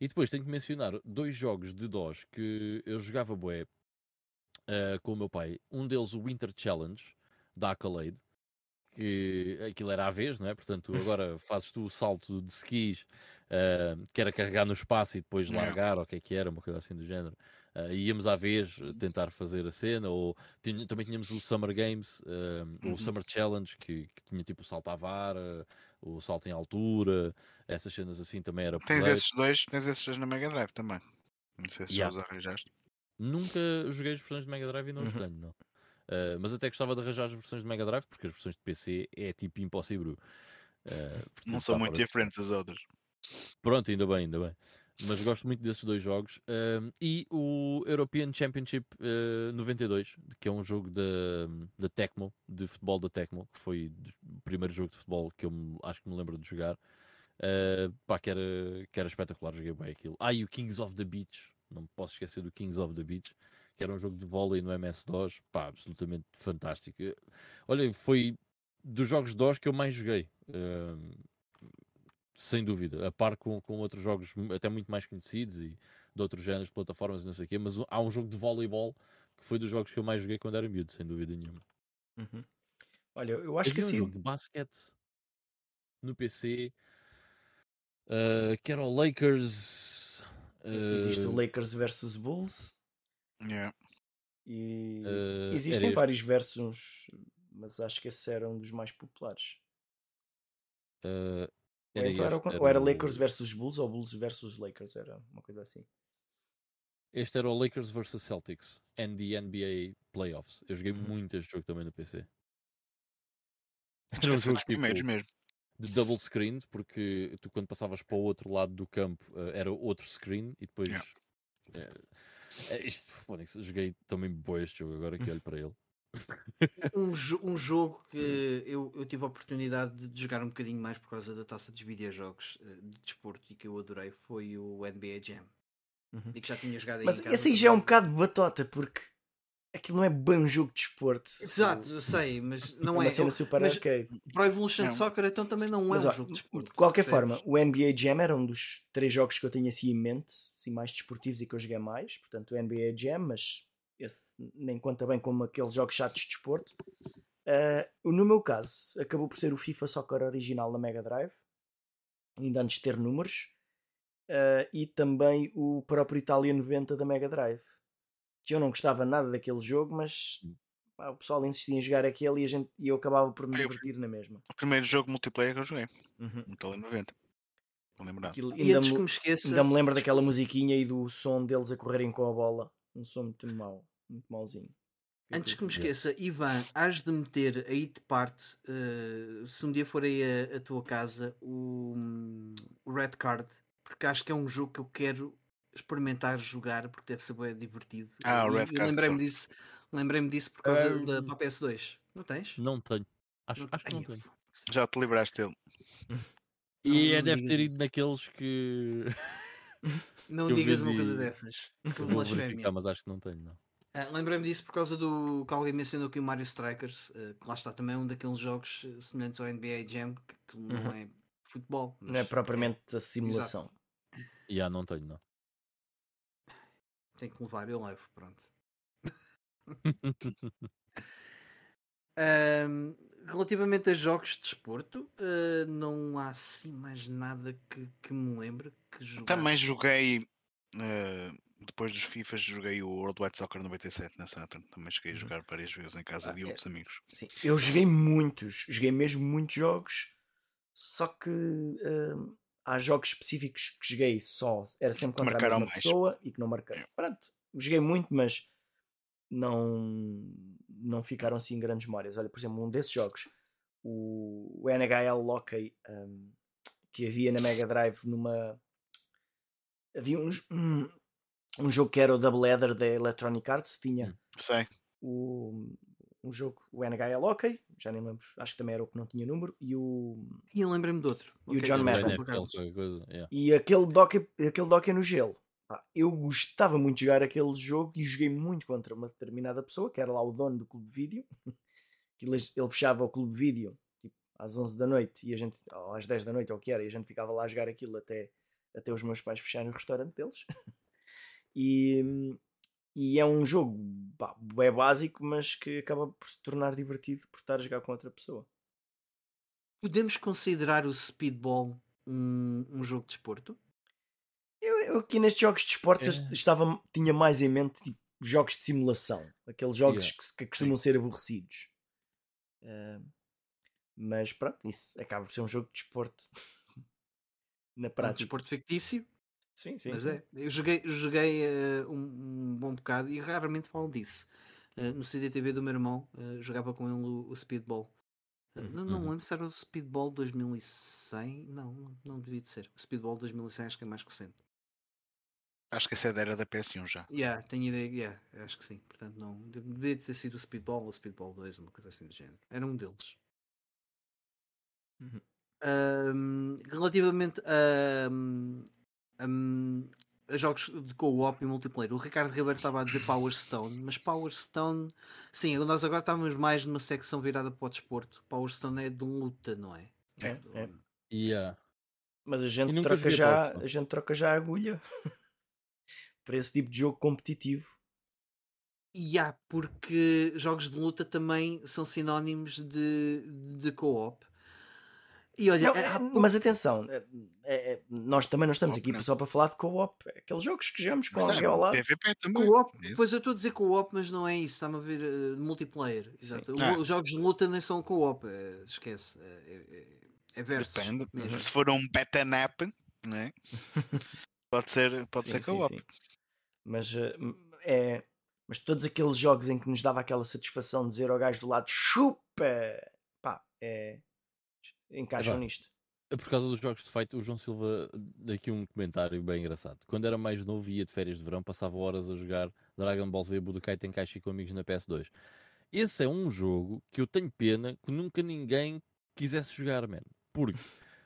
E depois tenho que mencionar dois jogos de DOS que eu jogava bué uh, com o meu pai. Um deles, o Winter Challenge da Accolade, que aquilo era à vez, não é? Portanto, agora fazes tu o salto de skis, uh, que era carregar no espaço e depois largar, ou o que é que era, uma coisa assim do género. Uh, íamos à vez tentar fazer a cena, ou tinha, também tínhamos o Summer Games, uh, uhum. o Summer Challenge, que, que, tinha tipo o salto à vara, o salto em altura, essas cenas assim também era Tens esses dois, tens esses dois na Mega Drive também. Não sei se yeah. já os arranjaste. Nunca joguei as versões de Mega Drive e não os uhum. tenho, não. Uh, mas até gostava de arranjar as versões de Mega Drive, porque as versões de PC é tipo impossível. Uh, não são muito diferentes das outras. Pronto, ainda bem, ainda bem. Mas gosto muito desses dois jogos. Uh, e o European Championship 92, que é um jogo da, Tecmo, de futebol da Tecmo, que foi o primeiro jogo de futebol que eu me, acho que me lembro de jogar. Uh, pá, que era, que era espetacular, joguei bem aquilo. Ah, e o Kings of the Beach, não posso esquecer do Kings of the Beach, que era um jogo de vôlei no MS-DOS, pá, absolutamente fantástico. Olha, foi dos jogos DOS que eu mais joguei, uh, sem dúvida, a par com, com outros jogos até muito mais conhecidos e de outros géneros de plataformas e não sei o quê, mas há um jogo de voleibol que foi dos jogos que eu mais joguei quando era miúdo, sem dúvida nenhuma. Uhum. Olha, eu acho que um assim... jogo de basquete no PC uh, que era o Lakers. Uh... Existe o Lakers versus Bulls. Yeah. E uh, existem vários versos, mas acho que esse era um dos mais populares. Uh, ou, então era, era, ou era Lakers versus Bulls ou Bulls versus Lakers, era uma coisa assim. Este era o Lakers versus Celtics and the NBA Playoffs. Eu joguei uhum. muito este jogo também no PC. Era um jogo tipo, mesmo. de double screen, porque tu quando passavas para o outro lado do campo uh, era outro screen e depois yeah. uh, é, isto, foda joguei também bom este jogo agora que olho para ele. Um, um, jogo que eu, eu, tive a oportunidade de jogar um bocadinho mais por causa da taça dos videojogos eh, de desporto e que eu adorei foi o NBA Jam. Uhum. E que já tinha jogado Mas esse aí já é um bocado batota porque aquilo não é bem um jogo de desporto. Exato, eu sei, mas não é. Uma cena super mas arcade. Pro Evolution não. Soccer então também não mas, é um ó, jogo de desporto. De qualquer forma, o NBA Jam era um dos três jogos que eu tinha assim em mente, assim, mais desportivos e que eu joguei mais. Portanto, o NBA Jam, mas esse nem conta bem como aqueles jogos chatos de desporto. Uh, no meu caso, acabou por ser o FIFA Soccer original da Mega Drive, ainda antes de ter números, uh, e também o próprio Itália 90 da Mega Drive. Que eu não gostava nada daquele jogo, mas pá, o pessoal insistia em jogar aquele e, a gente, e eu acabava por me divertir na mesma. O primeiro jogo multiplayer que eu joguei, uhum. Itália 90. Não lembro nada. ainda, me, me ainda me lembro daquela musiquinha e do som deles a correrem com a bola. Um som muito mau, muito mauzinho. Antes que me esqueça, Ivan, has de meter aí de parte, uh, se um dia for aí a, a tua casa, o, o, Red Card, porque acho que é um jogo que eu quero experimentar jogar, porque deve ser bem divertido. Ah, o Red Card. Lembrei-me disso, lembrei-me disso por causa um... da PS2. Não tens? Não tenho. Acho, não, acho que não tenho. Já te libraste dele. E é, deve ter ido isso. naqueles que. Não digas uma coisa dessas. Vou verificar, mas acho que não tenho, não. Uh, Lembrei-me disso por causa do que alguém mencionou aqui o Mario Strikers, uh, que lá está também um daqueles jogos semelhantes ao NBA Jam, que, que uhum. não é futebol. Não é propriamente é... a simulação. Já yeah, não tenho, não. Tenho que levar, eu levo, pronto. um, relativamente a jogos de desporto, uh, não há assim mais nada que, que me lembre que jogasse. Também joguei Uh, depois dos FIFAs joguei o World Wide Soccer 97 na Saturn. Também cheguei a uhum. jogar várias vezes em casa ah, de é. outros amigos. Sim, eu joguei muitos, joguei mesmo muitos jogos, só que uh, há jogos específicos que joguei só, era sempre contra a mesma mais. pessoa e que não marquei. É. Pronto, joguei muito, mas não, não ficaram assim grandes memórias. Olha, por exemplo, um desses jogos, o, o NHL Hockey, um, que havia na Mega Drive numa havia um, um, um, jogo que era o Double Header da Electronic Arts, tinha hum, Sei. o um jogo, o NHL OK, já nem lembro, acho que também era o que não tinha número, e o. E eu lembrei-me de outro. E okay. o John Madden. E aquele dock, aquele dock no gelo. eu gostava muito de jogar aquele jogo e joguei muito contra uma determinada pessoa, que era lá o dono do clube de vídeo. ele, ele fechava o clube de vídeo tipo, às 11 da noite e a gente, ou às 10 da noite, ou o que era, e a gente ficava lá a jogar aquilo até até os meus pais fecharem o restaurante deles. e, e é um jogo pá, é básico, mas que acaba por se tornar divertido por estar a jogar com outra pessoa. Podemos considerar o Speedball um, um jogo de desporto? Eu, eu, aqui nestes jogos de esportes é. estava, tinha mais em mente tipo, jogos de simulação, aqueles jogos yeah. que, que, costumam Sim. ser aborrecidos. Uh, mas pronto, isso acaba por ser um jogo de desporto na prática. Um desporto fictício. Sim, sim. Mas sim. é. Eu joguei, joguei uh, um, um, bom bocado e raramente falo disso. Uh, no CDTV do meu irmão, uh, jogava com ele o, o Speedball. Uhum. Não, não uhum. lembro se era o Speedball 2100. Não, não devia de ser. O Speedball 2100 acho que é mais recente. Acho que essa era da PS1 já. Yeah, tenho ideia, yeah, acho que sim. Portanto, não. Devia de ter sido o Speedball ou o Speedball 2, uma coisa assim do género. Era um deles. Uhum. Um, relativamente a, um, a, jogos de co-op e multiplayer, o Ricardo Ribeiro estava a dizer Power Stone, mas Power Stone, sim, nós agora estávamos mais numa secção virada para o desporto. Power Stone é de luta, não é? É, é. Yeah. Mas a gente, troca já, a gente troca já a agulha para esse tipo de jogo competitivo. E yeah, porque jogos de luta também são sinónimos de, de co-op. E olha, não, é, mas atenção, é, é, nós também não estamos aqui não. só para falar de co-op, aqueles jogos que jogamos com alguém ao lado. PVP também. Co-op, pois eu estou a dizer co-op, mas não é isso, está-me a ver uh, multiplayer. Exato. Ah. Os jogos de luta nem são co-op, uh, esquece. É, é versus. Depende. Mesmo. Se for um beta nap, né? pode ser, pode sim, ser co-op. Mas uh, é. Mas todos aqueles jogos em que nos dava aquela satisfação de dizer ao gajo do lado chupa, pá, é encaixam Agora, nisto. É por causa dos jogos de fight, o João Silva aqui um comentário bem engraçado. Quando era mais novo ia de férias de verão, passava horas a jogar Dragon Ball Z, Budokai Tenkaichi com amigos na PS2. Esse é um jogo que eu tenho pena que nunca ninguém quisesse jogar, mano. Porque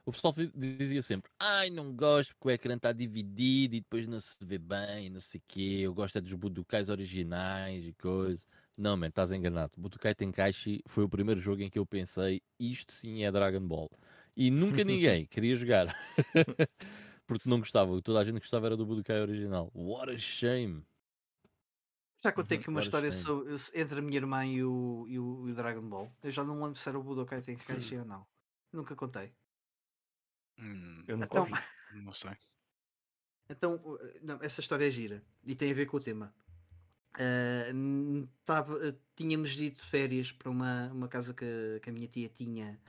o pessoal dizia sempre: Ai, não gosto porque o ecrã está dividido e depois não se vê bem, não sei o quê. Eu gosto é dos Budokai originais e coisas. Não, man, estás enganado. Budokai Tenkaichi foi o primeiro jogo em que eu pensei: isto sim é Dragon Ball. E nunca ninguém queria jogar. porque não gostava. Toda a gente gostava era do Budokai original. What a shame. Já contei aqui uma história sobre, entre a minha irmã e o, e o, e o Dragon Ball. Eu já não lembro se era o Budokai Tenkaichi hum. ou não. Nunca contei. Hum, eu nunca então, ouvi. Não sei. Então, não, essa história é gira e tem a ver com o tema. Uh, tava, uh, tínhamos de férias para uma, uma casa que, que a minha tia tinha.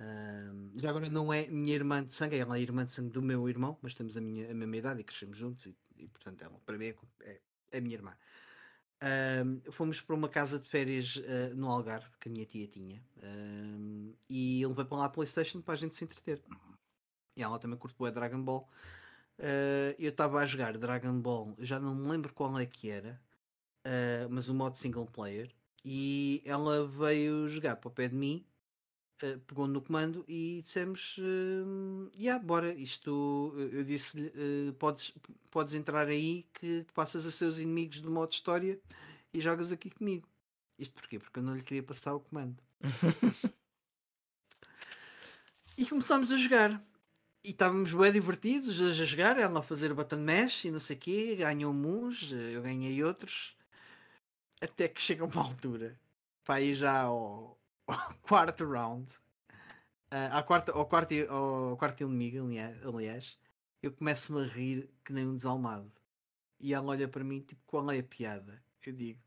Uh, já agora não é minha irmã de sangue, ela é irmã de sangue do meu irmão, mas temos a, minha, a mesma idade e crescemos juntos, e, e portanto, ela para mim é, é, é minha irmã. Uh, fomos para uma casa de férias no Algarve que a minha tia tinha e ele veio para lá a Playstation para a gente se entreter e ela também curte o Dragon Ball ah, eu estava a jogar Dragon Ball já não me lembro qual é que era mas o modo single player e ela veio jogar para o pé de mim Uh, pegou no comando e dissemos: uh, yeah, bora, isto. Eu disse-lhe: uh, podes, podes entrar aí que passas a ser os inimigos do modo história e jogas aqui comigo. Isto porquê? Porque eu não lhe queria passar o comando. e começámos a jogar. E estávamos bem divertidos a jogar, ela a fazer button mash e não sei o quê, ganhou uns, eu ganhei outros. Até que chega uma altura, para ir já ao, quarto round, uh, à quarta, ao, quarto, ao quarto inimigo, aliás, eu começo-me a rir que nem um desalmado. E ela olha para mim, tipo, qual é a piada? Eu digo,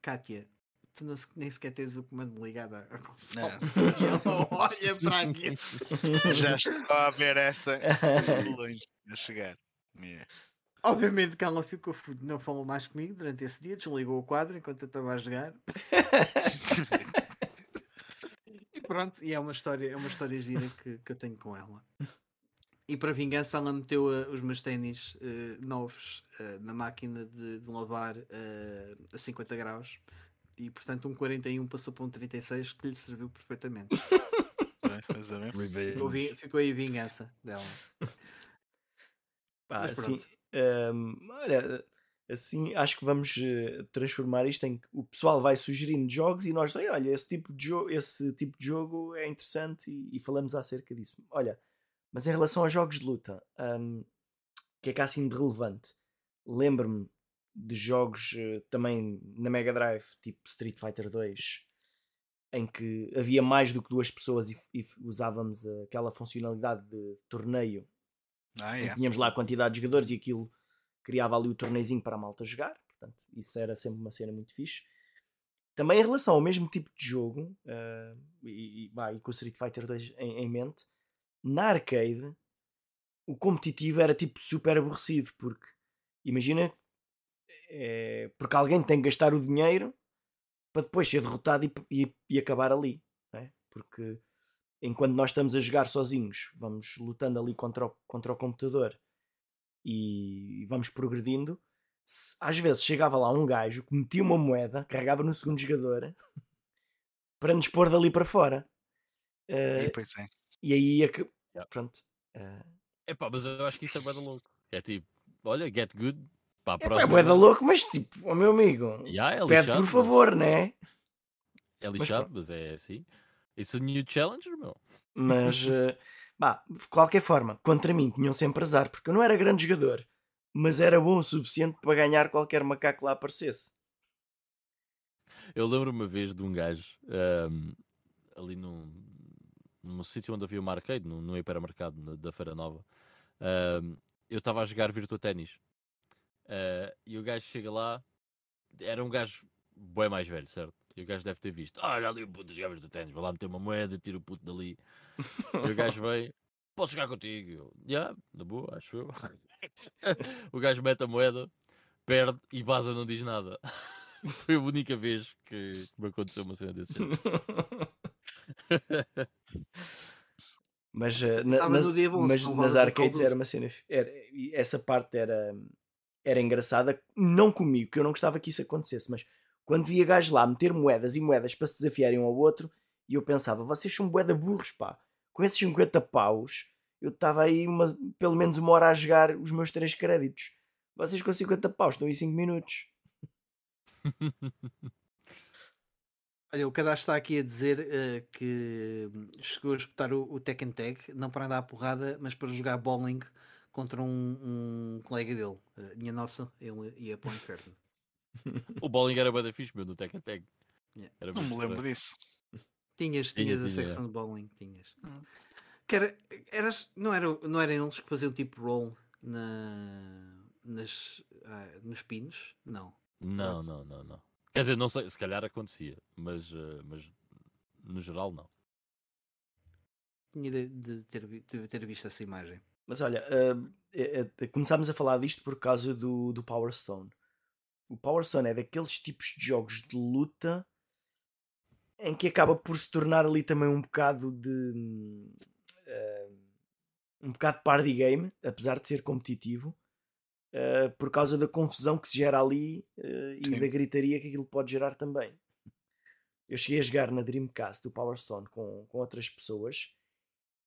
Kátia, tu não, nem sequer tens o comando ligado à console. E ela olha para mim. Já estou a ver essa longe a chegar. Yeah. Obviamente que ela ficou fodida, não falou mais comigo durante esse dia, desligou o quadro enquanto eu estava a jogar. pronto, e é uma história, é uma história gira que, que eu tenho com ela. E para vingança, ela meteu uh, os meus ténis uh, novos uh, na máquina de, de lavar a 50 graus e, portanto, um 41 passou para um 36 que lhe serviu perfeitamente. ficou, ficou aí a vingança dela. Pá, assim, um, olha, assim acho que vamos uh, transformar isto em que o pessoal vai sugerindo jogos e nós olha esse tipo de esse tipo de jogo é interessante e, e, falamos acerca disso. Olha mas em relação a jogos de luta um, o que é que há assim de relevante? Lembro-me de jogos uh, também na Mega Drive tipo Street Fighter 2 em que havia mais do que duas pessoas e, e usávamos aquela funcionalidade de torneio ah, yeah. tínhamos lá a quantidade de jogadores e aquilo criava ali o torneizinho para a malta jogar, portanto, isso era sempre uma cena muito fixe. Também em relação ao mesmo tipo de jogo, uh, e, e, e, com o Street Fighter 2 em, em, mente, na arcade o competitivo era tipo super aborrecido, porque imagina é, porque alguém tem que gastar o dinheiro para depois ser derrotado e, e, e acabar ali, é? porque enquanto nós estamos a jogar sozinhos, vamos lutando ali contra o, contra o computador e vamos progredindo. Às vezes chegava lá um gajo que metia uma moeda, carregava no segundo jogador para nos pôr dali para fora. Uh, e, pois é. e aí é que. Yeah. Pronto. Uh... Epá, mas eu acho que isso é bué louco. É tipo, olha, get good. Pá, é bué da louco, mas tipo, o oh, meu amigo, yeah, é pede por favor, mas... né? É lixado, mas, mas é assim. Isso é new challenger, meu. Mas, uh, Bah, de qualquer forma, contra mim tinham sempre azar, porque eu não era grande jogador, mas era bom o suficiente para ganhar qualquer macaco lá aparecesse. Eu lembro uma vez de um gajo um, ali num, num sítio onde havia uma arcade, no, no hipermercado da Feira Nova. Um, eu estava a jogar Virtua Ténis uh, e o gajo chega lá, era um gajo bem mais velho, certo? E o gajo deve ter visto, olha ali o puto jogar Virtua Ténis, vou lá meter uma moeda, tiro o puto dali e o gajo vem, posso jogar contigo? Já, yeah, na boa, acho eu. o gajo mete a moeda, perde e Baza não diz nada. Foi a única vez que me aconteceu uma cena desse Mas, uh, na, nas, bom, mas nas arcades era uma cena. Era, essa parte era, era engraçada. Não comigo, que eu não gostava que isso acontecesse, mas quando via gajos lá meter moedas e moedas para se desafiarem um ao outro, e eu pensava, vocês são bué burros, pá. Com esses 50 paus, eu estava aí uma, pelo menos uma hora a jogar os meus 3 créditos. Vocês com 50 paus estão aí 5 minutos. Olha, o cadastro está aqui a dizer uh, que chegou a escutar o, o Tekken Tag, não para andar a porrada, mas para jogar bowling contra um, um colega dele. Uh, minha nossa, ele ia para o inferno. O bowling era bem fixe, meu, no Tekken Tag. Yeah. não me lembro disso. Tinhas, tinhas tinha, a tinha. secção de bowling, tinhas. Hum. Que era, eras, não, era, não eram eles que faziam tipo roll na, nas, ah, nos pinos? Não. Não, não, não, não. Quer dizer, não sei, se calhar acontecia, mas, uh, mas no geral não. Tinha de, de, ter, de ter, visto essa imagem. Mas olha, uh, é, é, começámos a falar disto por causa do, do Power Stone. O Power Stone é daqueles tipos de jogos de luta em que acaba por se tornar ali também um bocado de. Uh, um bocado de party game, apesar de ser competitivo uh, por causa da confusão que se gera ali uh, e da gritaria que aquilo pode gerar também. Eu cheguei a jogar na Dreamcast do Power Stone com, com outras pessoas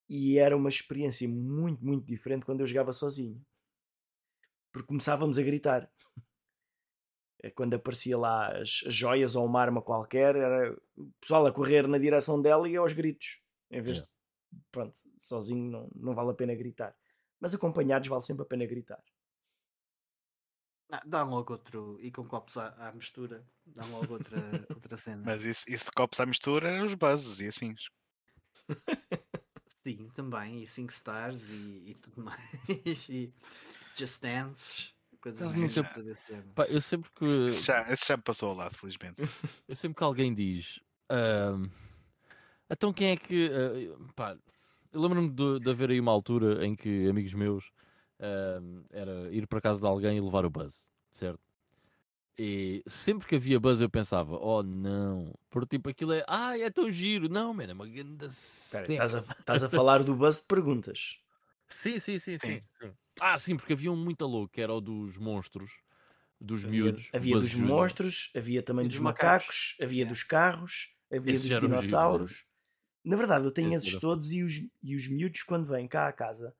e era uma experiência muito, muito diferente quando eu jogava sozinho. Porque começávamos a gritar. É quando aparecia lá as, as joias ou uma arma qualquer, era o pessoal a correr na direção dela e aos gritos. Em vez yeah. de, pronto, sozinho não, não vale a pena gritar. Mas acompanhados vale sempre a pena gritar. Ah, dá logo outro. E com copos à, à mistura, dá logo outra, outra cena. Mas isso, isso de copos à mistura é os buzzes e assim. Sim, também. E 5 stars e, e, tudo mais. E Just Dance. Coisas assim. Sempre, pá, eu sempre que. Esse já, esse já me passou ao lado, felizmente. eu sempre que alguém diz. Uh, então quem é que. Uh, pá, eu lembro-me de, de haver aí uma altura em que amigos meus uh, era ir para casa de alguém e levar o buzz, certo? E sempre que havia buzz eu pensava, oh não, porque tipo aquilo é, ah, é tão giro, não, mano, é uma grande estás, a, estás a falar do buzz de perguntas. Sim, sim, sim, sim, sim. Ah, sim, porque havia um muito louco que era o dos monstros, dos havia, miúdos. Havia dos monstros, havia também dos, dos macacos, macacos, havia dos carros, havia Esses dos dinossauros. Giro, Na verdade, eu tenho Esse esses todos e os, e os miúdos, quando vêm cá à casa,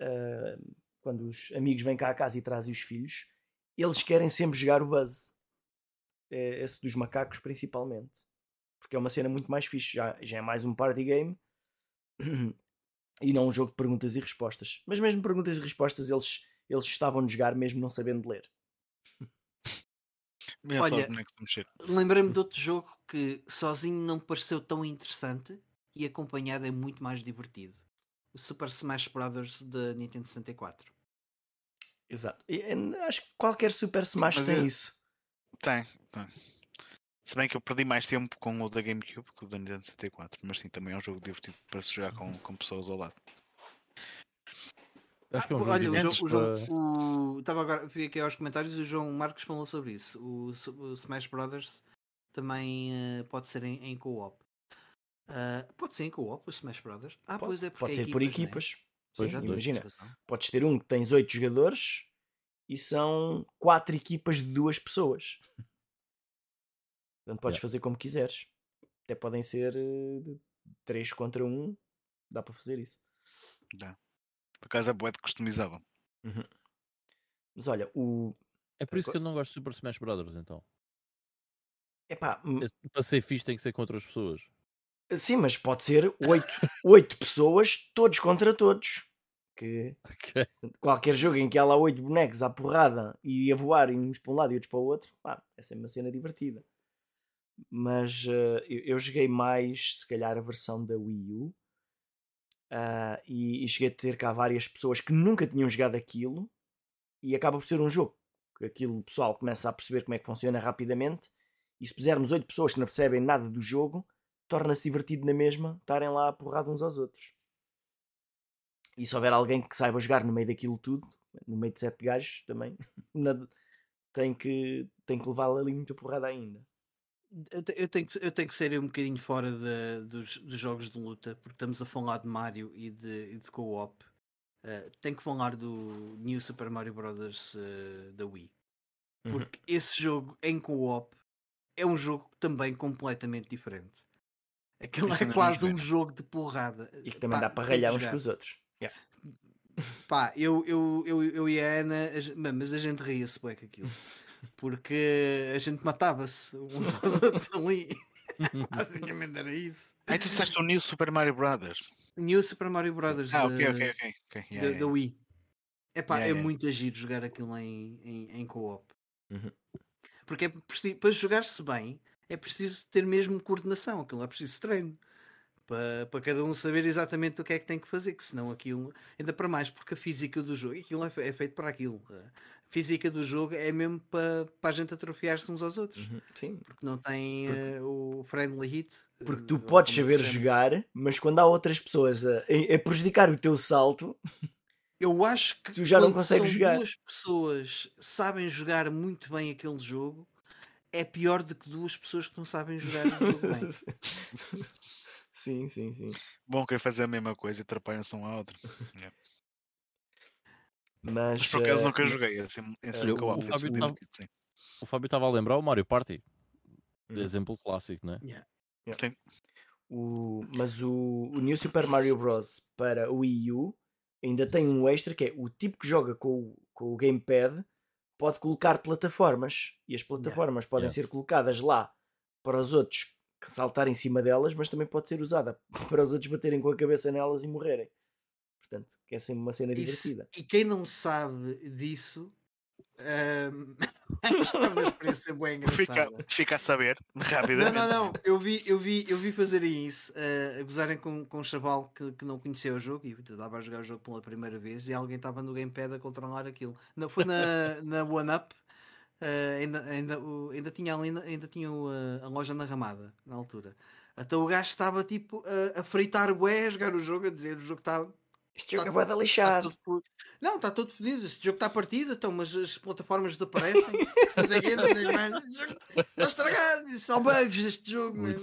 uh, quando os amigos vêm cá à casa e trazem os filhos, eles querem sempre jogar o Buzz. É, esse dos macacos, principalmente. Porque é uma cena muito mais fixe. Já, já é mais um party game e não um jogo de perguntas e respostas. Mas mesmo perguntas e respostas, eles, eles estavam a jogar mesmo não sabendo ler. Olha, lembrei-me de outro jogo que sozinho não pareceu tão interessante e acompanhado é muito mais divertido o Super Smash Bros. da Nintendo 64. Exato. E, acho que qualquer Super Smash Mas tem eu... isso. Tem, tem. Se bem que eu perdi mais tempo com o da GameCube que o da Nintendo 64, mas sim, também é um jogo divertido para se jogar com, com pessoas ao lado. Acho que é um ah, jogo Olha, o, jogo, o, o, estava agora, fui aqui aos comentários e o João Marcos falou sobre isso. O, o Smash Brothers também uh, pode ser em, em co-op. Uh, pode ser em co-op, o Smash Brothers. Ah, pode, pois é, pode é ser equipas, por equipas. Sim, imagina, podes ter um que tens 8 jogadores e são 4 equipas de duas pessoas. Portanto, podes yeah. fazer como quiseres. Até podem ser 3 uh, contra 1. Dá para fazer isso. Dá. Por acaso é boa de customizável. Uhum. Mas olha, o. É por isso que eu não gosto de Super Smash Brothers, então. Epá, para ser fixe tem que ser contra as pessoas. Sim, mas pode ser oito, oito pessoas, todos contra todos. Que okay. qualquer jogo em que há lá oito bonecos à porrada e a voar uns para um lado e outros para o outro, pá, é sempre uma cena divertida. Mas uh, eu, eu, joguei mais, se calhar, a versão da Wii U. Uh, e, e, cheguei a ter cá várias pessoas que nunca tinham jogado aquilo e acaba por ser um jogo que aquilo o pessoal começa a perceber como é que funciona rapidamente e se pusermos oito pessoas que não percebem nada do jogo torna-se divertido na mesma estarem lá a porrada uns aos outros. E se houver alguém que saiba jogar no meio daquilo tudo, no meio de sete gajos também, tem que, tem que levá-la ali muita porrada ainda. Eu tenho, que, eu tenho que ser um bocadinho fora de, dos, dos, jogos de luta, porque estamos a falar de Mario e de, de co-op. Uh, tenho que falar do New Super Mario Bros. Uh, da Wii. Uhum. Porque uhum. esse jogo em co-op é um jogo também completamente diferente. Aquilo é quase um jogo de porrada. E que também Pá, dá para ralhar uns com os outros. Yeah. Pá, eu, eu, eu, eu e a Ana, mas a gente ria-se bem com aquilo. Porque a gente matava-se uns aos outros ali. Basicamente era isso. Aí tu disseste o New Super Mario Brothers. New Super Mario Brothers. Ah, ok, ok, ok. okay. Yeah, da, yeah. da Wii. Epá, yeah, é yeah. muito agir jogar aquilo em, em, em co-op. Uhum. Porque é preciso, para jogar-se bem é preciso ter mesmo coordenação, aquilo é preciso treino para, para cada um saber exatamente o que é que tem que fazer, que senão aquilo, ainda para mais, porque a física do jogo, aquilo é, é feito para aquilo. A física do jogo é mesmo para, para a gente atrofiar-se uns aos outros. Uhum, sim. Porque não tem porque, uh, o friendly hit. Porque tu podes saber jogar, mas quando há outras pessoas a, a, prejudicar o teu salto. Eu acho que tu já não consegues jogar. duas pessoas sabem jogar muito bem aquele jogo, é pior do que duas pessoas que não sabem jogar o jogo bem. Sim, sim, sim. Bom, querer fazer a mesma coisa e atrapalham-se um ao outro. yeah. Mas, Mas por acaso uh, nunca joguei. Esse, esse uh, o, o, Fábio tava, o Fábio estava a lembrar o Mario Party. Uhum. Exemplo clássico, não é? Yeah. Yeah. O, mas o, o New Super Mario Bros. para o Wii U ainda tem um extra que é o tipo que joga com, com o Gamepad pode colocar plataformas e as plataformas yeah. podem ser colocadas lá para os outros saltar em cima delas, mas também pode ser usada para os outros baterem com a cabeça nelas e morrerem. Portanto, que é sempre uma cena Isso, divertida. E quem não sabe disso um, é uma experiência bem engraçada. Fica, fica, a saber, rapidamente. Não, não, não. Eu vi, eu vi, eu vi fazerem isso, uh, a gozarem com, com um chaval que, que não conhecia o jogo e estava a jogar o jogo pela primeira vez e alguém estava no gamepad a controlar aquilo. Não, foi na, na One Up Uh, ainda, ainda, ainda tinha ali, ainda tinha a, a loja na Ramada na altura. Até o gajo estava tipo a, a fritar bué, a jogar o jogo, a dizer o jogo está. Este jogo tá, é bué lixado. Tá todo, não, está todo fodido. Este jogo está partido, então, mas as plataformas desaparecem. não sei quê, não sei mais. Está estragado. Só bugs este jogo. Mas,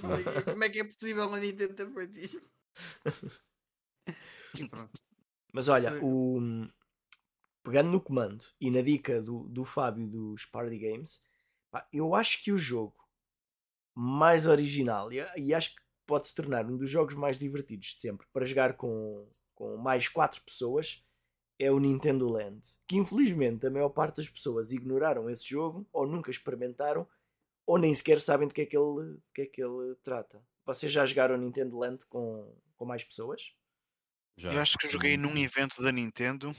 como é que é possível a Nintendo ter feito isto? Mas olha, o, pegando no comando e na dica do, do Fábio dos Party Games, pá, eu acho que o jogo mais original e, e, acho que pode se tornar um dos jogos mais divertidos de sempre para jogar com, com mais 4 pessoas é o Nintendo Land. Que infelizmente a maior parte das pessoas ignoraram esse jogo ou nunca experimentaram ou nem sequer sabem de que é que ele, de que é que ele trata. Vocês já jogaram Nintendo Land com, com mais pessoas? Já. Eu acho que joguei num evento da Nintendo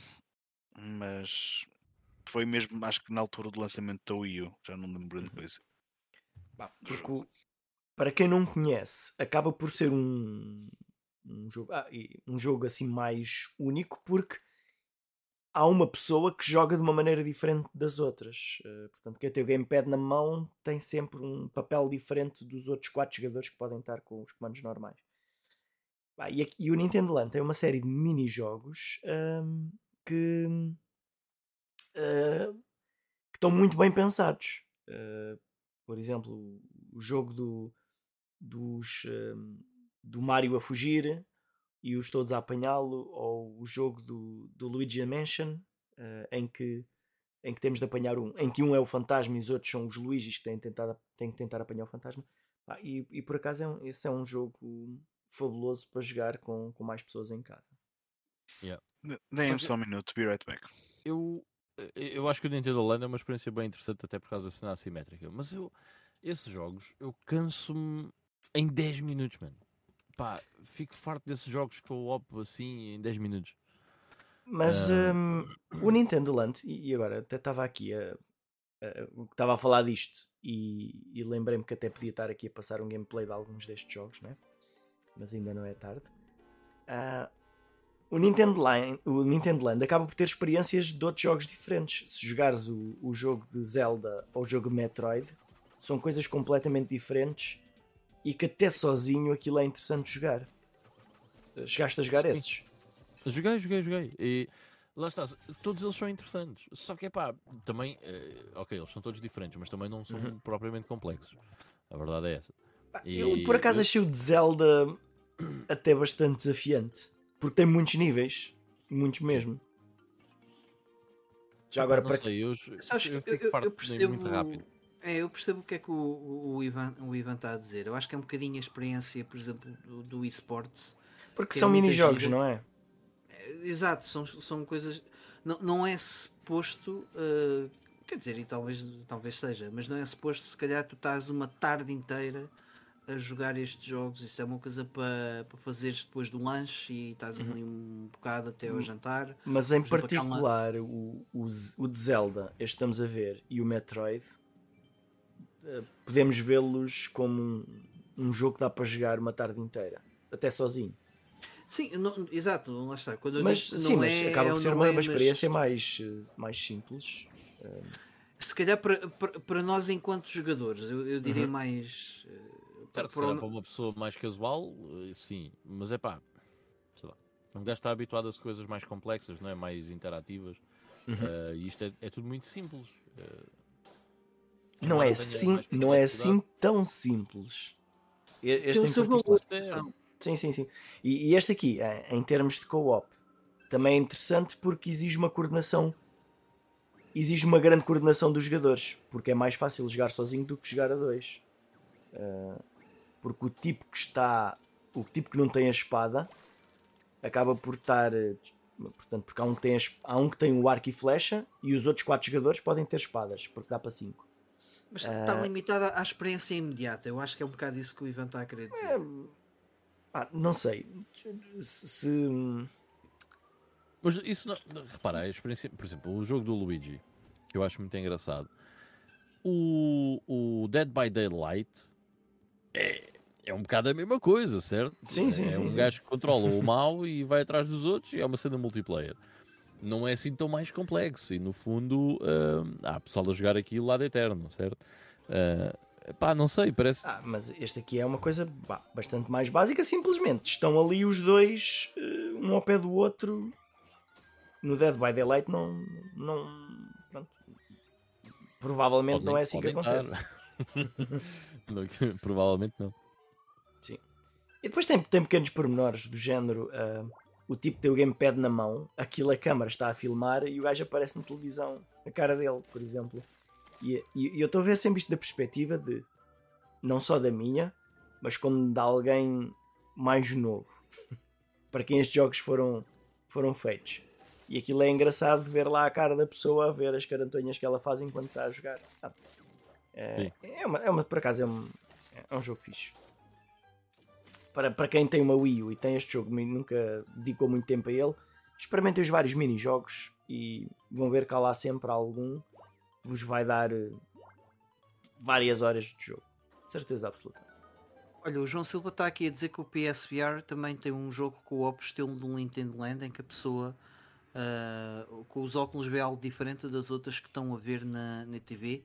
mas foi mesmo, acho que na altura do lançamento da Wii U, já não me lembro de uhum. coisa. Bah, porque, para quem não conhece, acaba por ser um, um, jogo, ah, um jogo assim mais único porque há uma pessoa que joga de uma maneira diferente das outras. Uh, portanto, quem tem o gamepad na mão tem sempre um papel diferente dos outros quatro jogadores que podem estar com os comandos normais. Bah, e, e, o Nintendo Land tem uma série de mini-jogos um, que, uh, estão muito bem pensados. Uh, por exemplo, o jogo do, dos, uh, do Mario a fugir e os todos a apanhá-lo, ou o jogo do, do Luigi Mansion, em, que, em que temos de apanhar um, em que um é o fantasma e os outros são os Luigis que têm, tentado, têm que tentar apanhar o fantasma. Ah, e, e por acaso é um, esse é um jogo fabuloso para jogar com, com mais pessoas em casa. Yeah. Deem-me só um minuto, be right back. Eu, eh, eu acho que o Nintendo Land é uma experiência bem interessante, até por causa da cena assimétrica. Mas eu, esses jogos, eu canso-me em 10 minutos, mano. Pá, fico farto desses jogos que eu op assim em 10 minutos. Mas um, o Nintendo Land, e agora até estava aqui a, estava a falar disto e, e lembrei-me que até podia estar aqui a passar um gameplay de alguns destes jogos, né? mas ainda não é tarde. Uh, o Nintendo, Line, o Nintendo Land acaba por ter experiências de outros jogos diferentes. Se jogares o, o jogo de Zelda ou o jogo Metroid, são coisas completamente diferentes e que até sozinho aquilo é interessante jogar. Chegaste a jogar Sim. esses? Joguei, joguei, joguei. E lá está, todos eles são interessantes. Só que é pá, também, eh, ok, eles são todos diferentes, mas também não são uhum. propriamente complexos. A verdade é essa. Eu por acaso achei o de Zelda até bastante desafiante. Porque tem muitos níveis. Muitos mesmo. Já agora para sei, eu, eu, eu, eu percebo, muito rápido. É, eu percebo o que é que o, o, Ivan, o Ivan está a dizer. Eu acho que é um bocadinho a experiência, por exemplo, do, do esportes. Porque são mini-jogos, não é? é? Exato, são, são coisas. Não, não é suposto. Uh, quer dizer, e talvez, talvez seja, mas não é suposto se calhar tu estás uma tarde inteira a jogar estes jogos. Isso é uma coisa para, para fazeres depois do lanche e estás uhum. ali um bocado até ao hum. jantar. Mas em particular, o, o, o de Zelda, este estamos a ver, e o Metroid, eh, podemos vê-los como um, um jogo que dá para jogar uma tarde inteira, até sozinho. Sim, não, exato, lá está. Quando mas sim, mas é, acaba por ser uma, é, uma experiência mas... mais, eh, mais simples. Eh, Se calhar para, para, para nós, enquanto jogadores, eu, eu diria uhum. mais Certo, para, para uma pessoa mais casual, eh, sim, mas é pá, sei lá, um gajo está habituado a coisas mais complexas, não é? mais interativas, uhum. uh, e isto é, é, tudo muito simples. Uh, não é, assim, não é assim tão simples. Este em particular. Sim, sim, sim. E, e este aqui, em termos de co-op, também é interessante porque exige uma coordenação exige uma grande coordenação dos jogadores, porque é mais fácil jogar sozinho do que jogar a dois. Uh, porque o tipo que está, o tipo que não tem a espada, acaba por estar, portanto, porque há um que tem, há um que tem o arco e flecha e os outros quatro jogadores podem ter espadas, porque dá para cinco. Mas está uh, limitada à experiência imediata. Eu acho que é um bocado isso que o Ivan está a querer dizer. É, ah, não sei. Se. Mas isso não. Repara, a experiência. Por exemplo, o jogo do Luigi, que eu acho muito engraçado. O, o Dead by Daylight é, é um bocado a mesma coisa, certo? Sim, sim, é sim, um sim. gajo que controla o mal e vai atrás dos outros e é uma cena multiplayer. Não é assim tão mais complexo e no fundo uh, há pessoal a jogar aquilo lado eterno, certo? Uh, pá, não sei, parece. Ah, mas este aqui é uma coisa bah, bastante mais básica, simplesmente. Estão ali os dois, uh, um ao pé do outro. No Dead by Daylight não. não pronto. Provavelmente Pode não é assim que acontece. não, provavelmente não. E depois tem, tem pequenos pormenores do género. Uh, o tipo tem o gamepad na mão, aquilo a câmara está a filmar e o gajo aparece na televisão, a cara dele, por exemplo. E, e, e eu estou a ver sempre isto da perspectiva de não só da minha, mas como de alguém mais novo. Para quem estes jogos foram, foram feitos. E aquilo é engraçado ver lá a cara da pessoa a ver as carantonhas que ela faz enquanto está a jogar. Ah, é, é, uma, é uma, por acaso, é um, é um jogo fixe para, para quem tem uma Wii U e tem este jogo e nunca dedicou muito tempo a ele, experimentem os vários mini-jogos e vão ver que há lá sempre algum que vos vai dar eh, várias horas de jogo. De certeza absoluta. Olha, o João Silva está aqui a dizer que o PSVR também tem um jogo com o estilo do Nintendo Land em que a pessoa uh, com os óculos vê algo diferente das outras que estão a ver na, na TV.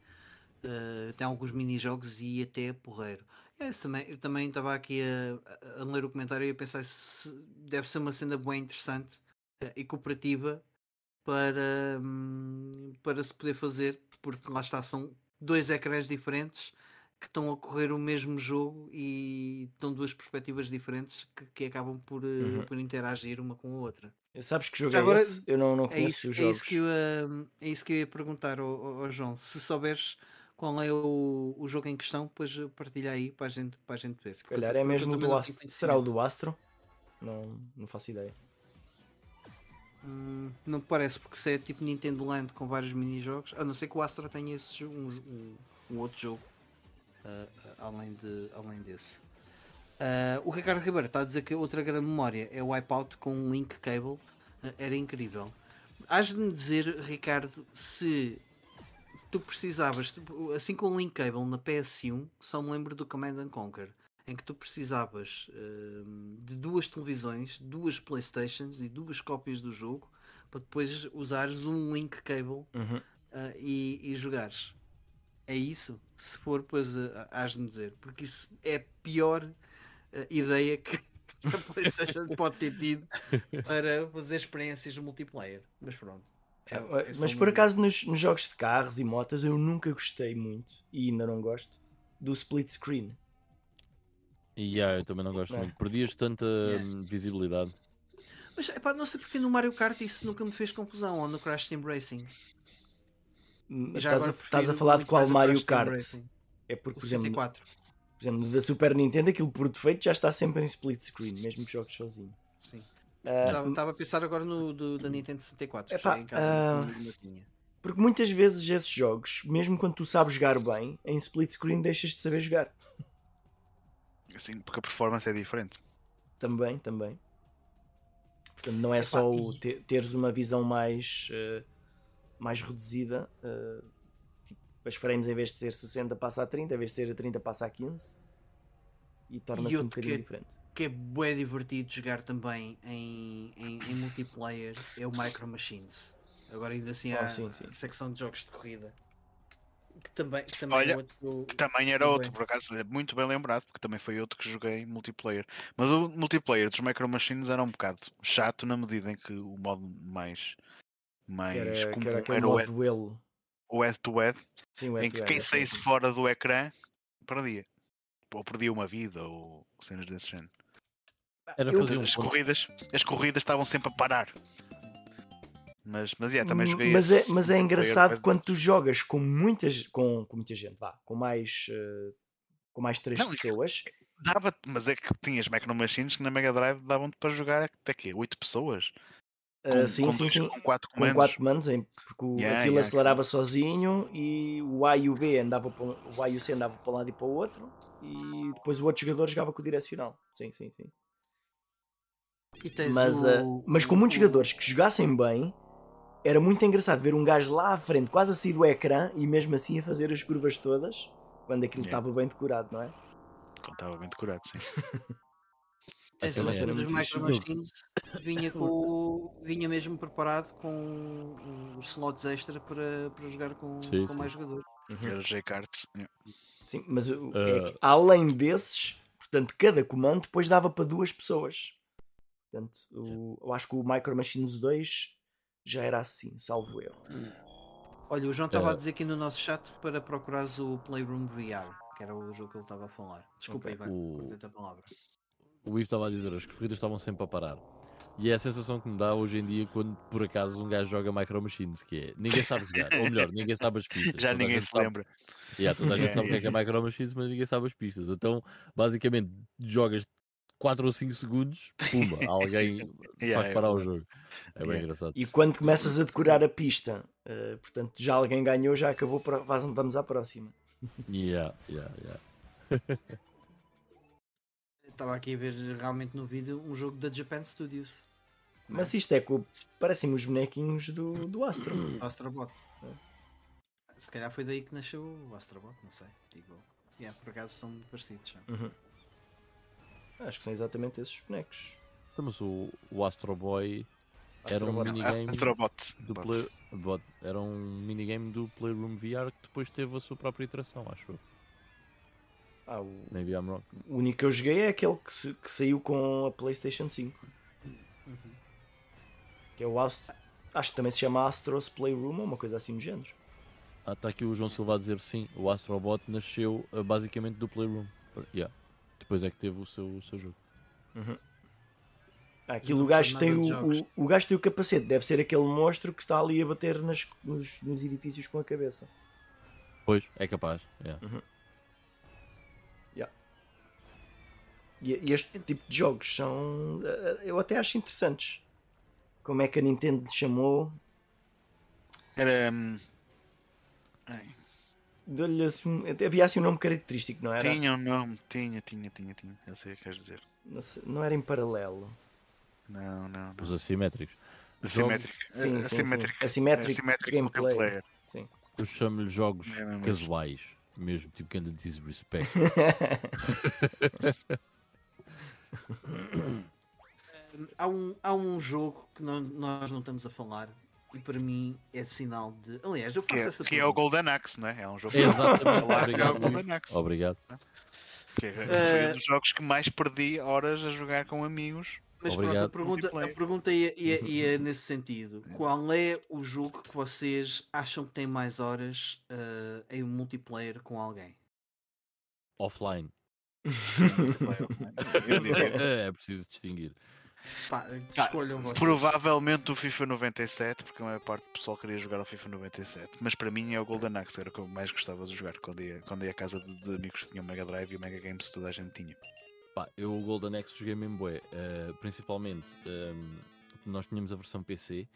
Uh, eh, tem alguns mini-jogos e até porreiro. É, também, eu também estava aqui a, a, ler o comentário e a pensar se deve ser uma cena bem interessante uh, e cooperativa para, um, para se poder fazer, porque lá está, são dois ecrãs diferentes que estão a correr o mesmo jogo e estão duas perspectivas diferentes que, que acabam por, eh, uhum. por interagir uma com a outra. Sabes que jogo Já é agora, esse? Eu não, não conheço é isso, os jogos. É isso, que eu, é isso que eu ia perguntar ao, ao João. Se souberes qual é o, o jogo em questão, depois partilha aí para a gente, para a gente ver. Se calhar é mesmo o do Astro. Será o do Astro? Não, não faço ideia. Hum, não parece, porque se é tipo Nintendo Land com vários mini-jogos, a não ser que o Astro tenha esse, um, um, um outro jogo uh, além, de, além desse. Uh, o Ricardo Ribeiro está a dizer que outra grande memória é o Wipeout com um link cable, uh, era incrível. Hás de me dizer, Ricardo, se tu precisavas, tipo, assim com o Link Cable na PS1, só me lembro do Command and Conquer, em que tu precisavas uh, de duas televisões, duas Playstations e duas cópias do jogo para depois usares um Link Cable uhum. uh, e, e jogares. É isso? Se for, pois uh, hás de me dizer, porque isso é a pior uh, ideia que a PlayStation pode ter tido para fazer experiências multiplayer. Mas pronto. É, é mas por acaso nos, nos, jogos de carros e motas eu nunca gostei muito e ainda não gosto do split screen. E yeah, eu também não gosto é. muito. Perdias tanta yeah. Hum, visibilidade. Mas epá, não sei porque no Mario Kart isso nunca me fez confusão ou no Crash Team Racing. estás a, estás a falar de qual Mario Kart? É porque, por exemplo, por exemplo, da Super Nintendo, aquilo por defeito já está sempre em split screen, mesmo que jogues sozinho. Sim. Uh, Estava a pensar agora no do, da Nintendo 64. Epá, em casa, uh, porque muitas vezes esses jogos, mesmo quando tu sabes jogar bem, em split screen deixas de saber jogar. Sim, porque a performance é diferente. Também, também. Portanto, não é só o ter, teres uma visão mais, uh, mais reduzida. Uh, tipo, as frames, em vez de ser 60, passa a 30, em vez de ser a 30, passa a 15. E torna-se um bocadinho que, diferente. Que é bem divertido jogar também em, em, em multiplayer é o Micro Machines. Agora ainda assim oh, há sim, sim. secção de jogos de corrida. Que também, que também Olha, é outro, que também era outro, por acaso é muito bem lembrado, porque também foi outro que joguei multiplayer. Mas o multiplayer dos Micro Machines era um bocado chato na medida em que o modo mais. mais que era, comum que era, era o, duelo. o head to head, Sim, em que quem saísse fora do ecrã perdia. Ou perdia uma vida, ou cenas desse género. Era fazer as, corridas, as corridas estavam sempre a parar. Mas, mas yeah, também joguei mas é, mas é engraçado quando tu jogas com muitas com, com muita gente, vá, com mais uh, com mais três não, pessoas. Dava, mas é que tinhas Micro Machines que na Mega Drive davam-te para jogar até quê? 8 pessoas? Ah, com, uh, sim, com sim, dois, sim. Com 4 comandos. Com 4 comandos, porque o, yeah, aquilo yeah, acelerava sozinho e o A e o B andava para, o A e o C andava para um lado e para o outro e depois o outro jogador jogava com o direcional. Sim, sim, sim. Mas, o... uh, mas com muitos jogadores que jogassem bem, era muito engraçado ver um gajo lá à frente, quase a sair do ecrã e mesmo assim a fazer as curvas todas, quando aquilo estava bem decorado, não é? Quando estava bem decorado, sim. Essa é cena dos vinha, com, vinha mesmo preparado com os slots extra para, para jogar com, sim, com sim. mais jogadores. Uhum. Era J-Cards. Sim, mas uh... é que, além desses, portanto, cada comando depois dava para duas pessoas. Portanto, o, eu acho que o Micro Machines 2 já era assim, salvo erro. Olha, o João estava é. a dizer aqui no nosso chat para procurares o Playroom VR, que era o jogo que ele estava a falar. Desculpa, okay. Ivan, o... a palavra. O Ivo estava a dizer, as corridas estavam sempre a parar. E é a sensação que me dá hoje em dia quando por acaso um gajo joga Micro Machines, que é ninguém sabe jogar, ou melhor, ninguém sabe as pistas. Já ninguém se lembra. Yeah, toda a gente sabe o que é, que é Micro Machines, mas ninguém sabe as pistas. Então, basicamente, jogas 4 ou 5 segundos, pumba, alguém yeah, faz é parar é o jogo. É bem yeah. engraçado. E quando começas a decorar a pista, uh, portanto, já alguém ganhou, já acabou, vamos à próxima. Yeah, yeah, yeah. Estava aqui a ver realmente no vídeo um jogo da Japan Studios. Mas isto é que parecem os bonequinhos do, do Astro. Astrobot. É. Se calhar foi daí que nasceu o Astrobot, não sei. Digo, yeah, por acaso são muito parecidos. Uhum. Acho que são exatamente esses bonecos. Mas o, o Astro Boy era um minigame Astrobot. do play, bot, era um minigame do Playroom VR que depois teve a sua própria iteração, acho eu. Ah, o... Maybe I'm wrong. O único que eu joguei é aquele que, que saiu com a PlayStation 5. Uhum. Que é o Astro... Acho que também se chama Astros Playroom ou uma coisa assim do género. Ah, está aqui o João Silva a dizer sim. O Astrobot nasceu uh, basicamente do Playroom. Yeah. Depois é que teve o seu, o seu jogo. Uhum. Aquilo o gajo, tem o, o, o gajo tem o capacete, deve ser aquele monstro que está ali a bater nas, nos, nos edifícios com a cabeça. Pois, é capaz. Yeah. Uhum. Yeah. E, e, este tipo de jogos são. Eh, eu até acho interessantes. Como é que a Nintendo lhe chamou? Era. Um deu-lhe assim, havia assim um nome característico, não era? Tinha um nome, tinha, tinha, tinha, tinha. Eu sei o que queres dizer. Não, não era em paralelo. Não, não. não. Os assimétricos. Assimétrico. Sim, assimétrico. Sim, sim. Assimétrico, assimétrico gameplay. gameplay. Sim. Eu chamo-lhe jogos é casuais, mesmo tipo que anda disrespect. há, um, há um jogo que não, nós não estamos a falar e para mim é sinal de. Aliás, eu faço que é, essa Que é o Golden Axe, né? É um jogo Exatamente. Obrigado. É o Golden Axe. Obrigado. Que é, foi um dos jogos que mais perdi horas a jogar com amigos. Mas Obrigado. pronto, a pergunta, a pergunta ia, ia, ia, nesse sentido. Qual é o jogo que vocês acham que tem mais horas uh, em um multiplayer com alguém? Offline. Sim, é, é preciso distinguir. Pá, escolham vocês. Provavelmente o FIFA 97, porque a maior parte do pessoal queria jogar o FIFA 97. Mas para mim é o Golden Axe, era o que eu mais gostava de jogar quando ia, quando ia à casa de, de amigos que tinham o Mega Drive e o Mega Games toda a gente tinha. Pá, eu o Golden Axe joguei mesmo bué, uh, principalmente um, ehm, nós tínhamos a versão PC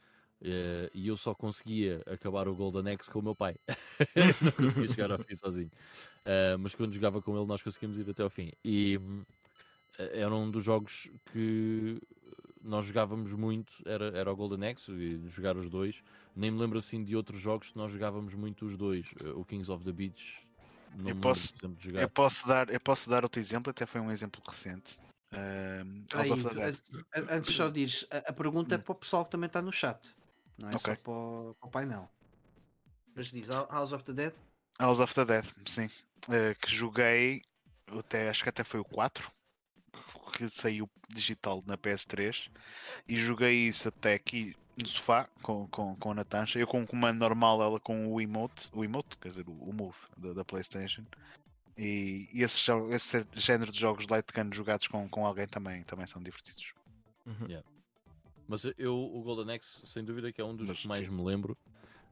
Uh, e eu só conseguia acabar o Golden Axe com o meu pai. não conseguia chegar ao fim sozinho. Uh, mas quando jogava com ele, nós conseguimos ir até ao fim. E uh, era um dos jogos que nós jogávamos muito. Era, era o Golden Axe, e jogar os dois. Nem me lembro assim de outros jogos que nós jogávamos muito os dois. o Kings of the Beach. eu, posso, eu, posso dar, eu posso dar outro exemplo, até foi um exemplo recente. Uh, Aí, antes só diz, a, a pergunta é hum. para o pessoal que também está no chat. Não é okay. só para o, para o painel. Mas diz House of the Dead? House of the Dead, sim. Uh, que joguei, até, acho que até foi o 4, que saiu digital na PS3. E joguei isso até aqui no sofá com, com, com a Natasha. Eu com o comando normal, ela com o emote, o emote, quer dizer, o, move da, da PlayStation. E, e esse, esse, género de jogos light gun jogados com, com alguém também, também são divertidos. Uhum. Yeah. Mas eu, o Golden Axe, sem dúvida, que é um dos Mas, que mais sim. me lembro.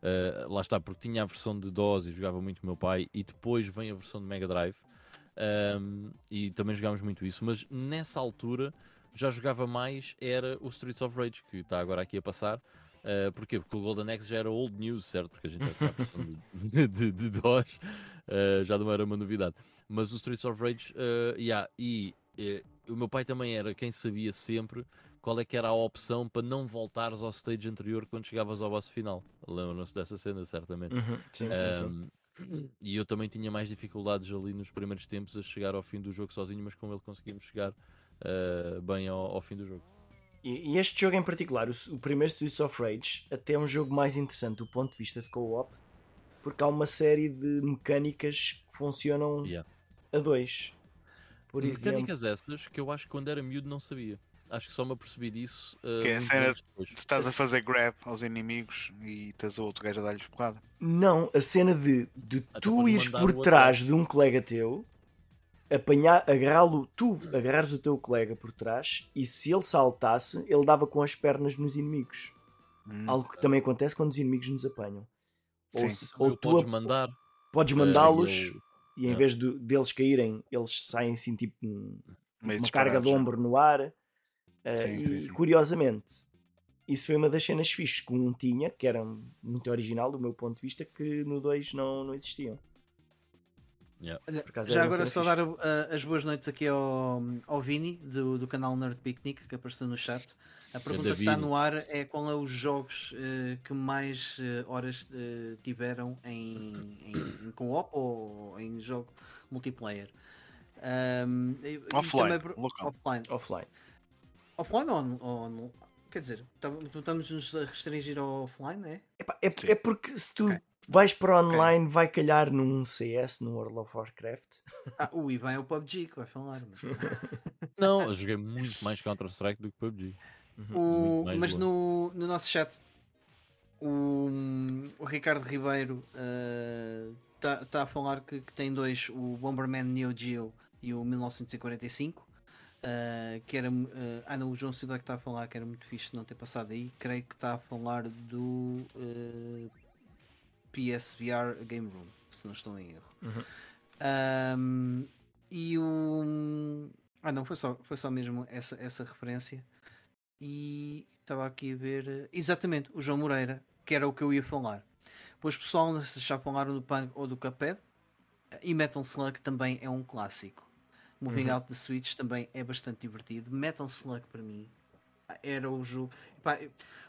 Uh, lá está, porque tinha a versão de DOS e jogava muito com o meu pai, e depois vem a versão de Mega Drive. Um, e também jogámos muito isso, mas nessa altura já jogava mais era o Streets of Rage, que está agora aqui a passar. Uh, porquê? Porque o Golden Axe já era old news, certo? Porque a gente já de, de, de DOS, uh, já não era uma novidade. Mas o Streets of Rage, uh, yeah, e o meu pai também era quem sabia sempre qual é que era a opção para não voltares ao stage anterior quando chegavas ao boss final. Lembram-se dessa cena, certamente. Uhum. Sim, um, sim, sim. E eu também tinha mais dificuldades ali nos primeiros tempos a chegar ao fim do jogo sozinho, mas com ele conseguimos chegar uh, bem ao, ao, fim do jogo. E, e este jogo em particular, o, o, primeiro Streets of Rage, até é um jogo mais interessante do ponto de vista de co-op, porque há uma série de mecânicas que funcionam yeah. a dois. Por mecânicas exemplo... essas que eu acho que quando era miúdo não sabia. Acho que só me apercebi disso. Uh, que é a cena de estás a fazer grab aos inimigos e tens o outro gajo a dar-lhes porrada. Não, a cena de, de tu ires por trás de um colega teu, apanhar, agarrá-lo, tu agarrares o teu colega por trás e se ele saltasse, ele dava com as pernas nos inimigos. Hum. Algo que também acontece quando os inimigos nos apanham. Ou, se, ou tu podes mandar. Podes mandá-los e em vez de, deles caírem, eles saem assim tipo um, uma carga de ombro no ar. Uh, sim, e sim, curiosamente, isso foi uma das cenas fixes que um tinha, que era muito original do meu ponto de vista, que no 2 não, não existiam. Yeah. já agora só fixe. dar uh, as boas noites aqui ao, ao Vini do, do canal Nerd Picnic que apareceu no chat. A pergunta é que está no ar é qual é os jogos uh, que mais uh, horas tiveram em, em, em co-op ou em jogo multiplayer. Um, offline, offline. Offline. Offline ou, ou Quer dizer, estamos nos a restringir ao offline, é? É, é porque se tu okay. vais para online, okay. vai calhar num CS, num World of Warcraft. Ah, o Ivan é o PUBG que vai falar. Mas... Não, eu joguei muito mais Counter-Strike do que PUBG. Uhum. O, mas no, no nosso chat, o, o Ricardo Ribeiro está uh, tá a falar que, que, tem dois: o Bomberman Neo Geo e o 1945. Uh, que era. Uh, ah, não, o João Silva que está a falar que era muito fixe não ter passado aí. Creio que está a falar do uh, PSVR Game Room, se não estou em erro. Uhum. Um, e o. Ah, não, foi só, foi só mesmo essa, essa referência. E estava aqui a ver. Exatamente, o João Moreira, que era o que eu ia falar. Pois pessoal, já falaram do Punk ou do Cuphead. E Metal Slug também é um clássico. Moving uhum. Out the Switch também é bastante divertido. Metal Slug para mim era o jogo. Epá,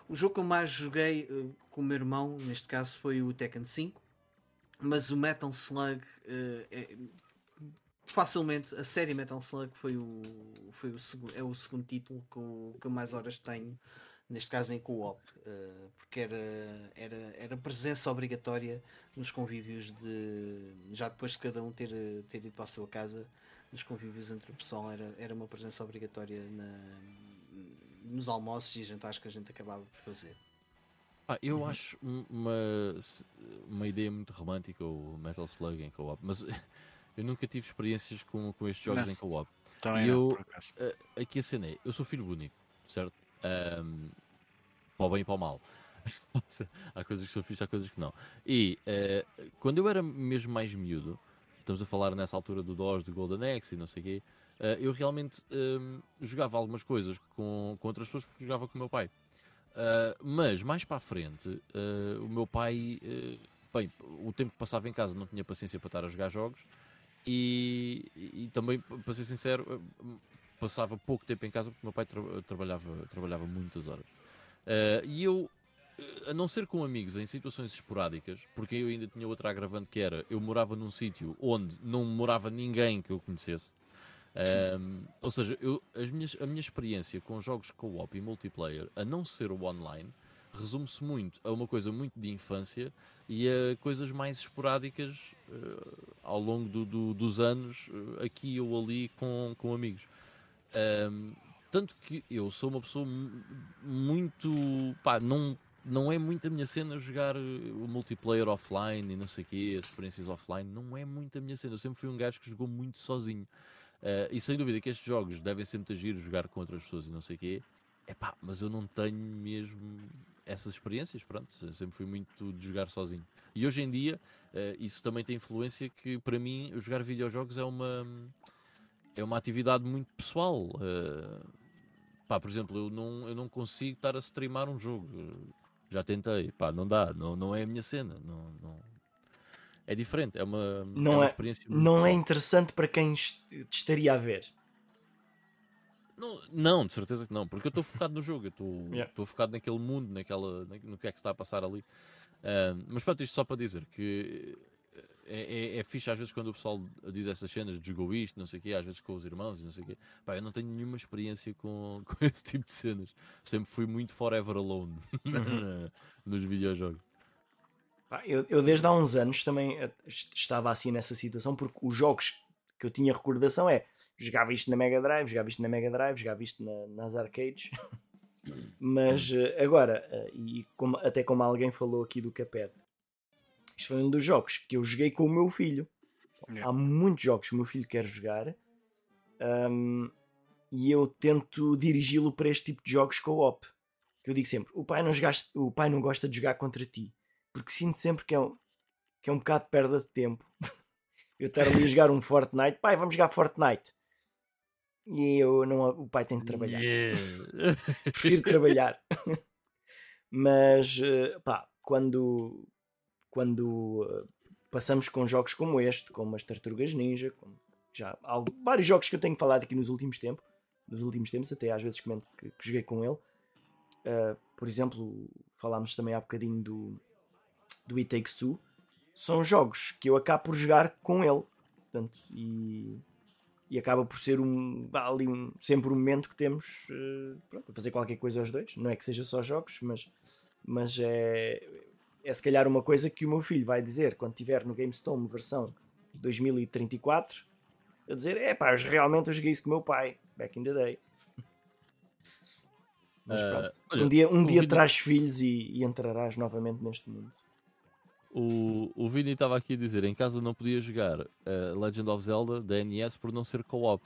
o jogo que eu mais joguei uh, com o meu irmão, neste caso, foi o Tekken 5. Mas o Metal Slug uh, é, facilmente a série Metal Slug foi o, foi o é o segundo título que, o, que eu mais horas tenho, neste caso em co-op, uh, porque era, era, era presença obrigatória nos convívios de já depois de cada um ter, ter ido para a sua casa nos convívios entre o pessoal era, era uma presença obrigatória na, nos almoços e jantares que a gente acabava por fazer. Ah, eu uhum. acho uma, uma ideia muito romântica o Metal Slug em co-op, mas eu nunca tive experiências com, com estes jogos não. em co-op. e eu, aqui a cena é, eu sou filho único, certo? Um, para o bem e para o mal. há coisas que são fixe, há coisas que não. E uh, quando eu era mesmo mais miúdo, estamos a falar nessa altura do DOS, do Golden Axe e não sei o quê, uh, eu realmente um, jogava algumas coisas com, com outras pessoas porque jogava com o meu pai. Uh, mas mais para a frente, o meu pai, bem, o tempo que passava em casa não tinha paciência para estar a jogar jogos e, e também, para ser sincero, passava pouco tempo em casa porque o meu pai tra trabalhava, trabalhava muitas horas. Uh, e eu, a não ser com amigos em situações esporádicas, porque eu ainda tinha outra agravante que era, eu morava num sítio onde não morava ninguém que eu conhecesse. Um, ou seja, eu, as minhas, a minha experiência com jogos co-op e multiplayer, a não ser o online, resume-se muito a uma coisa muito de infância e a coisas mais esporádicas uh, ao longo do, do, dos anos, uh, aqui ou ali, com, com amigos. Um, tanto que eu sou uma pessoa muito. pá, não, não é muito a minha cena jogar eh, o multiplayer offline e não sei o quê, as experiências offline, não é muito a minha cena. Eu sempre fui um gajo que jogou muito sozinho. Uh, e sem dúvida que estes jogos devem ser agir jogar com outras pessoas e não sei o quê. É pá, mas eu não tenho mesmo essas experiências, pronto. Eu sempre fui muito de jogar sozinho. E hoje em dia, uh, isso também tem influência que para mim jogar videojogos é uma é uma atividade muito pessoal. Uh, pá, por exemplo, eu não, eu não consigo estar a streamar um jogo. Já tentei, pá, não dá, não, não é a minha cena. Não, não... É diferente, é uma, não é uma é, experiência Não é interessante para quem te estaria a ver. Não, não, de certeza que não, porque eu estou focado no jogo, eu estou yeah. focado naquele mundo, naquela, no que é que está a passar ali. Uh, mas pronto, isto só para dizer que é, é, é fixe às vezes quando o pessoal diz essas cenas de jogou isto, não sei o quê, às vezes com os irmãos, não sei o quê. Pá, eu não tenho nenhuma experiência com, com esse tipo de cenas. Sempre fui muito forever alone nos videojogos. Pá, eu, eu desde há uns anos também estava assim nessa situação, porque os jogos que eu tinha recordação é jogava isto na Mega Drive, jogava isto na Mega Drive, jogava isto na, nas arcades. Mas eh, agora, eh, e como, até como alguém falou aqui do Caped, isto foi um dos jogos que eu joguei com o meu filho. Yeah. Há muitos jogos que o meu filho quer jogar um, e eu tento dirigi-lo para este tipo de jogos co-op. Que eu digo sempre: o pai, não jogaste, o pai não gosta de jogar contra ti, porque sinto sempre que é um, que é um bocado de perda de tempo. eu estar ali a jogar um Fortnite, pai, vamos jogar Fortnite. E eu não, o pai tem de trabalhar. Yeah. Prefiro trabalhar. Mas, eh, pá, quando, quando uh, passamos com jogos como este, como as Tartarugas Ninja, como já há vários jogos que eu tenho falado aqui nos últimos tempos, nos últimos tempos, até às vezes comento que, que joguei com ele. Uh, por exemplo, falámos também há bocadinho do, do It Takes Two. São jogos que eu acabo por jogar com ele. Portanto, e, e acaba por ser um, ali um, sempre um momento que temos uh, pronto, a fazer qualquer coisa aos dois. Não é que seja só jogos, mas, mas é, é se calhar uma coisa que o meu filho vai dizer quando estiver no GameStone versão 2034 a dizer, é pá, realmente eu joguei isso com o meu pai, back in the day. Mas uh, pronto, olha, um dia, um dia Vini... traz filhos e, e, entrarás novamente neste mundo. O, o Vini estava aqui a dizer, em casa não podia jogar uh, Legend of Zelda da NES por não ser co-op.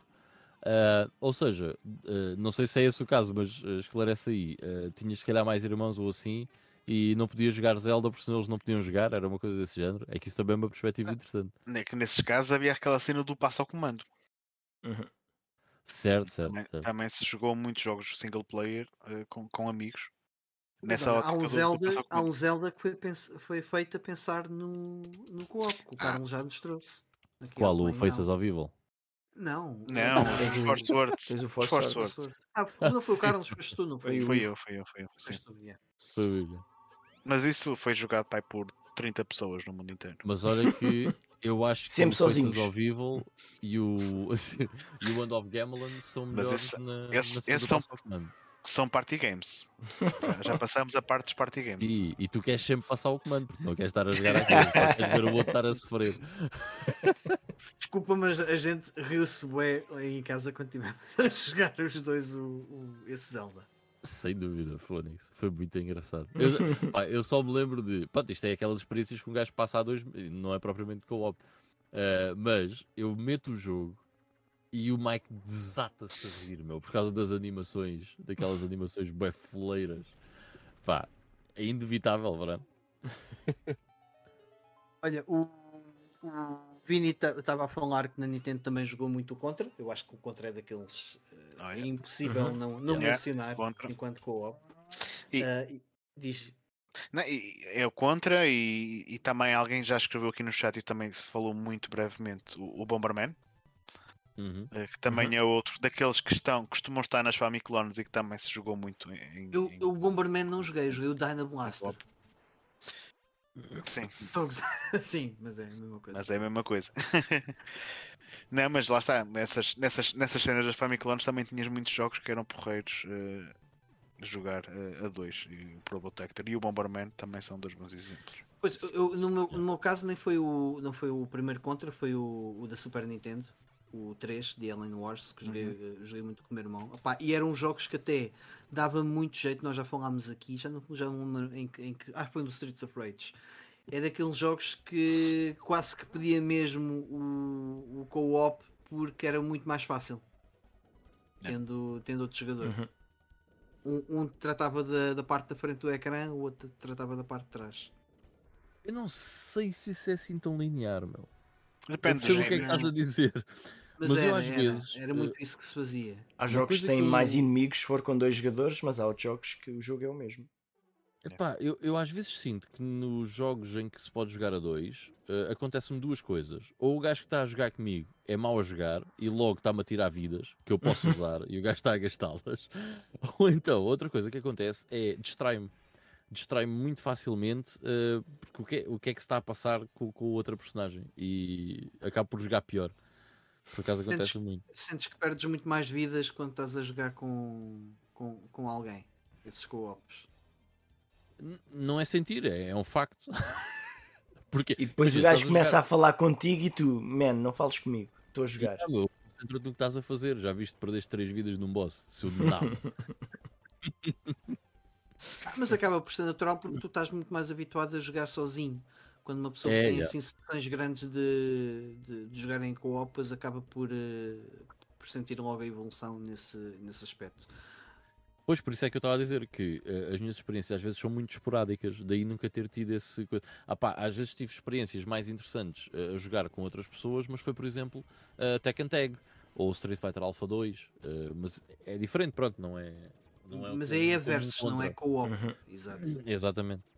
Uh, ou seja, uh, não sei se é esse o caso, mas esclarece aí. tinhas se calhar mais irmãos ou assim, e não podia jogar Zelda porque senão eles não podiam jogar, era uma coisa desse género. É que isso também é uma perspectiva ah, interessante. É que nesses casos havia aquela cena do passo ao comando. Uhum. Certo, certo também, certo, também, se jogou muitos jogos single player uh, com, com amigos. Nessa há, um Zelda, do, do há um Zelda que foi, foi feito a pensar no, no co-op, que o ah. Carlos já nos trouxe. Qual? O Faces of Evil? Não. Não, o Force Words. Fez o Force Words. Ah, não foi o Carlos, foi tu, não foi? Foi eu, foi eu, foi eu. Sim. Foi eu. Mas isso foi jogado pai, por 30 pessoas no mundo inteiro. Mas olha que eu acho que Sempre sozinhos. ao vivo e o, e o End of Gamelan são melhores esse, na, esse, na são, são party games. já, passamos a parte dos party games. E, e tu queres sempre passar o comando, porque não queres estar a jogar aquilo, só queres ver o outro estar a sofrer. Desculpa, mas a gente riu-se bem em casa quando tivemos a jogar os dois o, o, esse Zelda. Sem dúvida, Fónix. Foi muito engraçado. Eu, pá, eu, só me lembro de. Pronto, isto é aquelas experiências que um gajo passa a dois. Não é propriamente co-op. Uh, mas eu meto o jogo e o Mike desata-se a rir, meu, por causa das animações, daquelas animações befoleiras. Pá, é inevitável, verdade? Olha, o, o Vini estava a falar que na Nintendo também jogou muito o Contra. Eu acho que o Contra é daqueles. Uh, é impossível uhum. não, não mencionar contra. enquanto co-op. E... Uh, diz. Não, é o contra e, e, também alguém já escreveu aqui no chat e também se falou muito brevemente o, o Bomberman Uhum. Eh, que também uhum. é outro daqueles que estão, costumam estar nas Famiclones e que também se jogou muito em. Eu, em... o Bomberman não joguei, joguei o Dyna Blaster. Sim. Sim, mas é a mesma coisa. Mas é a mesma coisa. não, mas lá está, nessas, nessas, nessas cenas das Famiclones também tinhas muitos jogos que eram porreiros uh, jogar uh, a dois. E o Probotector e o Bomberman também são dois bons exemplos. Pois, eu, no, meu, no meu caso nem foi o, não foi o primeiro contra, foi o, o da Super Nintendo o 3 de Alien Wars, que joguei, uhum. Eh, joguei muito com o meu irmão. Opa, e eram jogos que até dava muito jeito, nós já falámos aqui, já não, já não em, em que. Ah, foi no Streets of Rage. É daqueles jogos que quase que pedia mesmo o, o co-op porque era muito mais fácil. É. Tendo, tendo outro jogador. Uhum. Um, um, tratava da, da parte da frente do ecrã, o outro tratava da parte de trás. Eu não sei se isso é assim tão linear, meu. Depende do que é que estás a dizer. Mas, mas era, eu às era, vezes. Era muito isso que se fazia. Há jogos que têm que mais inimigos se for com dois jogadores, mas há outros jogos que o jogo é o mesmo. Epá, eu, eu às vezes sinto que nos jogos em que se pode jogar a dois uh, acontecem-me duas coisas. Ou o gajo que está a jogar comigo é mau a jogar e logo está-me a tirar vidas que eu posso usar e o gajo está a gastá-las. Ou então, outra coisa que acontece é distrai-me. Distrai-me muito facilmente uh, porque o que, é, o que é que se está a passar com, com outra personagem e acabo por jogar pior. Por acaso acontece sentes, muito. Sentes que perdes muito mais vidas quando estás a jogar com, com, com alguém, esses co-ops. Não é sentir, é, é um facto. Porque, e depois o gajo começa a, a, falar contigo e tu, man, não fales comigo, estou a jogar. Não, centro do que estás a fazer, já viste perdeste três vidas num boss, se eu não. ah, mas acaba por ser natural porque tu estás muito mais habituado a jogar sozinho quando uma pessoa é, tem assim sessões grandes de, de, de jogar em co-opas acaba por, uh, por sentir logo a evolução nesse, nesse aspecto. Pois, por isso é que eu estava a dizer que uh, as minhas experiências às vezes são muito esporádicas, daí nunca ter tido esse. Ah, pá, às vezes tive experiências mais interessantes uh, a jogar com outras pessoas, mas foi, por exemplo, uh, Tekken Tag ou Street Fighter Alpha 2. mas é diferente, pronto, não é. Não é mas aí é versus, não é co-op. Uhum. Exato. Exatamente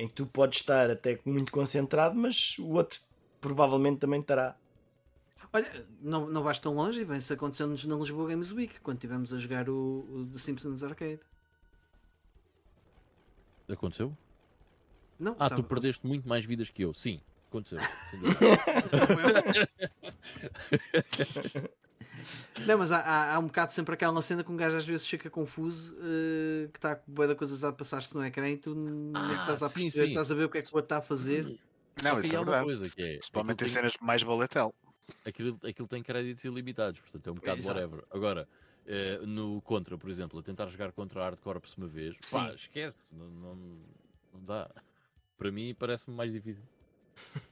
em que tu podes estar até muito concentrado, mas o outro provavelmente também estará. Olha, não, não vais tão longe, bem, isso aconteceu-nos na Lisboa Games Week, quando estivemos a jogar o, o The Simpsons Arcade. Aconteceu? Não, ah, tu perdeste muito mais vidas que eu. Sim, aconteceu. Não, mas há, há, há, um bocado sempre aquela cena que um gajo às vezes fica confuso, uh, que está com boa da coisas a passar-se no ecrã e tu ah, estás, a sim, perceber, sim. estás a ver o que é que o outro está a fazer. Não, isso é verdade. Coisa que é, Principalmente em tem... cenas mais baletel. Aquilo, aquilo tem créditos ilimitados, portanto é um bocado Exato. whatever. Agora, uh, no Contra, por exemplo, a tentar jogar contra a Hard Corps uma vez, sim. pá, esquece, não, não, não dá. Para mim parece-me mais difícil.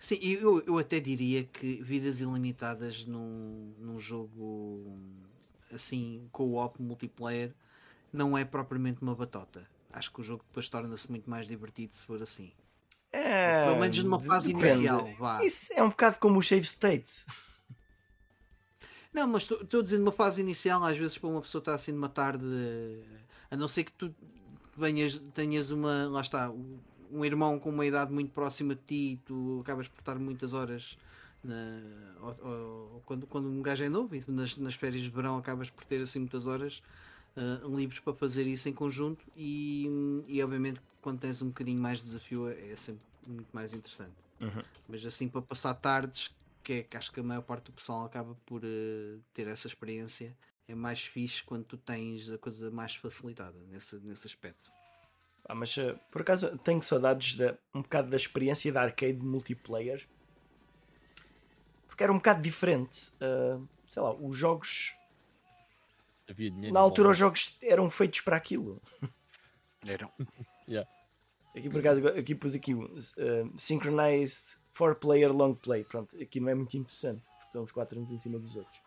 Sim, eu, eu até diria que vidas ilimitadas num, num jogo assim, co-op multiplayer, não é propriamente uma batota. Acho que o jogo depois torna-se muito mais divertido se for assim. É, Pelo menos numa fase depende. inicial. Vá. Isso é um bocado como o Save States. Não, mas estou dizendo uma fase inicial, às vezes para uma pessoa estar assim numa tarde, a não ser que tu venhas, tenhas uma. Lá está, um irmão com uma idade muito próxima de ti, tu acabas por estar muitas horas na, ou, ou, quando, quando um gajo é novo e nas, nas férias de verão acabas por ter assim muitas horas uh, livres para fazer isso em conjunto e, e obviamente quando tens um bocadinho mais de desafio é sempre muito mais interessante. Uhum. Mas assim para passar tardes, que é que acho que a maior parte do pessoal acaba por uh, ter essa experiência, é mais fixe quando tu tens a coisa mais facilitada nesse, nesse aspecto. Ah, mas uh, por acaso tenho saudades de, um bocado da experiência da arcade multiplayer. Porque era um bocado diferente. Uh, sei lá, os jogos. Na altura os jogos eram feitos para aquilo. Eram. yeah. Aqui por acaso, aqui pus aqui uh, Synchronized 4 Player Long Play. Pronto, aqui não é muito interessante. estamos quatro uns em cima dos outros.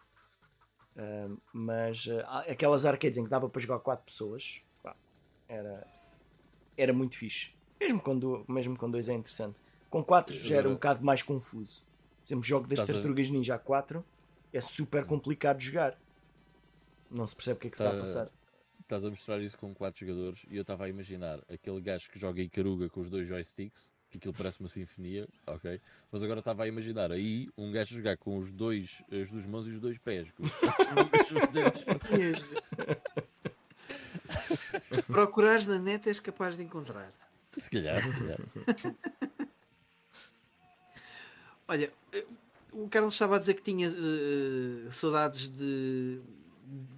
Uh, mas uh, aquelas arcades em que dava para jogar quatro pessoas pá, era, era muito fixe. Mesmo com, do, mesmo com dois é interessante. Com quatro já era um bocado mais confuso. Por exemplo, jogo das Tartarugas Ninja 4 é super complicado de jogar. Não se percebe o que é que se está a passar. Estás a mostrar isso com quatro jogadores e eu estava a imaginar aquele gajo que joga Icaruga com os dois joysticks, que aquilo parece uma sinfonia, ok? Mas agora estava a imaginar aí um gajo jogar com os dois, as duas mãos e os dois pés. Se procurares na net és capaz de encontrar. Se calhar, se calhar. Olha, o Carlos estava a dizer que tinha uh, saudades de,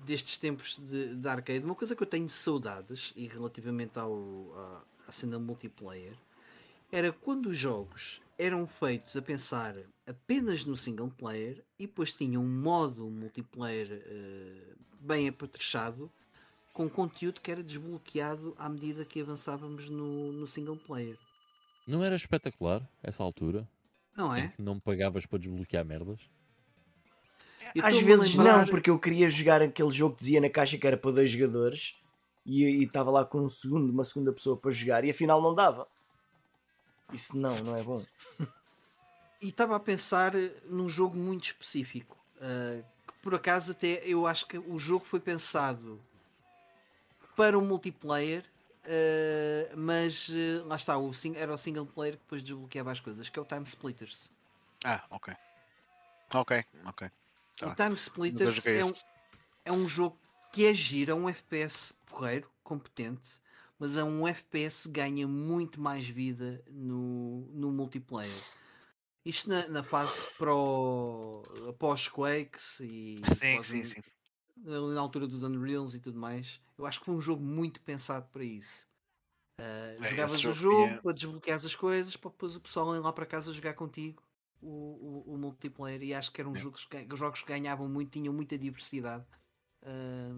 destes tempos de, de, arcade. Uma coisa que eu tenho saudades, e relativamente ao, à, à cena multiplayer, era quando os jogos eram feitos a pensar apenas no single player e depois tinham um modo multiplayer uh, bem apetrechado com conteúdo que era desbloqueado à medida que avançávamos no, no single player. Não era espetacular essa altura? Não é? não pagavas para desbloquear merdas? Às vezes lembrar... não, porque eu queria jogar aquele jogo que dizia na caixa que era para dois jogadores e estava lá com um segundo, uma segunda pessoa para jogar e afinal não dava. Isso não, não é bom. e estava a pensar num jogo muito específico. Uh, que por acaso até eu acho que o jogo foi pensado para o multiplayer Uh, mas uh, lá está, o era o single player que depois desbloqueava as coisas, que é o Time Splitters. Ah, ok. Ok, ok. Tá. O Time Splitters é um, é um jogo que é giro, é um FPS porreiro, competente, mas é um FPS que ganha muito mais vida no, no multiplayer. Isto na, na fase pro, após Quakes e sim, sim, sim na altura dos Unreals e tudo mais. Eu acho que foi um jogo muito pensado para isso. Uh, é, jogavas o jogo é... para desbloquear as coisas para depois o pessoal ir lá para casa jogar contigo o, o, o multiplayer e acho que eram é. jogos, que, jogos que ganhavam muito, tinham muita diversidade uh,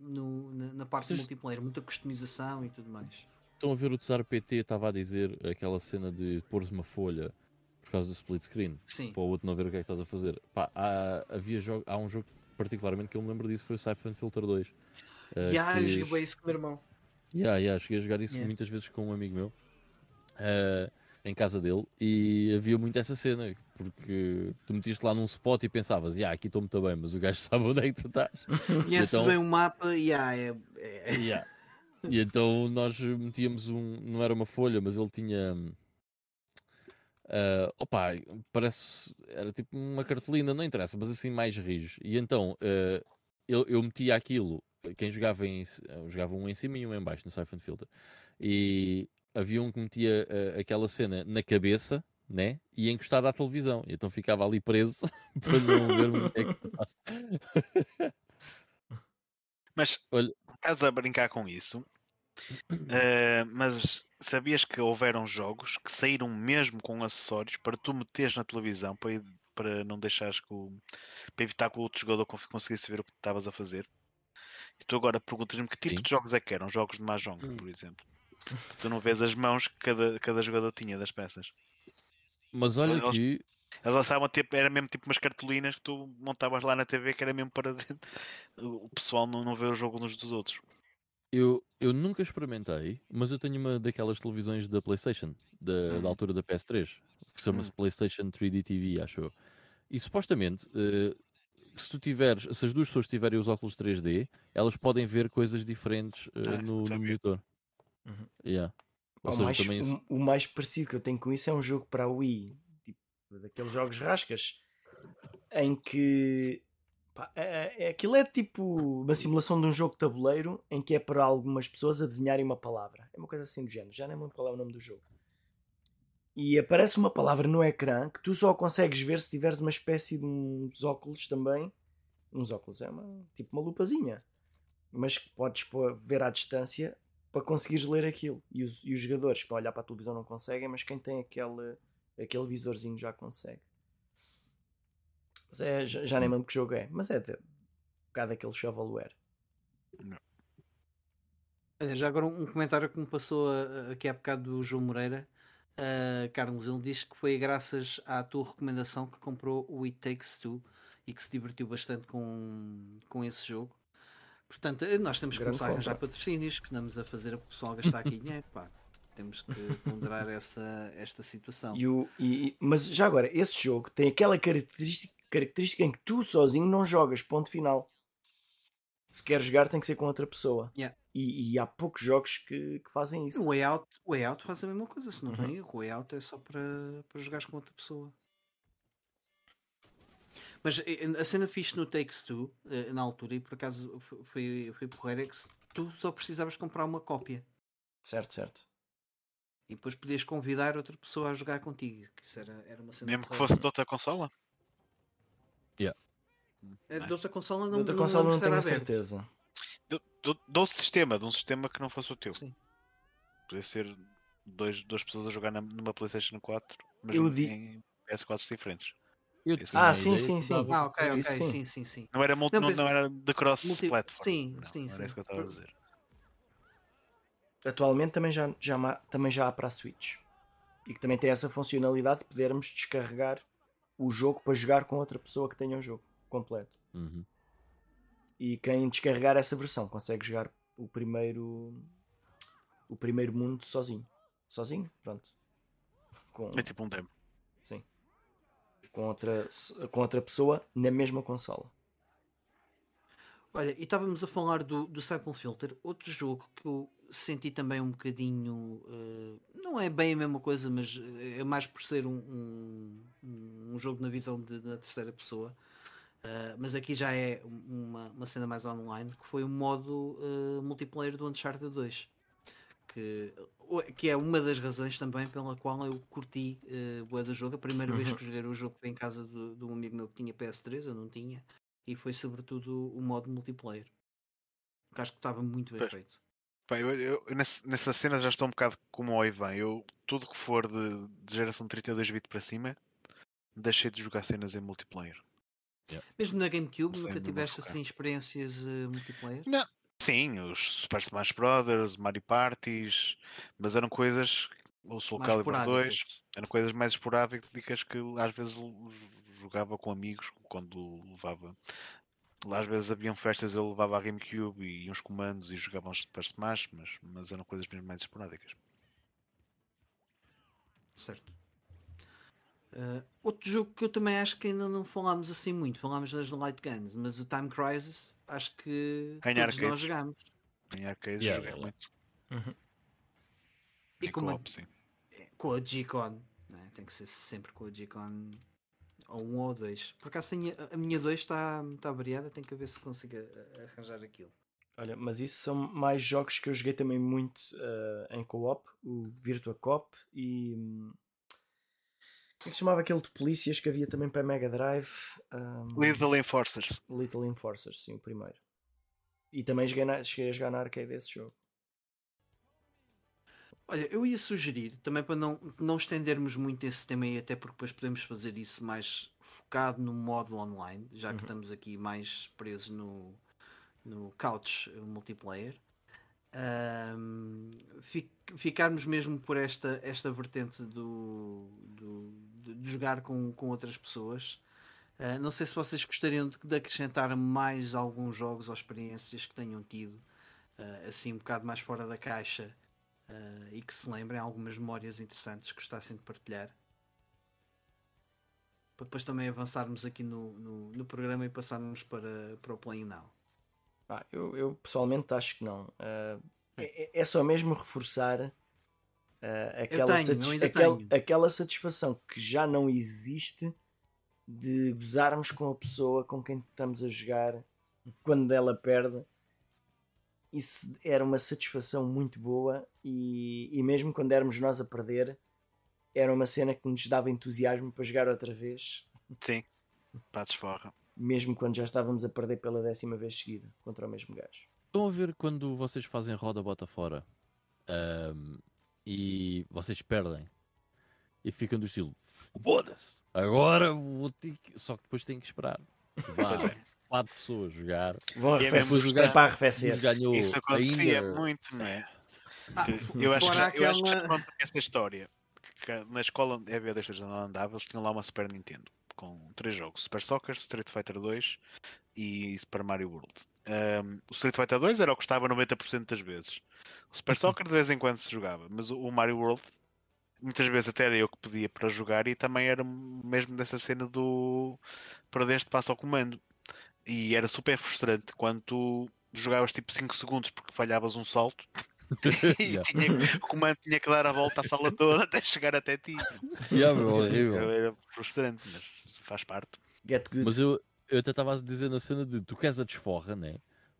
no, na, na, parte Vocês... do multiplayer, muita customização e tudo mais. Estão a ver o Tsar PT estava a dizer aquela cena de pôr uma folha por causa do split screen Sim. para o outro não ver o que é que estás a fazer. Pá, há, havia jogo, há um jogo particularmente que eu me lembro disso foi o Siphon Filter 2. Uh, yeah, que... eu joguei isso com o meu irmão. Yeah, yeah, cheguei a jogar isso yeah. muitas vezes com um amigo meu uh, em casa dele e havia muito essa cena porque tu metiste lá num spot e pensavas, yeah, aqui estou muito bem, mas o gajo sabe onde é que tu estás. Se conheces então... bem o mapa, yeah, é, é... Yeah. E então nós metíamos um, não era uma folha, mas ele tinha Uh, opa, parece. Era tipo uma cartolina, não interessa, mas assim mais rijo. E então uh, eu, eu metia aquilo. Quem jogava em. jogava um em cima e um em baixo no Siphon Filter. E havia um que metia uh, aquela cena na cabeça, né? E encostado à televisão. E então ficava ali preso para não vermos o que é que passa. Mas Olha... estás a brincar com isso. Uh, mas sabias que houveram jogos que saíram mesmo com acessórios para tu meteres na televisão para, para não deixares que o, para evitar que o outro jogador conseguisse ver o que estavas a fazer? E tu agora perguntas-me que tipo Sim. de jogos é que eram? Jogos de Mahjong, hum. por exemplo. Tu não vês as mãos que cada, cada jogador tinha das peças. Mas olha então, que. Eles lançavam tipo, era mesmo tipo umas cartolinas que tu montavas lá na TV que era mesmo para o pessoal não, não ver o jogo uns dos outros. Eu, eu nunca experimentei, mas eu tenho uma daquelas televisões da PlayStation, da, da uhum. altura da PS3, que chama-se uhum. PlayStation 3D TV, acho eu. E supostamente, uh, se tu tiveres, se as duas pessoas tiverem os óculos 3D, elas podem ver coisas diferentes uh, no, no monitor. Uhum. Yeah. Ou o, seja, mais, também... o, o, mais parecido que eu tenho com isso é um jogo para a Wii, tipo, daqueles jogos rascas, em que Pá, é, é, aquilo é tipo uma simulação de um jogo de tabuleiro em que é para algumas pessoas adivinharem uma palavra. É uma coisa assim do género. Já nem lembro qual é o nome do jogo. E aparece uma palavra no ecrã que tu só consegues ver se tiveres uma espécie de uns óculos também. Uns óculos, é uma, tipo uma lupazinha. Mas que podes ver à distância para conseguires ler aquilo. E os, e os jogadores que a olhar para a televisão não conseguem, mas quem tem aquele, aquele visorzinho já consegue. Mas é, já, já nem lembro que jogo é. Mas é de, um bocado aquele shovelware. Já agora um comentário que me passou aqui há bocado do João Moreira. Uh, Carlos, ele diz que foi graças à tua recomendação que comprou o It Takes Two e que se divertiu bastante com, com esse jogo. Portanto, nós temos que Grande começar a arranjar patrocínios, que estamos a fazer o pessoal gastar aqui dinheiro. Pá. Temos que ponderar essa, esta situação. E o, e, mas já agora, esse jogo tem aquela característica, característica em que tu sozinho não jogas, ponto final. Se queres jogar, tem que ser com outra pessoa. Yeah. E, e, há poucos jogos que, que fazem isso. O Way Out, o way out faz a mesma coisa, se não uhum. tem. O Way Out é só para, para jogares com outra pessoa. Mas a cena fixe no Takes Two, eh, na altura, e por acaso foi, foi porreira, é que tu só precisavas comprar uma cópia. Certo, certo. E depois podias convidar outra pessoa a jogar contigo. Que isso era, era uma cena Mesmo que fosse de outra consola? Yeah. Nice. De outra consola não, de outra consola não, não tenho aberto. certeza. De, de, de, outro sistema, de um sistema que não fosse o teu. Sim. Podia ser dois, duas pessoas a jogar na, numa PlayStation 4, mas Eu em PS4 diferentes. Eu... Ah, sim, sim, sim. Ah, ok, ok, sim, sim, sim. sim. Não era, multi, não, não, não, era de cross-platform. Sim, não, sim, não era isso que eu estava a dizer. Atualmente também já, já, também já há para a Switch. E que também tem essa funcionalidade de podermos descarregar o jogo para jogar com outra pessoa que tenha o jogo completo. Uhum. E quem descarregar essa versão consegue jogar o primeiro o primeiro mundo sozinho. Sozinho, pronto. Com... É tipo um demo. Sim com outra, com outra pessoa na mesma consola. Olha, e estávamos a falar do, do Sample Filter, outro jogo que eu senti também um bocadinho. Uh, não é bem a mesma coisa, mas é mais por ser um, um, um jogo na visão de, da terceira pessoa. Uh, mas aqui já é uma, uma cena mais online, que foi o modo uh, multiplayer do Uncharted 2 que, que é uma das razões também pela qual eu curti uh, o do jogo. A primeira uhum. vez que joguei o jogo foi em casa de, de, um amigo meu que tinha PS3, eu não tinha, e foi sobretudo o modo multiplayer. Que acho que estava muito bem pois. feito. Pá, eu, eu, nessa cena já estou um bocado como o Ivan. Eu, tudo que for de, de geração 32 bit para cima, deixei de jogar cenas em multiplayer. Yeah. Mesmo na GameCube, nunca tiveste assim experiências uh, multiplayer? Não, Sim, os Super Smash Brothers, Mario Parties, mas eram coisas, o Soul Calibur 2, eram coisas mais esporádicas que às vezes jogava com amigos quando levava. Às vezes haviam festas, eu levava a GameCube e uns comandos e jogavam Super Smash, mas, mas eram coisas mesmo mais esporádicas. Certo. Uh, outro jogo que eu também acho que ainda não falámos assim muito, falámos das Light Guns, mas o Time Crisis acho que em todos nós jogámos. Em arcades yeah, joguei yeah. muito. Uhum. E, com, a, é, com a G-Con, né? tem que ser sempre com a G-Con ou um ou dois. Por acaso tenho, a minha 2 está tá variada, tenho que ver se consigo arranjar aquilo. Olha, mas isso são mais jogos que eu joguei também muito uh, em co-op, o Virtua Cop e hum, como é que chamava aquele de polícias que havia também para Mega Drive? Um... Little Enforcers. Little Enforcers, sim, o primeiro. E também cheguei, na, cheguei a jogar na arcade desse jogo. Olha, eu ia sugerir, também para não, não estendermos muito esse tema e até porque depois podemos fazer isso mais focado no modo online, já que uhum. estamos aqui mais presos no, no couch multiplayer um, ficarmos mesmo por esta, esta vertente do, do de jogar com, com outras pessoas. Uh, não sei se vocês gostariam de, de, acrescentar mais alguns jogos ou experiências que tenham tido, uh, assim um bocado mais fora da caixa uh, e que se lembrem algumas memórias interessantes que gostassem de partilhar. Para depois também avançarmos aqui no, no, no programa e passarmos para, para o Play Now. Ah, eu, eu, pessoalmente acho que não. Uh, é, é, só mesmo reforçar uh, aquela, tenho, satis aquela, aquela, satisfação que já não existe de gozarmos com a pessoa com quem estamos a jogar quando ela perde. Isso era uma satisfação muito boa e, e mesmo quando éramos nós a perder, era uma cena que nos dava entusiasmo para jogar outra vez. Sim, para desforra mesmo quando já estávamos a perder pela décima vez seguida contra o mesmo gajo. Estão a ver quando vocês fazem roda bota fora um, e vocês perdem e ficam do estilo foda-se, agora vou ter que. Só que depois têm que esperar. Vá, é. Quatro pessoas jogar. Vão é arrefecer, jogar para arrefecer. Ganhou Isso acontecia ainda... muito, não é? Ah, eu acho que, já, aquela... eu acho que já conto essa história na escola onde a EB23 não andava, eles tinham lá uma Super Nintendo com três jogos: Super Soccer, Street Fighter 2 e Super Mario World. Um, o Street Fighter 2 era o que estava 90% das vezes. O Super Soccer de vez em quando se jogava, mas o Mario World muitas vezes até era eu que pedia para jogar e também era mesmo dessa cena do perdeste passo ao comando. E era super frustrante quando tu jogavas tipo 5 segundos porque falhavas um salto e tinha, o comando tinha que dar a volta à sala toda até chegar até ti. Yeah, bro, horrível. Era frustrante, mas faz parte. Mas eu, eu até estava a dizer na cena de tu queres a desforra, né?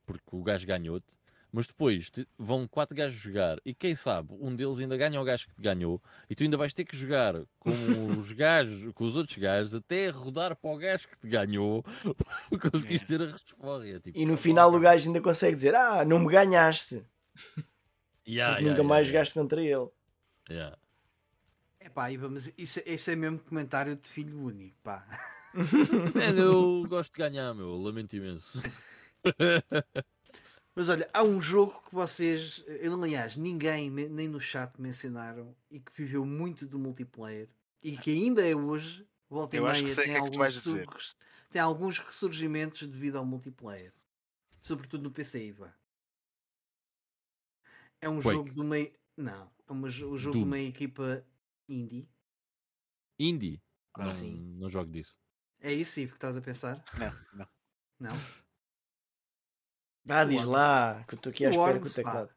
Porque o gajo ganhou-te. Mas depois te, vão quatro gajos jogar e quem sabe um deles ainda ganha o gajo que te ganhou e tu ainda vais ter que jogar com os gajos, com os outros gajos até rodar para o gajo que te ganhou para conseguires ter a resposta. É tipo, e no final o gajo ainda consegue dizer: Ah, não me ganhaste. Yeah, yeah, nunca yeah, mais jogaste contra ele. Yeah. É pá, mas isso, isso é mesmo comentário de filho único, pá. Man, eu gosto de ganhar, meu, lamento imenso. Mas olha, há um jogo que vocês, aliás, ninguém, nem no chat mencionaram e que viveu muito do multiplayer e que ainda é hoje, volta e meia, tem, é alguns tem alguns ressurgimentos devido ao multiplayer. Sobretudo no PC, Iva. É um Quake. jogo de uma. Não, é um jogo Doom. de uma equipa indie. Indie? Não, Sim. não jogo disso. É isso, sim, que estás a pensar? Não, não. Não? Ah, diz lá, que eu estou aqui à espera com o teclado.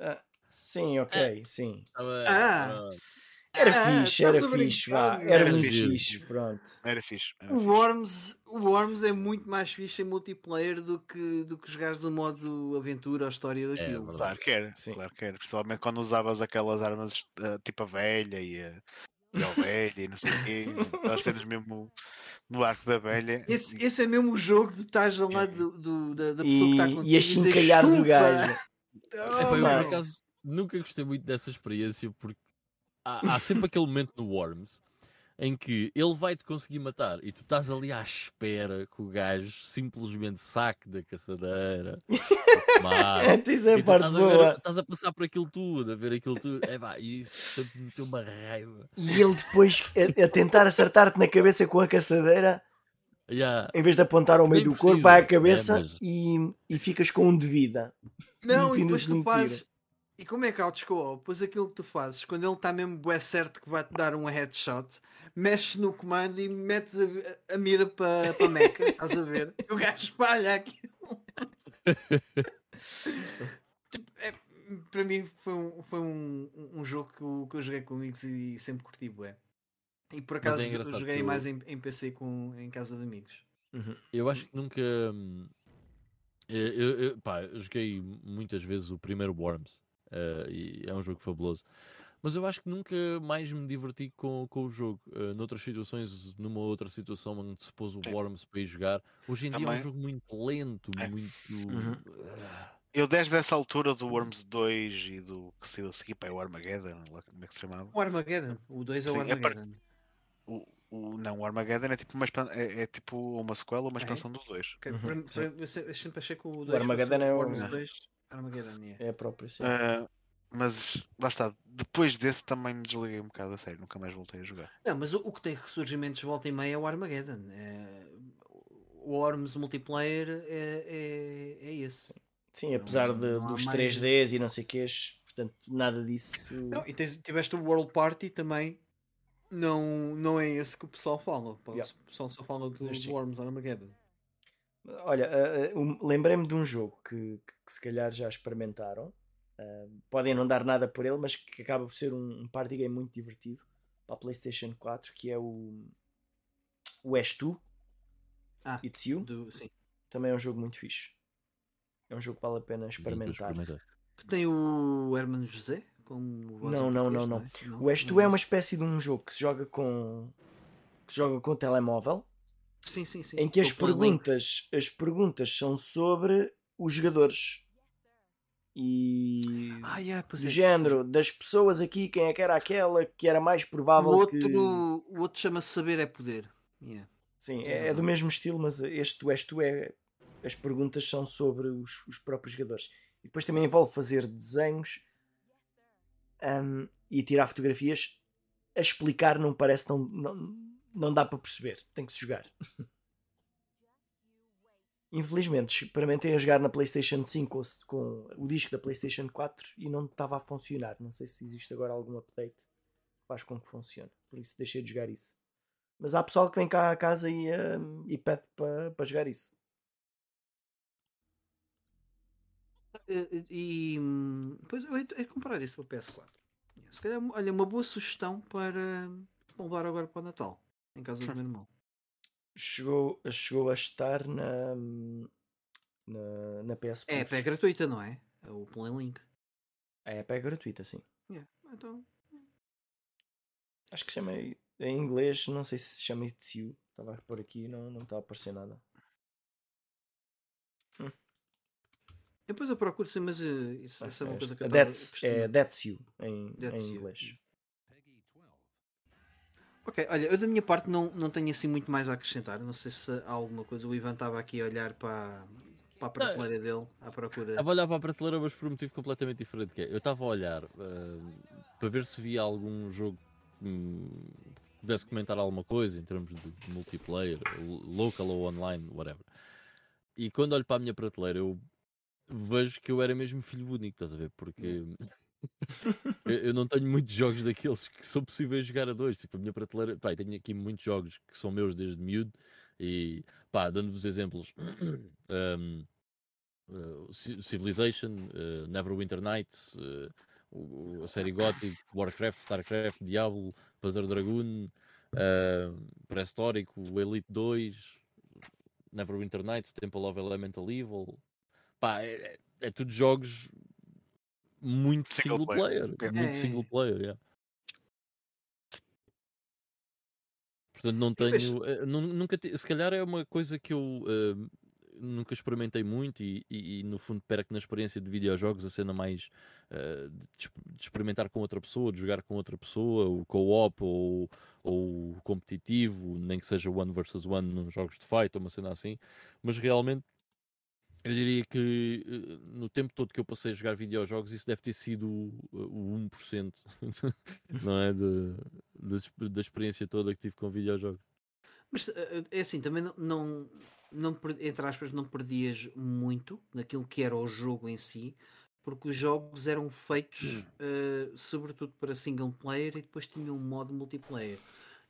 Ah, sim, ok, é. sim. Ah, era ah, fixe, era fixe, vá. Era, era muito fixe. fixe, pronto. Era fixe. Era o, Worms, o Worms é muito mais fixe em multiplayer do que, do que jogares o modo aventura ou história é daquilo. É, claro que era, Sim. claro que era. Principalmente quando usavas aquelas armas uh, tipo a velha e a, e a velha e não sei o quê. As cenas mesmo no arco da velha. Esse, esse é mesmo o jogo de estás ao lado do, do, da, da, pessoa e, que está contigo. E a chincalhares o gajo. É, pá, eu por acaso nunca gostei muito dessa experiência porque há, há sempre aquele momento no Worms em que ele vai-te conseguir matar e tu estás ali à espera que o gajo simplesmente saque da caçadeira. mate, isso é parte estás boa. A estás a passar por aquilo tudo, a ver aquilo tudo. É pá, isso sempre me meteu uma raiva. E ele depois a, a tentar acertar-te na cabeça com a caçadeira. Yeah. Em vez de apontar ao meio do corpo, vai à cabeça é, mas... e, e ficas com um de vida. Não, e depois tu fazes, e como é que co Pois aquilo que tu fazes, quando ele está mesmo bué certo que vai-te dar um headshot, mexes no comando e metes a, a mira para a meca, estás a ver? E o gajo espalha aquilo. é, para mim foi um, foi um, um jogo que eu, que eu joguei com amigos e sempre curti bué. E por é acaso é joguei mais em, em, PC com, em casa de amigos. Uhum. Eu acho que nunca. Hum, eu, eu, eu, pá, eu joguei muitas vezes o primeiro Worms Uh, e é um jogo fabuloso. Mas eu acho que nunca mais me diverti com, com o jogo. Uh, noutras situações, numa outra situação onde se pôs o Worms para ir jogar. Hoje em Também. dia é um jogo muito lento, é. muito. Uhum. Uh... Eu desde essa altura do Worms 2 e do que se eu seguir para o Armageddon, como é que se chamava? O Armageddon, o 2 é o Armageddon. É o, o, não, o Armageddon é tipo uma, é, é tipo uma sequela ou uma expansão é? do 2. Okay. Uhum. Eu sempre achei que o 2 o Armageddon é o Worms 2 Armageddon, yeah. É a própria, sim. Uh, mas lá está, depois desse também me desliguei um bocado a sério, nunca mais voltei a jogar. Não, mas o, o que tem ressurgimentos de volta e meia é o Armageddon. É, o Worms multiplayer é, é, é esse. Sim, apesar não, de, não dos 3Ds e não sei o que, portanto, nada disso. Não, e tens, tiveste o World Party também, não, não é esse que o pessoal fala. Yeah. O pessoal só fala do, do Worms Armageddon. Olha, uh, um, lembrei-me de um jogo que, que, que, se calhar já experimentaram. Uh, podem não dar nada por ele, mas que acaba por ser um, um party game muito divertido para a PlayStation 4, que é o, o S2 ah, It's You. Do, sim. Também é um jogo muito fixe. É um jogo que vale a pena experimentar. Que tem o Hermano José? Como não, não, não, não, não. O S2 é uma espécie de um jogo que se joga com que se joga com telemóvel Sim, sim, sim. Em que as perguntas, as perguntas são sobre os jogadores. E ah, yeah, do é. género das pessoas aqui, quem é que era aquela que era mais provável o outro, que. O outro chama-se Saber é Poder. Yeah. Sim, é, é, do mesmo estilo, mas este tu és tu é. As perguntas são sobre os, os próprios jogadores. E depois também envolve fazer desenhos um, e tirar fotografias a explicar não parece não, não, não dá para perceber. Tem que se jogar. Infelizmente, experimentei a jogar na PlayStation 5 com o disco da PlayStation 4 e não estava a funcionar. Não sei se existe agora algum update que faz com que funcione. Por isso deixei de jogar isso. Mas há pessoal que vem cá à casa e, uh, e pede para pa jogar isso. E, e pois eu ia comprar isso para o PS4. Se calhar, olha, uma boa sugestão para levar agora para o Natal, em casa do meu irmão. Chegou, chegou a estar na, na, na PS Plus. É, é gratuita, não é? é o Play Link. A app é gratuita, sim. Yeah, então... Acho que chama em inglês, não sei se chama It's You. Estava por aqui não não está a aparecer nada. Hum. Depois eu procuro sim, mas uh, isso, ah, é uma coisa que eu that's, é That's You em, that's em inglês. Ok, olha, eu da minha parte não, não tenho assim muito mais a acrescentar. Não sei se há alguma coisa. O Ivan estava aqui a olhar para, para a prateleira dele à procura. Estava a olhar para a prateleira, mas por um motivo completamente diferente. Que é, eu estava a olhar uh, para ver se via algum jogo hum, pudesse comentar alguma coisa em termos de multiplayer, local ou online, whatever. E quando olho para a minha prateleira, eu vejo que eu era mesmo filho único, estás a ver? Porque eu não tenho muitos jogos daqueles que são possíveis jogar a dois. Tipo, a minha prateleira, pá, tenho aqui muitos jogos que são meus desde miúdo e pá, dando-vos exemplos. um, uh, Civilization, uh, Neverwinter Nights, uh, a série Gothic, Warcraft, Starcraft, Diablo, Panzer Dragoon, uh, Pré-Histórico, Elite 2, Neverwinter Nights, Temple of Elemental Evil. Pá, é, é, é tudo jogos muito single, single player. player. Muito é. single player, yeah. Portanto, não tenho. Eh, nunca, se calhar é uma coisa que eu uh, nunca experimentei muito e, e, e, no fundo perco na experiência de videojogos a cena mais uh, de, de, experimentar com outra pessoa, de jogar com outra pessoa, o co-op ou, ou competitivo, nem que seja one versus one nos jogos de fight ou uma cena assim, mas realmente eu diria que uh, no tempo todo que eu passei a jogar videojogos isso deve ter sido o 1% não é? da experiência toda que tive com videojogos. Mas é assim, também não, não não, entre aspas, não perdias muito naquilo que era o jogo em si, porque os jogos eram feitos uh, sobretudo para single player e depois tinham um modo multiplayer.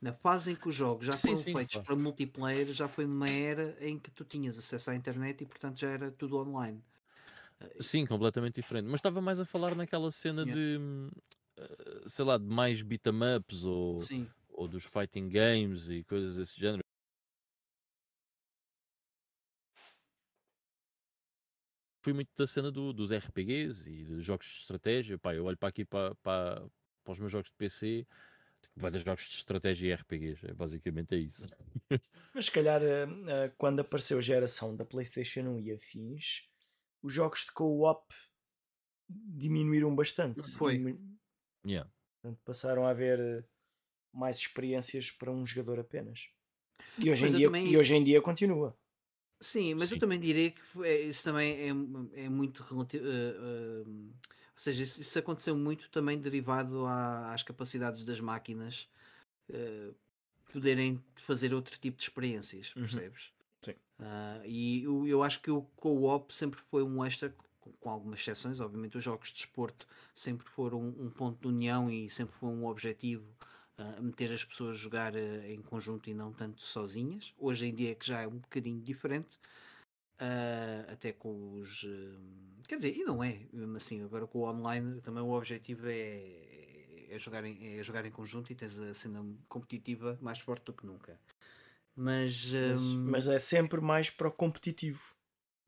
Na fase em que os jogos já sim, foram sim, feitos claro. para multiplayer, já foi numa era em que tu tinhas acesso à internet e portanto já era tudo online. Eh, sim, completamente diferente. Mas estava mais a falar naquela cena yeah. de uh, sei lá, de mais beat'em ups ou, ou dos fighting games e coisas desse género. fui muito da cena do, dos RPGs e dos jogos de estratégia. Pá, eu olho para aqui para, para, para os meus jogos de PC, vai jogos de estratégia e RPGs. É, basicamente é isso. Mas se calhar eh, eh, quando apareceu a geração da PlayStation 1 e afins, os jogos de co-op diminuíram bastante. Foi. Yeah. Portanto, passaram a haver eh, mais experiências para um jogador apenas. E hoje, em dia, também... e hoje em dia continua. Sim, mas eu também direi que é, isso também é, é muito relativo. Uh, uh, ou seja, isso, isso, aconteceu muito também derivado à, às capacidades das máquinas uh, poderem fazer outro tipo de experiências, uhum. percebes? Sim. e eu, eu acho que o co-op sempre foi um extra, com, com, algumas exceções, obviamente os jogos de desporto sempre foram um, um ponto de união e sempre foi um objetivo uh, meter as pessoas a jogar uh, em conjunto e não tanto sozinhas. Hoje em dia é que já é um bocadinho diferente, uh, até com os. quer dizer, e não é, mesmo assim, agora com o online também o objetivo é, é, jogar, em, é jogar em conjunto e tens a cena competitiva mais forte do que nunca. Mas, mas, mas é sempre mais para o competitivo.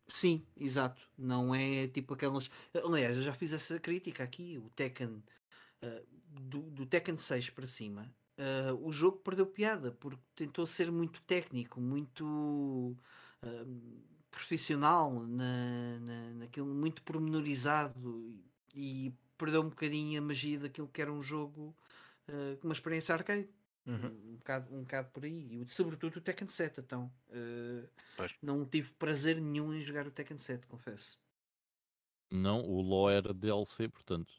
Sim, exato. Não é tipo aquelas. Aliás, eu já fiz essa crítica aqui. O Tekken uh, do, do Tekken 6 para cima, uh, o jogo perdeu piada porque tentou ser muito técnico, muito uh, profissional, na, na, naquilo muito pormenorizado e perdeu um bocadinho a magia daquilo que era um jogo uh, com uma experiência arcade. Uhum. Um, bocado, um bocado por aí, e sobretudo o Tekken 7. Então, não tive prazer nenhum em jogar o Tekken 7, confesso. Não, o LoL era DLC, portanto.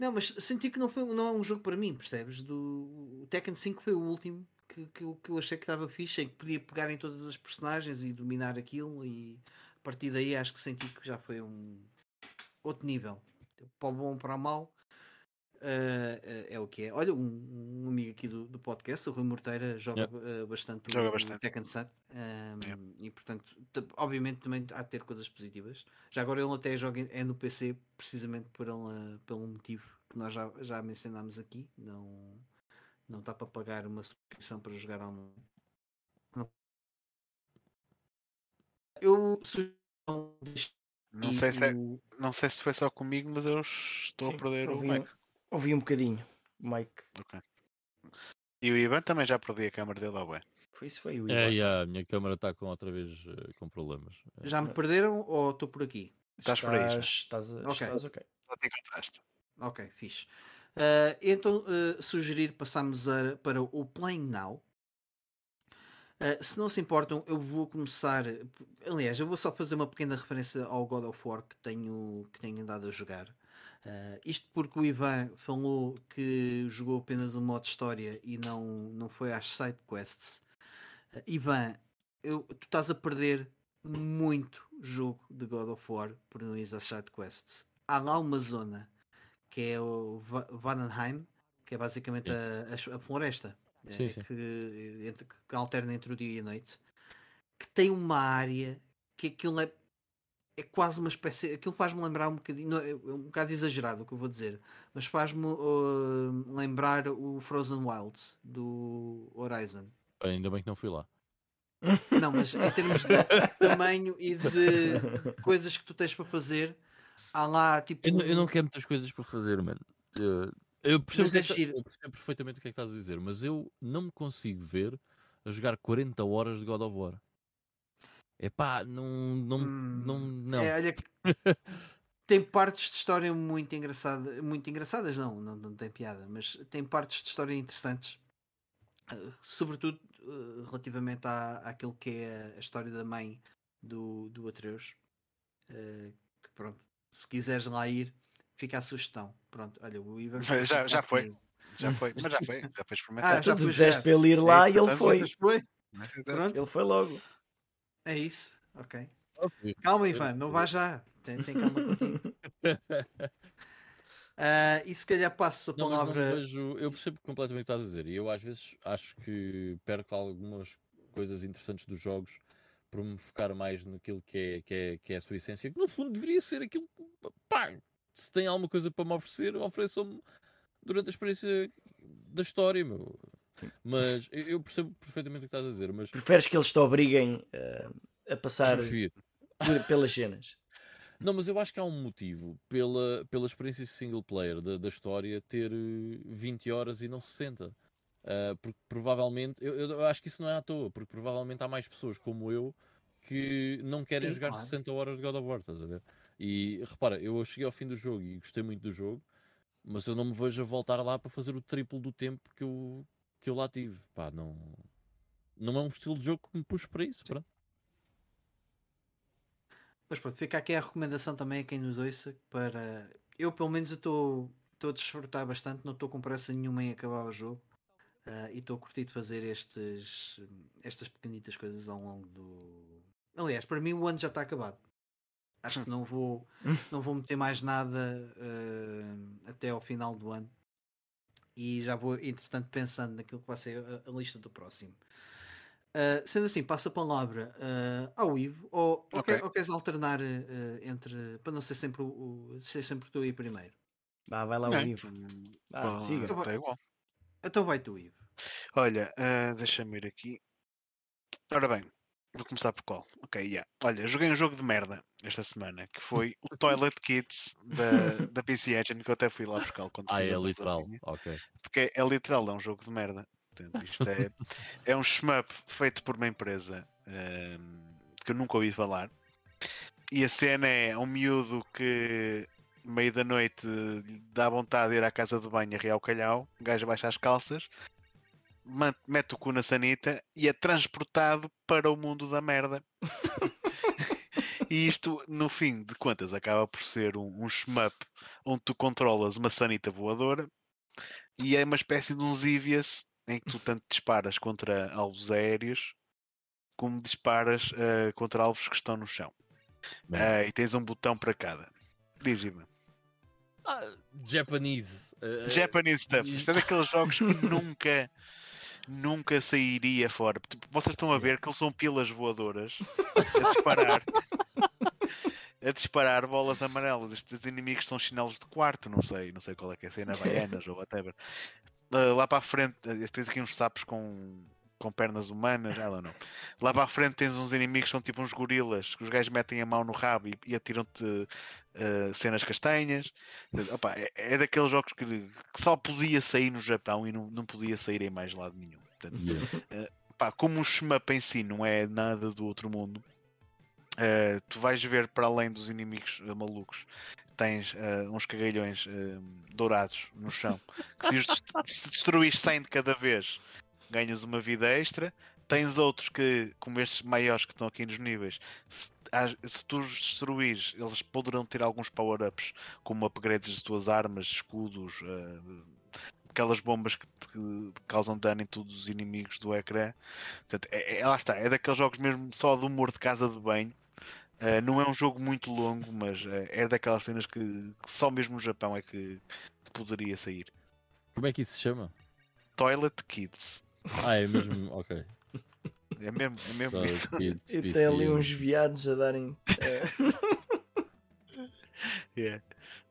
Não, mas senti que não, foi, não é um jogo para mim, percebes? Do, o Tekken 5 foi o último que, que, que eu achei que estava fixe, em que podia pegar em todas as personagens e dominar aquilo e a partir daí acho que senti que já foi um outro nível. Para o bom para o mal, Uh, é o que é. Olha, um, um amigo aqui do, do, podcast, o Rui Morteira, joga yeah. uh, bastante joga o, bastante. Tekken 7 um, yeah. e portanto, obviamente também há de ter coisas positivas. Já agora ele até joga é no PC precisamente por ela, pelo motivo que nós já, já mencionámos aqui. Não, não está para pagar uma subscrição para jogar online. Não. Eu não sei, se é, não sei se foi só comigo, mas eu estou Sim, a perder o Mike. Ouvi um bocadinho, Mike. Ok. E o Ivan também já perdi a câmera dele, ou bem? Foi isso, foi o é, Ivan. É, a minha câmera está com outra vez uh, com problemas. É. Já me perderam ou estou por aqui? Estás, por aí. Estás, okay. estás ok. Já te encontraste. Ok, fixe. Uh, então, uh, sugerir passamos a, para o Playing Now. Uh, se não se importam, eu vou começar. Aliás, eu vou só fazer uma pequena referência ao God of War que tenho, que tenho andado a jogar. Uh, isto porque o Ivan falou que jogou apenas o modo história e não, não foi às side quests. Uh, Ivan, eu, tu estás a perder muito jogo de God of War por não ir às side quests. Há lá uma zona que é o Vandenheim, que é basicamente a, a, floresta sim, é, sim. Que, entre, que alterna entre o dia e a noite, que tem uma área que aquilo é é quase uma espécie. Aquilo faz-me lembrar um bocadinho. É, é um bocado exagerado o que eu vou dizer, mas faz-me uh, lembrar o Frozen Wilds do Horizon. Ainda bem que não fui lá. Não, mas em termos de tamanho e de coisas que tu tens para fazer, há lá tipo. Eu não, eu não quero muitas coisas para fazer, mano. Eu, eu, percebo é que, eu percebo perfeitamente o que é que estás a dizer, mas eu não me consigo ver a jogar 40 horas de God of War. Epá, não. Não. Hum, não, não. É, olha que tem partes de história muito engraçadas. Muito engraçadas, não, não, não tem piada, mas tem partes de história interessantes. Uh, sobretudo uh, relativamente à, àquilo que é a história da mãe do, do Atreus. Uh, que pronto, se quiseres lá ir, fica a sugestão. Pronto, olha, o Ivan. Já, já foi. Já foi, mas já foi, já foi experimentado. Ah, já tu disseste para ele ir lá é, e ele foi. foi. Ele foi logo. É isso, ok. okay. Calma, Ivan, não vá já. Tem, tem calma contigo. uh, e se calhar passo a palavra. Não, vejo... Eu percebo completamente o que estás a dizer. E eu às vezes acho que perco algumas coisas interessantes dos jogos por me focar mais naquilo que é, que é, que é a sua essência. Que no fundo deveria ser aquilo que. Pá, se tem alguma coisa para me oferecer, ofereçam-me durante a experiência da história, meu. Mas eu percebo perfeitamente o que estás a dizer. Mas... Preferes que eles te obriguem uh, a passar pelas cenas? Não, mas eu acho que há um motivo pela, pela experiência single player da, da história ter 20 horas e não 60. Uh, eh, porque provavelmente, eu, eu, acho que isso não é à toa, porque provavelmente há mais pessoas como eu que não querem Sim, jogar claro. 60 horas de God of War, estás a ver? E repara, eu cheguei ao fim do jogo e gostei muito do jogo, mas eu não me vejo a voltar lá para fazer o triplo do tempo que eu, que eu lá tive. Pá, não, não é um estilo de jogo que me puxa para isso. Pronto. Mas pronto, fica aqui a recomendação também a quem nos ouça para. Eu pelo menos estou a desfrutar bastante, não estou com pressa nenhuma em acabar o jogo. Uh, e estou a curtir de fazer estes, estas pequenitas coisas ao longo do. Aliás, para mim o ano já está acabado. Acho que não vou, não vou meter mais nada uh, até ao final do ano e já vou, entretanto, pensando naquilo que vai ser a, a lista do próximo. Uh, sendo assim, passo a palavra uh, ao Ivo, ou, okay. ou, queres alternar uh, entre para não ser sempre o, ser sempre tu e primeiro? Vá, vai lá o Ivo. Ah, siga. Então, vai, igual. Então vai tu, Ivo. Olha, deixa-me ir aqui. Ora bem, Vou começar por qual? Ok, yeah. Olha, joguei um jogo de merda esta semana que foi o Toilet Kids da, da PC Engine, que eu até fui lá buscar quando Ah, é literal, assim. ok. Porque é, é, literal, é um jogo de merda. Portanto, isto é, é um shmup feito por uma empresa um, ehm, que eu nunca ouvi falar. E a cena é um miúdo que meio da noite dá vontade de ir à casa de banho a real calhau, o gajo baixa as calças, mete o cu na sanita e é transportado para o mundo da merda. E isto, no fim de contas, acaba por ser um, um shmup onde tu controlas uma sanita voadora e é uma espécie de um Zivias em que tu tanto disparas contra alvos aéreos como disparas uh, contra alvos que estão no chão. Uh, e tens um botão para cada. Diz-me. Ah, Japanese. Uh, Japanese stuff. Isto é daqueles jogos que nunca, nunca sairia fora. Tipo, vocês estão a ver que eles são pilas voadoras a disparar. a disparar bolas amarelas. Estes inimigos são chinelos de quarto, não sei, não sei qual é que é, cena baianas ou whatever. lá para a frente, tens aqui uns sapos com com pernas humanas, don't know. Lá para a frente tens uns inimigos que são tipo uns gorilas, que os gajos metem a mão no rabo e, e atiram-te uh, cenas castanhas. Opa, é, é, daqueles jogos que, que, só podia sair no Japão e não, não podia sair em mais lado nenhum. Portanto, yeah. uh, como o shmup em si não é nada do outro mundo, uh, tu vais ver para além dos inimigos malucos tens uh, uns cagalhões uh, dourados no chão que se, os, se destruís 100 de cada vez ganhas uma vida extra. Tens outros que, como estes maiores que estão aqui nos níveis, se, se tu os destruires, eles poderão ter alguns power-ups, como upgrades das tuas armas, escudos, uh, aquelas bombas que, te, causam dano em todos os inimigos do ecrã. Portanto, é, é, lá está, é daqueles jogos mesmo só do humor de casa de banho. Uh, não é um jogo muito longo, mas uh, é daquelas cenas que, que, só mesmo no Japão é que, que poderia sair. Como é que isso se chama? Toilet Kids. Ah, é mesmo, ok. É mesmo, é mesmo isso. e tem ali uns viados a darem. É. yeah.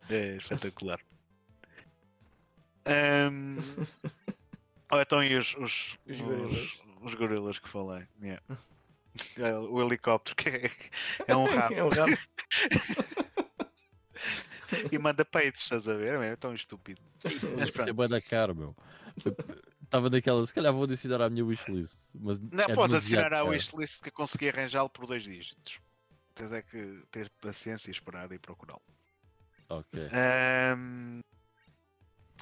É espetacular. Um... Oh, então e os, os, os, os, os gorilas que falei? Yeah. É, o helicóptero que é, é um rabo. é um rabo. e manda peitos, estás a ver? É tão estúpido. Mas, Isso é da caro, meu. Estava naquela, se calhar vou adicionar à minha wishlist. Mas não, é podes adicionar à wishlist que consegui arranjá-lo por dois dígitos. Tens é que ter paciência e esperar e procurá-lo. Ok. Um,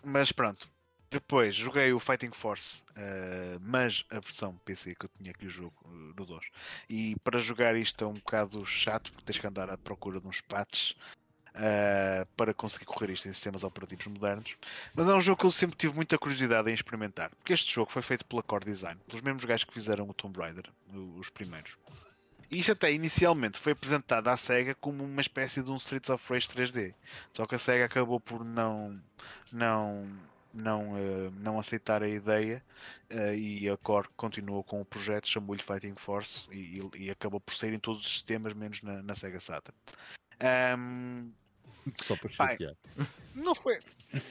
mas pronto. Depois joguei o Fighting Force, uh, mas a versão PC que eu tinha aqui o jogo uh, no DOS. E para jogar isto é um bocado chato porque tens que andar à procura de uns patches uh, para conseguir correr isto em sistemas operativos modernos. Mas é um jogo que eu sempre tive muita curiosidade em experimentar, porque este jogo foi feito pela Core Design, pelos mesmos gajos que fizeram o Tomb Raider, os primeiros. Isto até inicialmente foi apresentado à SEGA como uma espécie de um Streets of Rage 3D. Só que a SEGA acabou por não, não, não, uh, não aceitar a ideia uh, e a Core continuou com o projeto, chamou-lhe Fighting Force e, e, e, acabou por sair em todos os sistemas, menos na, na Sega Saturn. Um, Só para chatear. Não foi.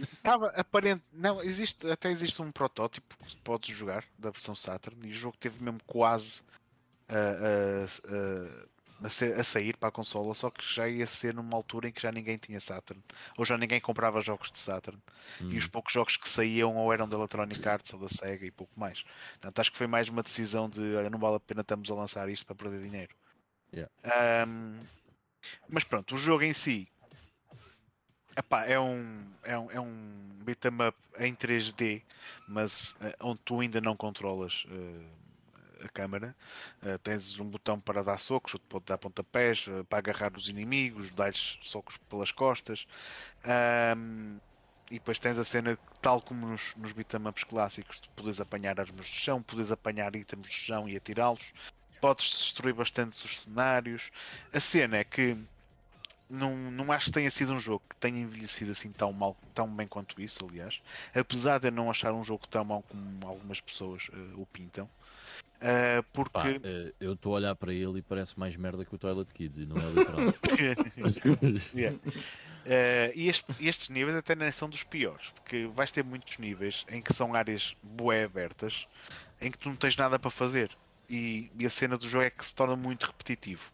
Estava aparente. Não, existe, até existe um protótipo que podes jogar da versão Saturn e o jogo teve mesmo quase a, a, a, ser, a, sair para a consola, só que já ia ser numa altura em que já ninguém tinha Saturn, ou já ninguém comprava jogos de Saturn, hum. e os hum. poucos jogos que saíam ou eram da Electronic Arts ou da Sega e pouco mais. Portanto, acho que foi mais uma decisão de olha, não vale a pena estamos a lançar isto para perder dinheiro. Yeah. Um, mas pronto, o jogo em si Epá, é um, é um, é um beat 'em up em 3D, mas uh, onde tu ainda não controlas uh, a câmera. Uh, tens um botão para dar socos, outro pode dar pontapés, para agarrar os inimigos, dar-lhes socos pelas costas. E depois tens a cena, tal como nos, nos beat'em ups clássicos, de podes apanhar armas do chão, podes apanhar itens do chão e atirá-los. Podes destruir bastante os cenários. A cena é que não, não acho que tenha sido um jogo que tenha envelhecido assim tão mal, tão bem quanto isso, aliás. Apesar de eu não achar um jogo tão mau como algumas pessoas uh, o pintam. Uh, porque Pá, uh, eu estou a olhar para ele e parece mais merda que o Toilet Kids e não é literal. yeah. e este, estes níveis até nem são dos piores, porque vais ter muitos níveis em que são áreas bué abertas, em que tu não tens nada para fazer. E, e a cena do jogo é que se torna muito repetitivo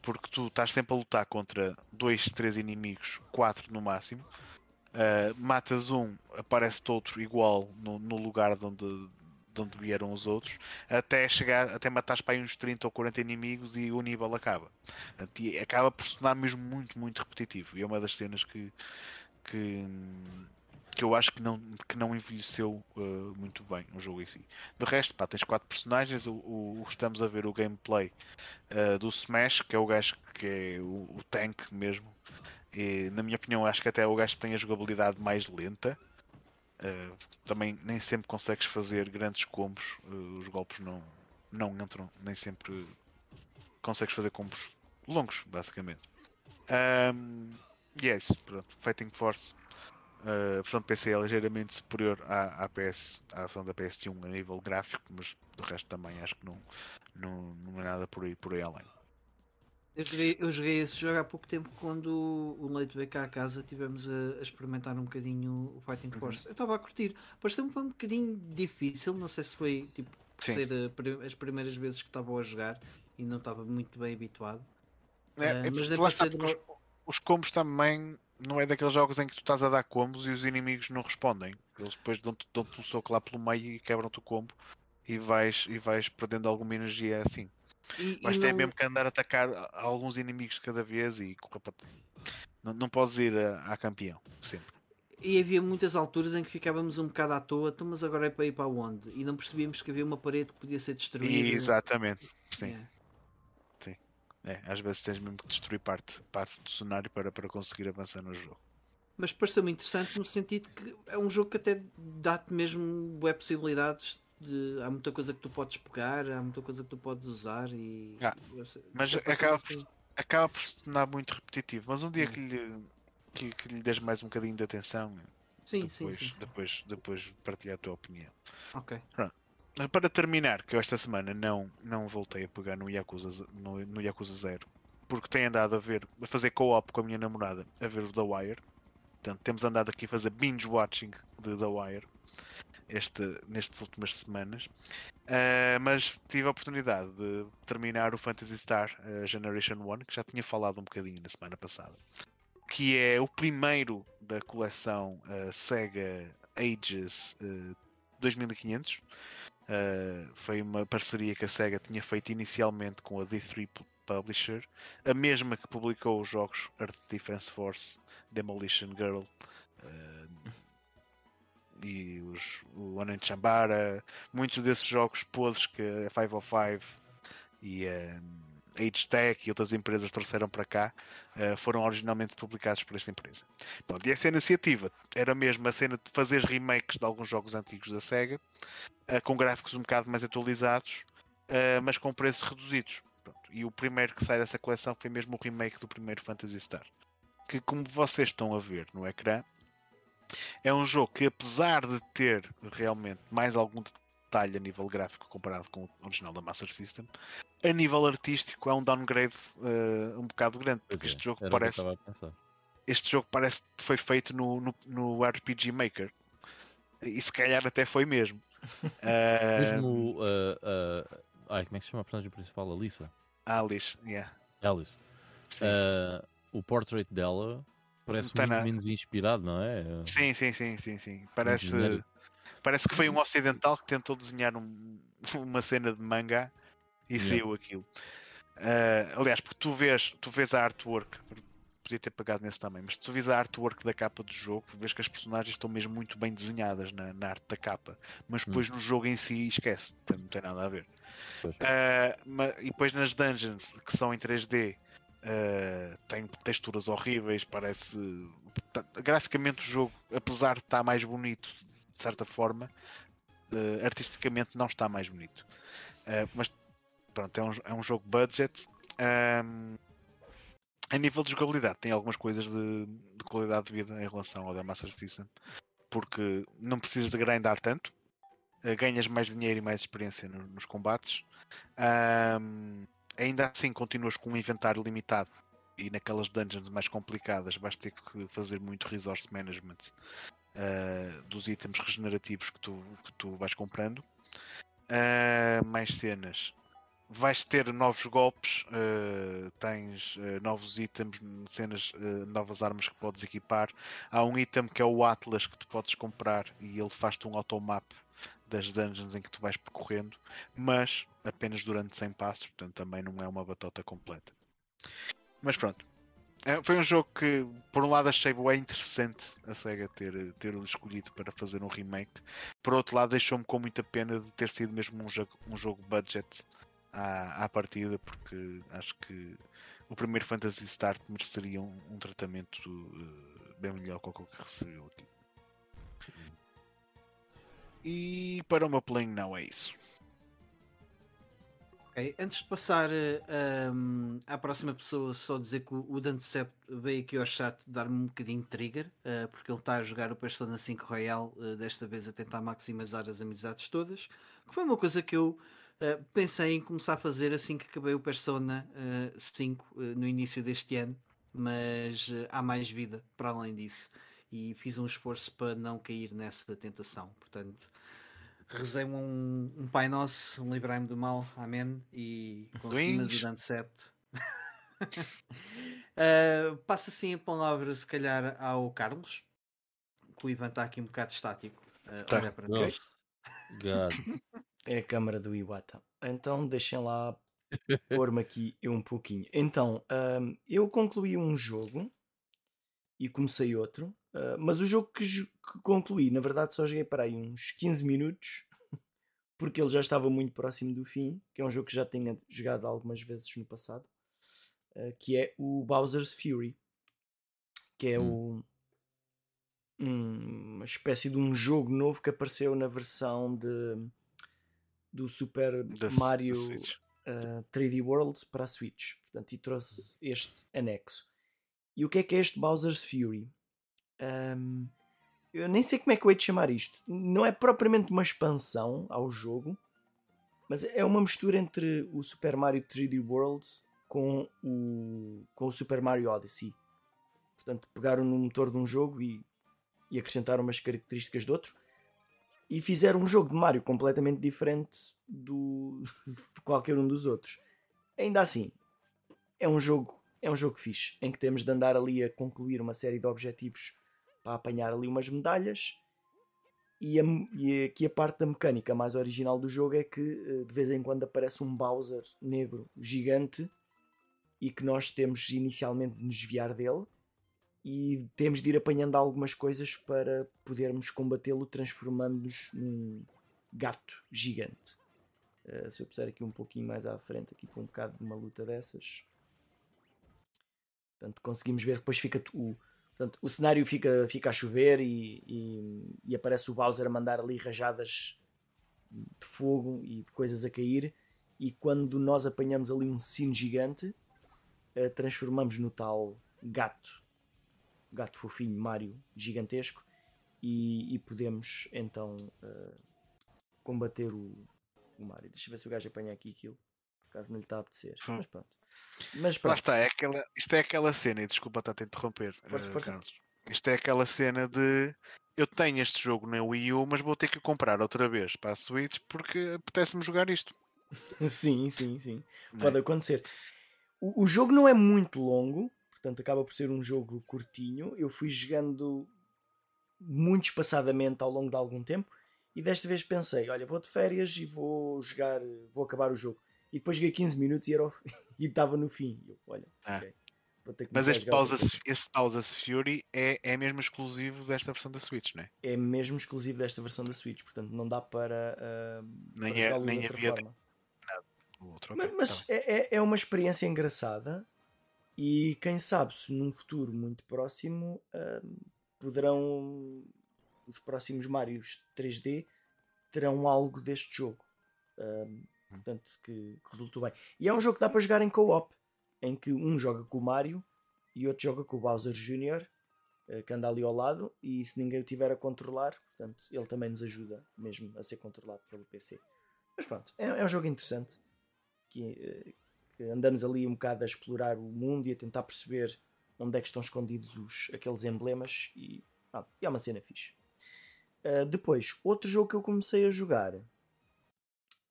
porque tu estás sempre a lutar contra dois, três inimigos, quatro no máximo. Uh, matas um, aparece outro igual no, no lugar de onde, de onde vieram os outros, até chegar, até matares para aí uns 30 ou 40 inimigos e o nível acaba. E acaba por se tornar mesmo muito, muito repetitivo. E é uma das cenas que, que, que eu acho que não, que não envelheceu uh, muito bem o jogo em si. De resto, pá, tens quatro personagens, o, o, estamos a ver o gameplay uh, do Smash, que é o gajo que é o, o tank mesmo. E, na minha opinião, acho que até é o gajo que tem a jogabilidade mais lenta. Uh, também nem sempre consegues fazer grandes combos, os golpes não, não entram, nem sempre consegues fazer combos longos, basicamente. Um, e é isso, pronto. Fighting Force a versão de PC é ligeiramente superior à, à, PS, à versão da PS1 a nível gráfico, mas do resto também acho que não, não, não é nada por aí, por aí além. Eu joguei, eu joguei esse jogo há pouco tempo quando o Leite veio cá a casa tivemos a, a experimentar um bocadinho o Fighting uhum. Force. Uhum. Eu estava a curtir, pareceu-me um bocadinho difícil, não sei se foi tipo por ser a, as primeiras vezes que estava a jogar e não estava muito bem habituado. É, uh, mas deve ser de... os, os combos também não é daqueles jogos em que tu estás a dar combos e os inimigos não respondem. Eles depois dão-te dão um soco lá pelo meio e quebram-te o combo e vais, e vais perdendo alguma energia assim. E, Mas tem não... mesmo que andar a atacar alguns inimigos de cada vez e correr para. Não, não podes ir a, a campeão, sempre. E havia muitas alturas em que ficávamos um bocado à toa, então, mas agora é para ir para onde? E não percebíamos que havia uma parede que podia ser destruída. Exatamente, sim. Yeah. É, às vezes tens mesmo que destruir parte, parte do cenário para, para conseguir avançar no jogo. Mas pareceu-me interessante no sentido que é um jogo que até dá-te mesmo web possibilidades. De, há muita coisa que tu podes pegar, há muita coisa que tu podes usar e. Ah, mas acaba, assim. por, acaba por se tornar muito repetitivo. Mas um dia hum. que lhe, que, que lhe des mais um bocadinho de atenção, sim, depois, sim, sim, sim. Depois, depois partilhar a tua opinião. Ok. Pronto. Para terminar, que eu esta semana não, não voltei a pegar no Yakuza, no, no Yakuza 0, porque tenho andado a ver, a fazer co-op com a minha namorada, a ver o The Wire. Portanto, temos andado aqui a fazer binge watching de The Wire este, nestas últimas semanas. Uh, mas tive a oportunidade de terminar o Phantasy Star uh, Generation 1, que já tinha falado um bocadinho na semana passada, que é o primeiro da coleção uh, Sega Ages 2500. Uh, foi uma parceria que a SEGA tinha feito inicialmente com a D3 Publisher, a mesma que publicou os jogos Earth Defense Force, Demolition Girl uh, e os, o One Chambara, muitos desses jogos podres que a 505 e a. Tech e outras empresas trouxeram para cá uh, foram originalmente publicados por esta empresa. Pronto, e essa iniciativa era mesmo a cena de fazer remakes de alguns jogos antigos da SEGA, uh, com gráficos um bocado mais atualizados, uh, mas com preços reduzidos. Pronto, e o primeiro que sai dessa coleção foi mesmo o remake do primeiro Phantasy Star. Que, como vocês estão a ver no ecrã, é um jogo que, apesar de ter realmente mais algum detalhe a nível gráfico comparado com o original da Master System, a nível artístico é um downgrade uh, um bocado grande, porque é, este jogo parece. Este jogo parece que foi feito no, no, no, RPG Maker. E se calhar até foi mesmo. uh... Mesmo uh, uh, ai, como é que se chama a personagem principal? Alissa. Alice, yeah. Alice. O portrait dela parece muito na... menos inspirado, não é? Sim, sim, sim, sim, sim. Parece, parece que foi um ocidental que tentou desenhar um, uma cena de manga e yeah. saiu aquilo. Uh, aliás, porque tu vês, tu vês a artwork, podia ter pagado nesse também, mas tu vês a artwork da capa do jogo, vês que as personagens estão mesmo muito bem desenhadas na, na arte da capa, mas depois hum. no jogo em si esquece, não tem nada a ver. Uh, e depois nas dungeons que são em 3D. Uh, ah, tem texturas horríveis, parece tá, graficamente o jogo, apesar de estar mais bonito de certa forma, uh, artisticamente não está mais bonito. Uh, mas pronto, é um, é um jogo budget. Um, a nível de jogabilidade, tem algumas coisas de, de, qualidade de vida em relação ao da Master System, porque não precisas de grindar tanto, uh, ganhas mais dinheiro e mais experiência no, nos combates. Um, ainda assim, continuas com um inventário limitado e naquelas dungeons mais complicadas vais ter que fazer muito resource management uh, dos itens regenerativos que tu, que tu vais comprando. Uh, mais cenas vais ter novos golpes, uh, tens uh, novos itens, cenas, uh, novas armas que podes equipar. Há um item que é o Atlas que tu podes comprar e ele faz-te um automap das dungeons em que tu vais percorrendo, mas apenas durante 100 passos, portanto também não é uma batota completa. Mas pronto, É, foi um jogo que, por um lado, achei bem interessante a SEGA ter, ter escolhido para fazer um remake. Por outro lado, deixou-me com muita pena de ter sido mesmo um um jogo budget à, à partida, porque acho que o primeiro Fantasy Start mereceria um, um tratamento uh, bem melhor que o que recebeu aqui. E para o meu não é isso. Okay. Antes de passar uh, um, à próxima pessoa, só dizer que o Dantecept veio aqui ao chat dar-me um bocadinho de trigger, uh, porque ele está a jogar o Persona 5 Royal, uh, desta vez a tentar maximizar as amizades todas, que foi uma coisa que eu pensei em começar a fazer assim que acabei o Persona 5 no início deste ano, mas há mais vida para além disso, e fiz um esforço para não cair nessa tentação, portanto rezei um, um Pai Nosso, um livrai-me do mal, amém, e conseguimos o Dante Sept. uh, passa assim a palavra, se calhar, ao Carlos, que o Ivan está aqui um bocado estático. Uh, tá. Olha para nós. É a câmara do Iwata. Então deixem lá pôr-me aqui eu um pouquinho. Então, um, eu concluí um jogo e comecei outro Uh, mas o jogo que, que, concluí, na verdade, só joguei para aí uns 15 minutos, porque ele já estava muito próximo do fim, que é um jogo que já tinha jogado algumas vezes no passado, uh, que é o Bowser's Fury, que é hum. o, um, uma espécie de um jogo novo que apareceu na versão de, do Super The Mario uh, 3D World para a Switch. Portanto, e trouxe este anexo. E o que é que é este Bowser's Fury? Um, eu nem sei como é que eu hei de chamar isto. Não é propriamente uma expansão ao jogo, mas é uma mistura entre o Super Mario 3D World com o, com o Super Mario Odyssey. Portanto, pegaram no motor de um jogo e, e acrescentaram umas características de outro e fizeram um jogo de Mario completamente diferente do, de qualquer um dos outros. Ainda assim, é um jogo é um jogo fixe, em que temos de andar ali a concluir uma série de objetivos para apanhar ali umas medalhas. E, a, e aqui a parte da mecânica mais original do jogo é que eh, de vez em quando aparece um Bowser negro gigante e que nós temos inicialmente de nos desviar dele e temos de ir apanhando algumas coisas para podermos combatê-lo transformando-nos num gato gigante. Uh, se eu puser aqui um pouquinho mais à frente, aqui para um bocado de uma luta dessas, portanto conseguimos ver depois fica o, Portanto, o cenário fica, fica a chover e, e, e, aparece o Bowser a mandar ali rajadas de fogo e de coisas a cair. E quando nós apanhamos ali um sino gigante, uh, transformamos no tal gato, gato fofinho, Mario gigantesco, e, e podemos então uh, combater o, o Mario. Deixa eu ver se o gajo apanha aqui aquilo, por caso não lhe está a apetecer. Hum. Mas pronto. Mas pronto. Lá está, é aquela, isto é aquela cena, e desculpa estar a interromper. Força, uh, força. Isto é aquela cena de eu tenho este jogo na Wii U, mas vou ter que comprar outra vez para a Switch porque apetece-me jogar isto. sim, sim, sim. Não é? Pode é? acontecer. O, o, jogo não é muito longo, portanto acaba por ser um jogo curtinho. Eu fui jogando muito espaçadamente ao longo de algum tempo e desta vez pensei, olha, vou de férias e vou jogar, vou acabar o jogo. E depois joguei 15 minutos e estava no fim. Eu, olha, ah. okay, Mas este Pausa, esse Pausa Fury é, é mesmo exclusivo desta versão da Switch, não é? É mesmo exclusivo desta versão da Switch, portanto não dá para. Uh, nem para é, nem havia nada. Outro, mas, mas tá é, é, é uma experiência engraçada e quem sabe se num futuro muito próximo uh, poderão os próximos Marios 3D terão algo deste jogo. Uh, Portanto, que, que, resultou bem. E é um jogo que dá para jogar em co-op, em que um joga com o Mario e outro joga com o Bowser Jr., eh, que anda ali ao lado, e se ninguém o tiver a controlar, portanto, ele também nos ajuda mesmo a ser controlado pelo PC. Mas pronto, é, é um jogo interessante que, eh, que, andamos ali um bocado a explorar o mundo e a tentar perceber onde é que estão escondidos os, aqueles emblemas e, ah, é uma cena fixe. Uh, depois, outro jogo que eu comecei a jogar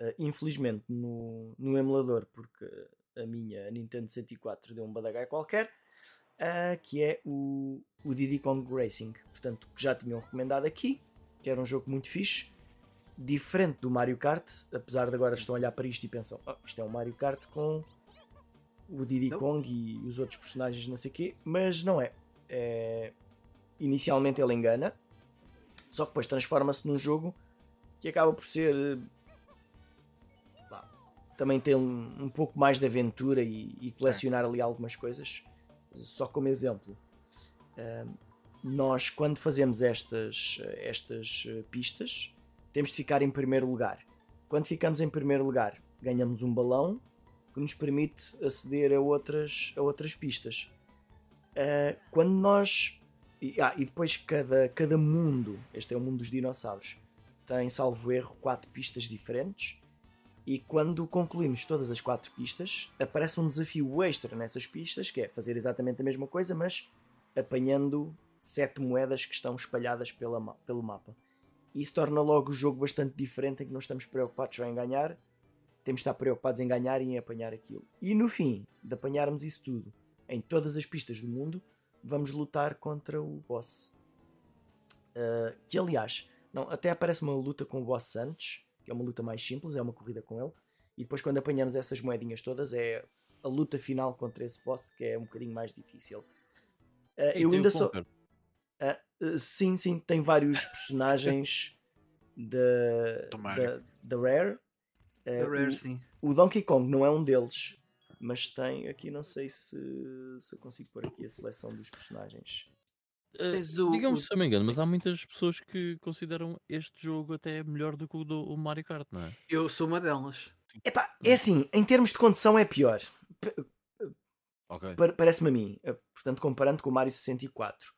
Uh, infelizmente no, no emulador, porque a minha Nintendo 64 deu um badagai qualquer, uh, que é o, o Diddy Kong Racing. Portanto, que já tinham recomendado aqui, que era um jogo muito fixe, diferente do Mario Kart, apesar de agora estão a olhar para isto e pensam, oh, isto é um Mario Kart com o Diddy não. Kong e os outros personagens, não sei o quê, mas não é. é. Inicialmente ele engana, só que depois transforma-se num jogo que acaba por ser. Bah, também tem um, um, pouco mais de aventura e, e colecionar ali algumas coisas. Só como exemplo, uh, nós quando fazemos estas, estas pistas, temos de ficar em primeiro lugar. Quando ficamos em primeiro lugar, ganhamos um balão que nos permite aceder a outras, a outras pistas. Uh, quando nós. E, ah, e depois cada, cada mundo, este é o mundo dos dinossauros, tem, salvo erro, quatro pistas diferentes. E quando concluímos todas as quatro pistas, aparece um desafio extra nessas pistas, que é fazer exatamente a mesma coisa, mas apanhando sete moedas que estão espalhadas pela, pelo mapa. Isso torna logo o jogo bastante diferente, em que não estamos preocupados só em ganhar, temos de estar preocupados em ganhar e em apanhar aquilo. E no fim de apanharmos isso tudo em todas as pistas do mundo, vamos lutar contra o boss. Uh, que aliás, não, até aparece uma luta com o boss antes, que é uma luta mais simples, é uma corrida com ele. E depois, quando apanhamos essas moedinhas todas, é a luta final contra esse boss que é um bocadinho mais difícil. Uh, eu ainda sou. Uh, sim, sim, tem vários personagens da, da, da Rare é, Rare, o, sim. o Donkey Kong não é um deles, mas tem aqui, não sei se, se eu consigo pôr aqui a seleção dos personagens. Uh, Digamos se eu me engano, mas há muitas pessoas que consideram este jogo até melhor do que o do o Mario Kart, não é? Eu sou uma delas. Epá, é assim, em termos de condução é pior. Okay. Parece-me a mim, eh, portanto, comparando com o Mario 64.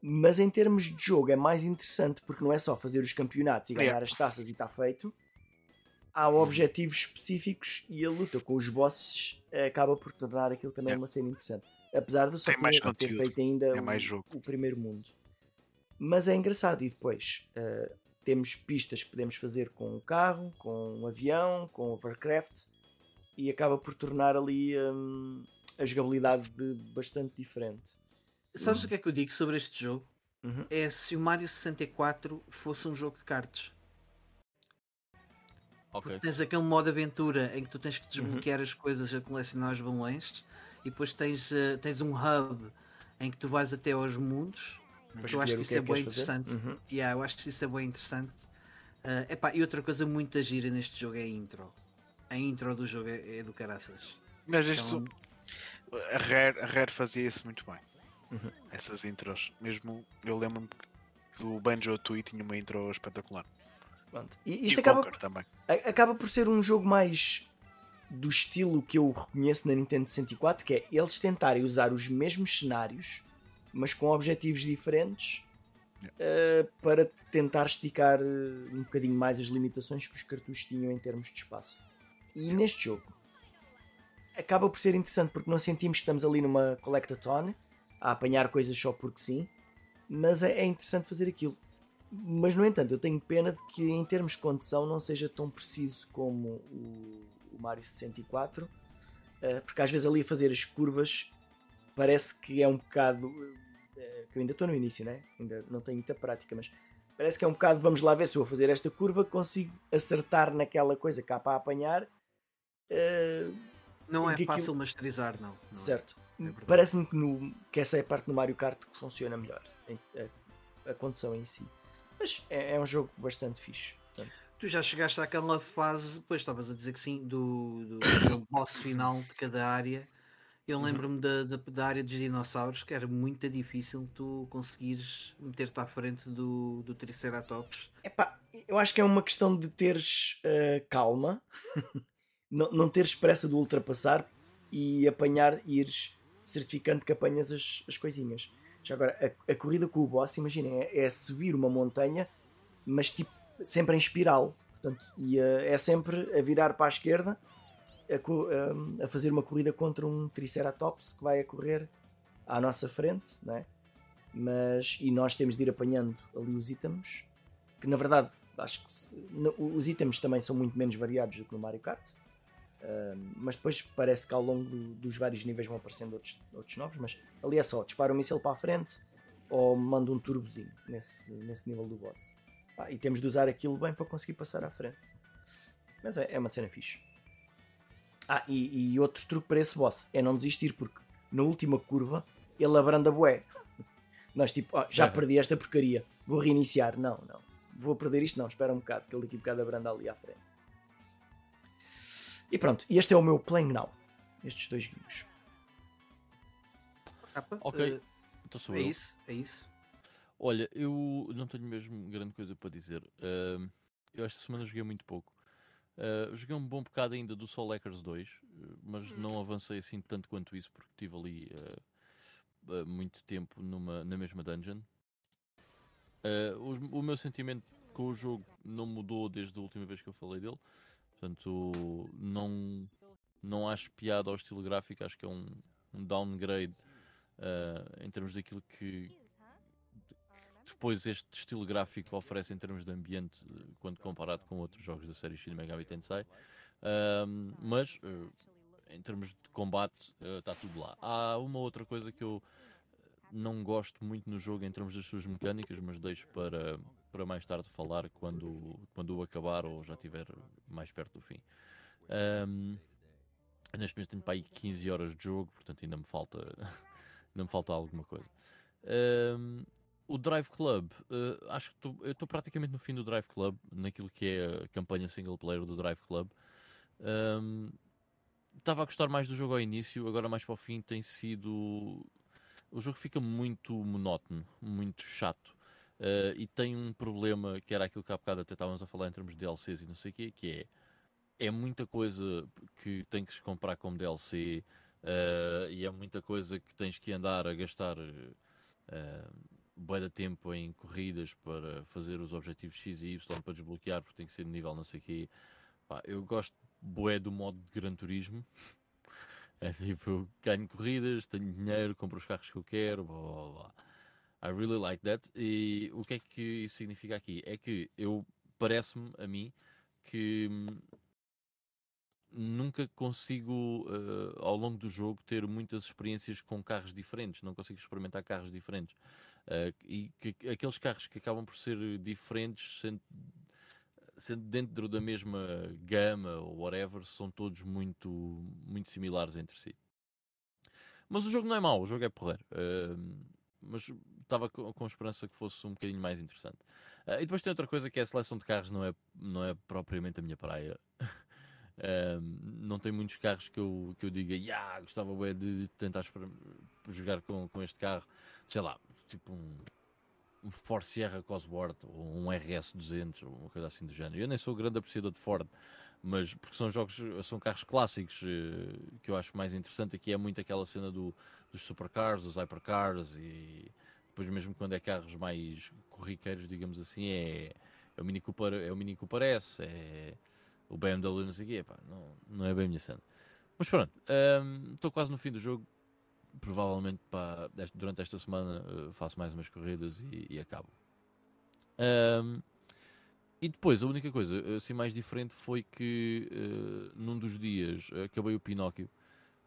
Mas em termos de jogo é mais interessante porque não é só fazer os campeonatos e ganhar yeah. as taças e está feito há objetivos específicos e a luta com os bosses acaba por tornar aquilo também é. uma cena interessante. Apesar de só ter, ter, feito ainda o, o, primeiro mundo. Mas é engraçado. E depois uh, temos pistas que podemos fazer com um carro, com um avião, com overcraft e acaba por tornar ali um, a jogabilidade bastante diferente. Sabes uhum. o que é que eu digo sobre este jogo? Uhum. É se o Mario 64 fosse um jogo de cartas. Okay. Tens aquele modo aventura em que tu tens que desbloquear uhum. as coisas a colecionar os balões e depois tens, uh, tens um hub em que tu vais até aos mundos. eu acho que isso é, é bem interessante. Uhum. Yeah, eu acho que isso é bem interessante. Uh, epá, e outra coisa muito gira neste jogo é a intro. A intro do jogo é, é do caraças. Mas isto, então... a, Rare, a Rare fazia isso muito bem. Uhum. Essas intros. Mesmo eu lembro-me que o Banjo Tui tinha uma intro espetacular. Pronto. E isto e acaba, também. acaba por ser um jogo mais do estilo que eu reconheço na Nintendo 64, que é eles tentarem usar os mesmos cenários, mas com objetivos diferentes, uh, para tentar esticar uh, um bocadinho mais as limitações que os cartuchos tinham em termos de espaço. E neste jogo acaba por ser interessante porque não sentimos que estamos ali numa collectathon a apanhar coisas só porque sim, mas é, é interessante fazer aquilo. Mas, no entanto, eu tenho pena de que, em termos de condução, não seja tão preciso como o, o Mario 64, eh, porque às vezes ali a fazer as curvas parece que é um bocado. Eh, que eu ainda estou no início, né? ainda não tenho muita prática, mas parece que é um bocado. Vamos lá ver se eu vou fazer esta curva, consigo acertar naquela coisa cá para apanhar. Uh, não é fácil aquilo... masterizar, não. não é. certo. É Parece-me que, que, essa é a parte do Mario Kart que funciona melhor. A, a condução em si. Mas é, é um jogo bastante fixe. Portanto. Tu já chegaste àquela fase, depois estavas a dizer que sim, do, do, do boss final de cada área. Eu uhum. lembro-me da, da, da, área dos dinossauros que era muito difícil tu conseguires meter-te à frente do, do Triceratops. Epá, eu acho que é uma questão de teres uh, calma, não, não teres pressa de ultrapassar e apanhar, ires certificando que apanhas as, as coisinhas. Já agora, a, a corrida com o boss, imaginem, é, é, subir uma montanha, mas tipo, sempre em espiral. Portanto, e, uh, é sempre a virar para a esquerda, a, a, fazer uma corrida contra um Triceratops que vai a correr à nossa frente, não é? Mas, e nós temos de ir apanhando ali os itens, que na verdade acho que se, no, os itens também são muito menos variados do que no Mario Kart. Uh, mas depois parece que ao longo do, dos vários níveis vão aparecendo outros, outros novos. Mas ali é só dispara um míssil para a frente ou manda um turbozinho nesse, nesse nível do boss. Ah, e temos de usar aquilo bem para conseguir passar à frente. Mas é, é uma cena fixe. Ah, e, e, outro truque para esse boss é não desistir, porque na última curva ele abranda bué. Nós tipo, oh, já é. perdi esta porcaria, vou reiniciar. Não, não, vou perder isto, não, espera um bocado, que ele daqui a bocado abranda ali à frente. E pronto, e este é o meu Playing Now. Estes dois guios. Ok, uh, então sou é eu. isso, é isso. Olha, eu não tenho mesmo grande coisa para dizer. Uh, eu esta semana joguei muito pouco. Uh, joguei um bom bocado ainda do Soul Hackers 2, mas não hum. avancei assim tanto quanto isso porque estive ali uh, muito tempo numa, na mesma dungeon. O, o, meu sentimento com o jogo não mudou desde a última vez que eu falei dele. Portanto, não, não acho piada ao estilo gráfico, acho que é um, um downgrade em termos daquilo que, depois este estilo gráfico oferece em termos de ambiente quando comparado com outros jogos da série Shin Megami Tensei. Um, mas uh, em termos de combate está uh, tudo lá. Há uma outra coisa que eu não gosto muito no jogo em termos das suas mecânicas, mas deixo para, para mais tarde falar quando, quando acabar ou já estiver mais perto do fim. Um, neste momento tenho para aí 15 horas de jogo, portanto ainda me falta, ainda me falta alguma coisa. Um, o Drive Club, uh, acho que tô, eu estou praticamente no fim do Drive Club, naquilo que é a campanha single player do Drive Club. Estava um, a gostar mais do jogo ao início, agora mais para o fim tem sido. O jogo fica muito monótono, muito chato. Uh, e tem um problema que era aquilo que há bocado até estávamos a falar em termos de DLCs e não sei o quê, que é é muita coisa que tem que se comprar como DLC uh, e é muita coisa que tens que andar a gastar uh, de tempo em corridas para fazer os objetivos X e Y para desbloquear, porque tem que ser de nível não sei o quê. Pá, eu gosto bué do modo de Gran Turismo. É tipo, ganho corridas, tenho dinheiro, compro os carros que eu quero, blá blá blá. I really like that. E o que é que isso significa aqui? É que eu parece-me a mim que hum, nunca consigo uh, ao longo do jogo ter muitas experiências com carros diferentes, não consigo experimentar carros diferentes. Uh, e que, aqueles carros que acabam por ser diferentes, sendo, sendo, dentro da mesma gama ou whatever, são todos muito, muito similares entre si. Mas o jogo não é mau, o jogo é porreiro. Uh, mas estava com, com, esperança que fosse um bocadinho mais interessante. Uh, e depois tem outra coisa que é a seleção de carros, não é, não é propriamente a minha praia. não tem muitos carros que eu, que eu diga, yeah, gostava bem de tentar jogar com, com este carro, sei lá, tipo um, um Ford Sierra Cosworth ou um RS 200 ou uma coisa assim do género. Eu nem sou grande apreciador de Ford, mas porque são jogos, são carros clássicos eh, que eu acho mais interessante aqui é muito aquela cena do, dos supercars, dos hypercars e depois mesmo quando é carros mais corriqueiros, digamos assim, é, é o Mini Cooper, é o Mini Cooper S, é o BMW não sei o quê, pá, não, não é bem a minha cena. Mas pronto, estou um, quase no fim do jogo. Provavelmente pá, durante esta semana uh, faço mais umas corridas e, e acabo. Um, e depois, a única coisa assim mais diferente foi que uh, num dos dias acabei o Pinóquio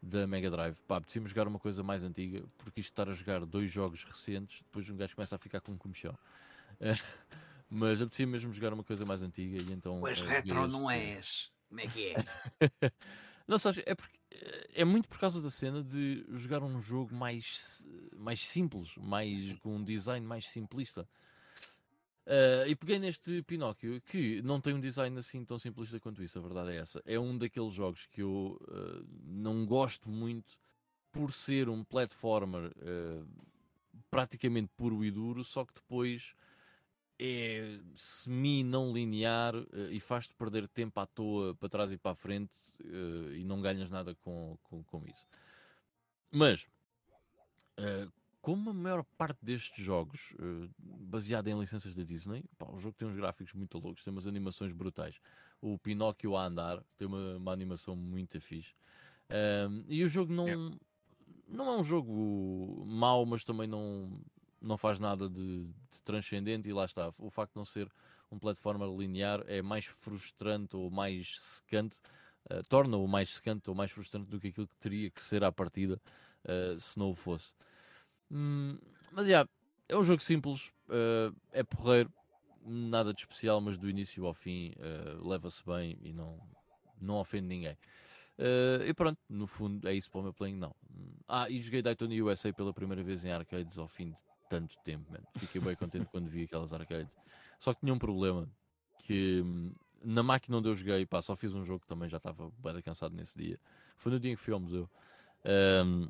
da Mega Drive. Pá, decidimos jogar uma coisa mais antiga, porque isto estar a jogar dois jogos recentes, depois um gajo começa a ficar com um comichão. Mas apetecia mesmo jogar uma coisa mais antiga e então. Pois retro este... não és. Como é que é? não sabes, é porque é muito por causa da cena de jogar um jogo mais, mais simples, mais com um design mais simplista. Uh, e peguei neste Pinóquio que não tem um design assim tão simplista quanto isso, a verdade é essa. É um daqueles jogos que eu uh, não gosto muito por ser um platformer uh, praticamente puro e duro, só que depois é semi-não linear e faz-te perder tempo à toa para trás e para a frente e não ganhas nada com, com, com isso. Mas, como a maior parte destes jogos, baseado em licenças da Disney, pá, o jogo tem uns gráficos muito loucos, tem umas animações brutais. O Pinóquio a andar tem uma, uma animação muito fixe. e o jogo não, é. não é um jogo mau, mas também não, não faz nada de, de, transcendente e lá está. O facto de não ser um plataforma linear é mais frustrante ou mais secante, uh, torna-o mais secante ou mais frustrante do que aquilo que teria que ser à partida uh, se não o fosse. Hum, mas já, yeah, é um jogo simples, uh, é porreiro, nada de especial, mas do início ao fim leva-se bem e não, não ofende ninguém. Uh, e pronto, no fundo é isso para o meu playing, não. Ah, e joguei Daytona USA pela primeira vez em arcades ao fim de tanto tempo. Fiquei bem contente quando vi aquelas arcades. Só que tinha um problema, que hum, na máquina onde eu joguei, pá, só fiz um jogo que também já estava bem cansado nesse dia. Foi no dia em que fui ao museu. Um,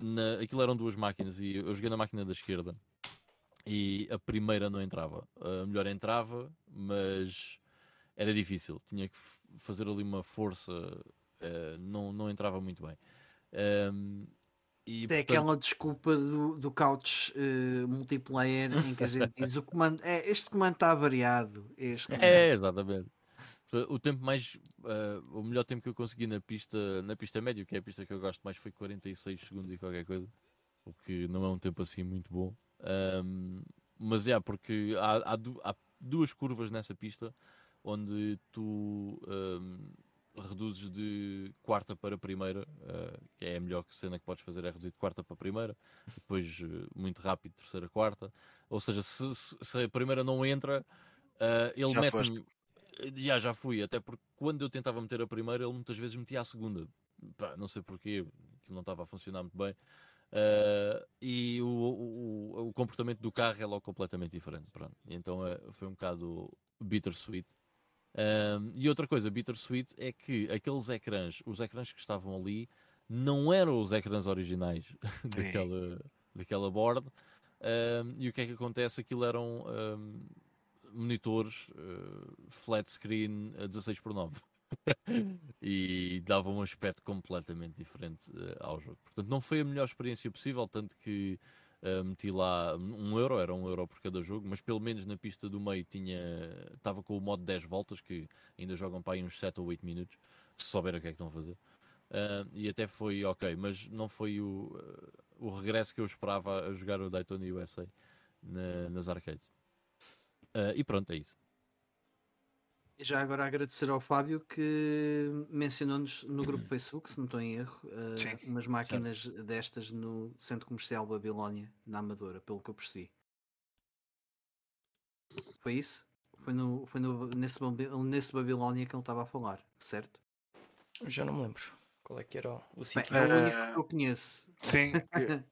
na, aquilo eram duas máquinas e eu joguei na máquina da esquerda e a primeira não entrava. A melhor entrava, mas era difícil. Tinha que fazer ali uma força uh, não, não entrava muito bem. Um, e, Tem portanto... aquela desculpa do, do couch uh, multiplayer em que a gente diz o comando, é, este comando está variado. Este É, exatamente. O tempo mais, uh, o melhor tempo que eu consegui na pista, na pista média, que é a pista que eu gosto mais, foi 46 segundos e qualquer coisa, o que não é um tempo assim muito bom. Um, mas é, porque há, há, há, duas curvas nessa pista onde tu um, reduzes de quarta para primeira, uh, que é a melhor cena que podes fazer, é reduzir de quarta para primeira, depois uh, muito rápido, terceira, quarta. Ou seja, se, se, se a primeira não entra, uh, ele mete-me. Já, já fui, até porque quando eu tentava meter a primeira, ele muitas vezes metia a segunda. Pá, não sei porquê, que não estava a funcionar muito bem. e o, o, o, comportamento do carro é logo completamente diferente. Pronto. Então foi um bocado bittersweet. Um, e outra coisa, bittersweet, é que aqueles ecrãs, os ecrãs que estavam ali, não eram os ecrãs originais daquela, daquela board. E o que é que acontece? Aquilo eram um, monitores uh, flat screen a 16 por 9 e davam um aspecto completamente diferente uh, ao jogo. Portanto, não foi a melhor experiência possível, tanto que Uh, meti lá um euro, era um euro por cada jogo, mas pelo menos na pista do meio tinha estava com o modo 10 voltas, que ainda jogam para aí uns 7 ou 8 minutos, se souber o que é que estão a fazer. Uh, e até foi ok, mas não foi o, o regresso que eu esperava a jogar o Daytona USA na, nas arcades. E pronto, é isso. E já agora agradecer ao Fábio que mencionou-nos no grupo Facebook, se não estou em erro, uh, umas máquinas certo. destas no Centro Comercial Babilónia, na Amadora, pelo que eu percebi. Foi isso? Foi, no, foi no, nesse, nesse Babilónia que ele estava a falar, certo? Já não me lembro. Qual é que era o sítio? é o único que eu conheço. Sim.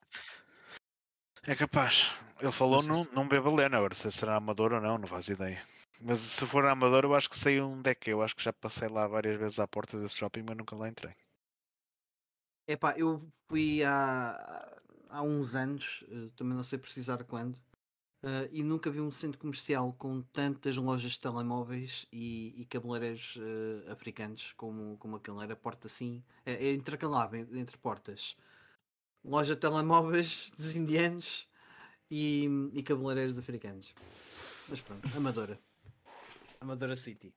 é capaz. Ele falou num, se... num Babilónia, agora se será amador ou não, não faz ideia. Mas se for amador, eu acho que sei onde é que. Eu acho que já passei lá várias vezes à porta desse shopping, mas nunca lá entrei. Epá, eu fui há, há uns anos, eh, também não sei precisar quando, uh, e nunca vi um centro comercial com tantas lojas de telemóveis e, e cabeleireiros uh, africanos como, como aquele era. Porta assim, é, é intercalável entre portas. Loja de telemóveis dos indianos e, e cabeleireiros africanos. Mas pronto, amadora. Amadora City.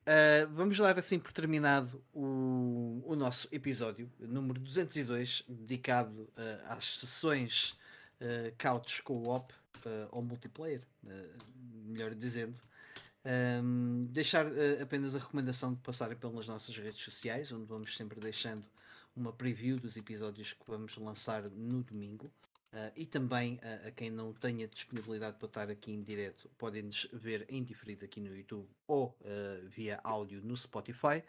Uh, vamos dar assim por terminado o, o nosso episódio número 202, dedicado uh, às sessões uh, Couch Co-op ou multiplayer, melhor dizendo. Um, deixar apenas a recomendação de passarem pelas nossas redes sociais, onde vamos sempre deixando uma preview dos episódios que vamos lançar no domingo. Uh, e também uh, a quem não tenha disponibilidade para estar aqui em direto, podem-nos ver em diferido aqui no YouTube ou uh, via áudio no Spotify.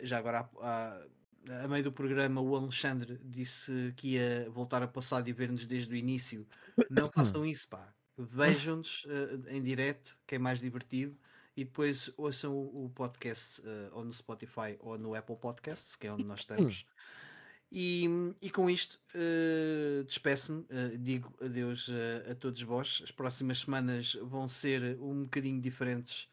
já agora, a, a, a, meio do programa, o Alexandre disse que ia voltar a passar e ver-nos desde o início. Não façam isso, pá. Vejam-nos em direto, que é mais divertido. E depois ouçam o, o podcast ou no Spotify ou no Apple Podcasts, que é onde nós estamos. E, e com isto uh, despeço-me, uh, digo adeus uh, a todos vós. As próximas semanas vão ser um bocadinho diferentes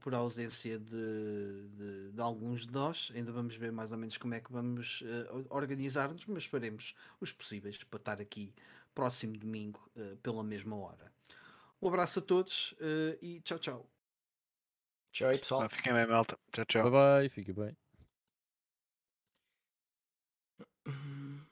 por ausência de, de, de, alguns de nós. Ainda vamos ver mais ou menos como é que vamos organizar-nos, mas faremos os possíveis para estar aqui próximo domingo pela mesma hora. Um abraço a todos e tchau, tchau. Tchau aí, pessoal. Fiquem bem, malta. Tchau, tchau. Bye bye, fiquem bem.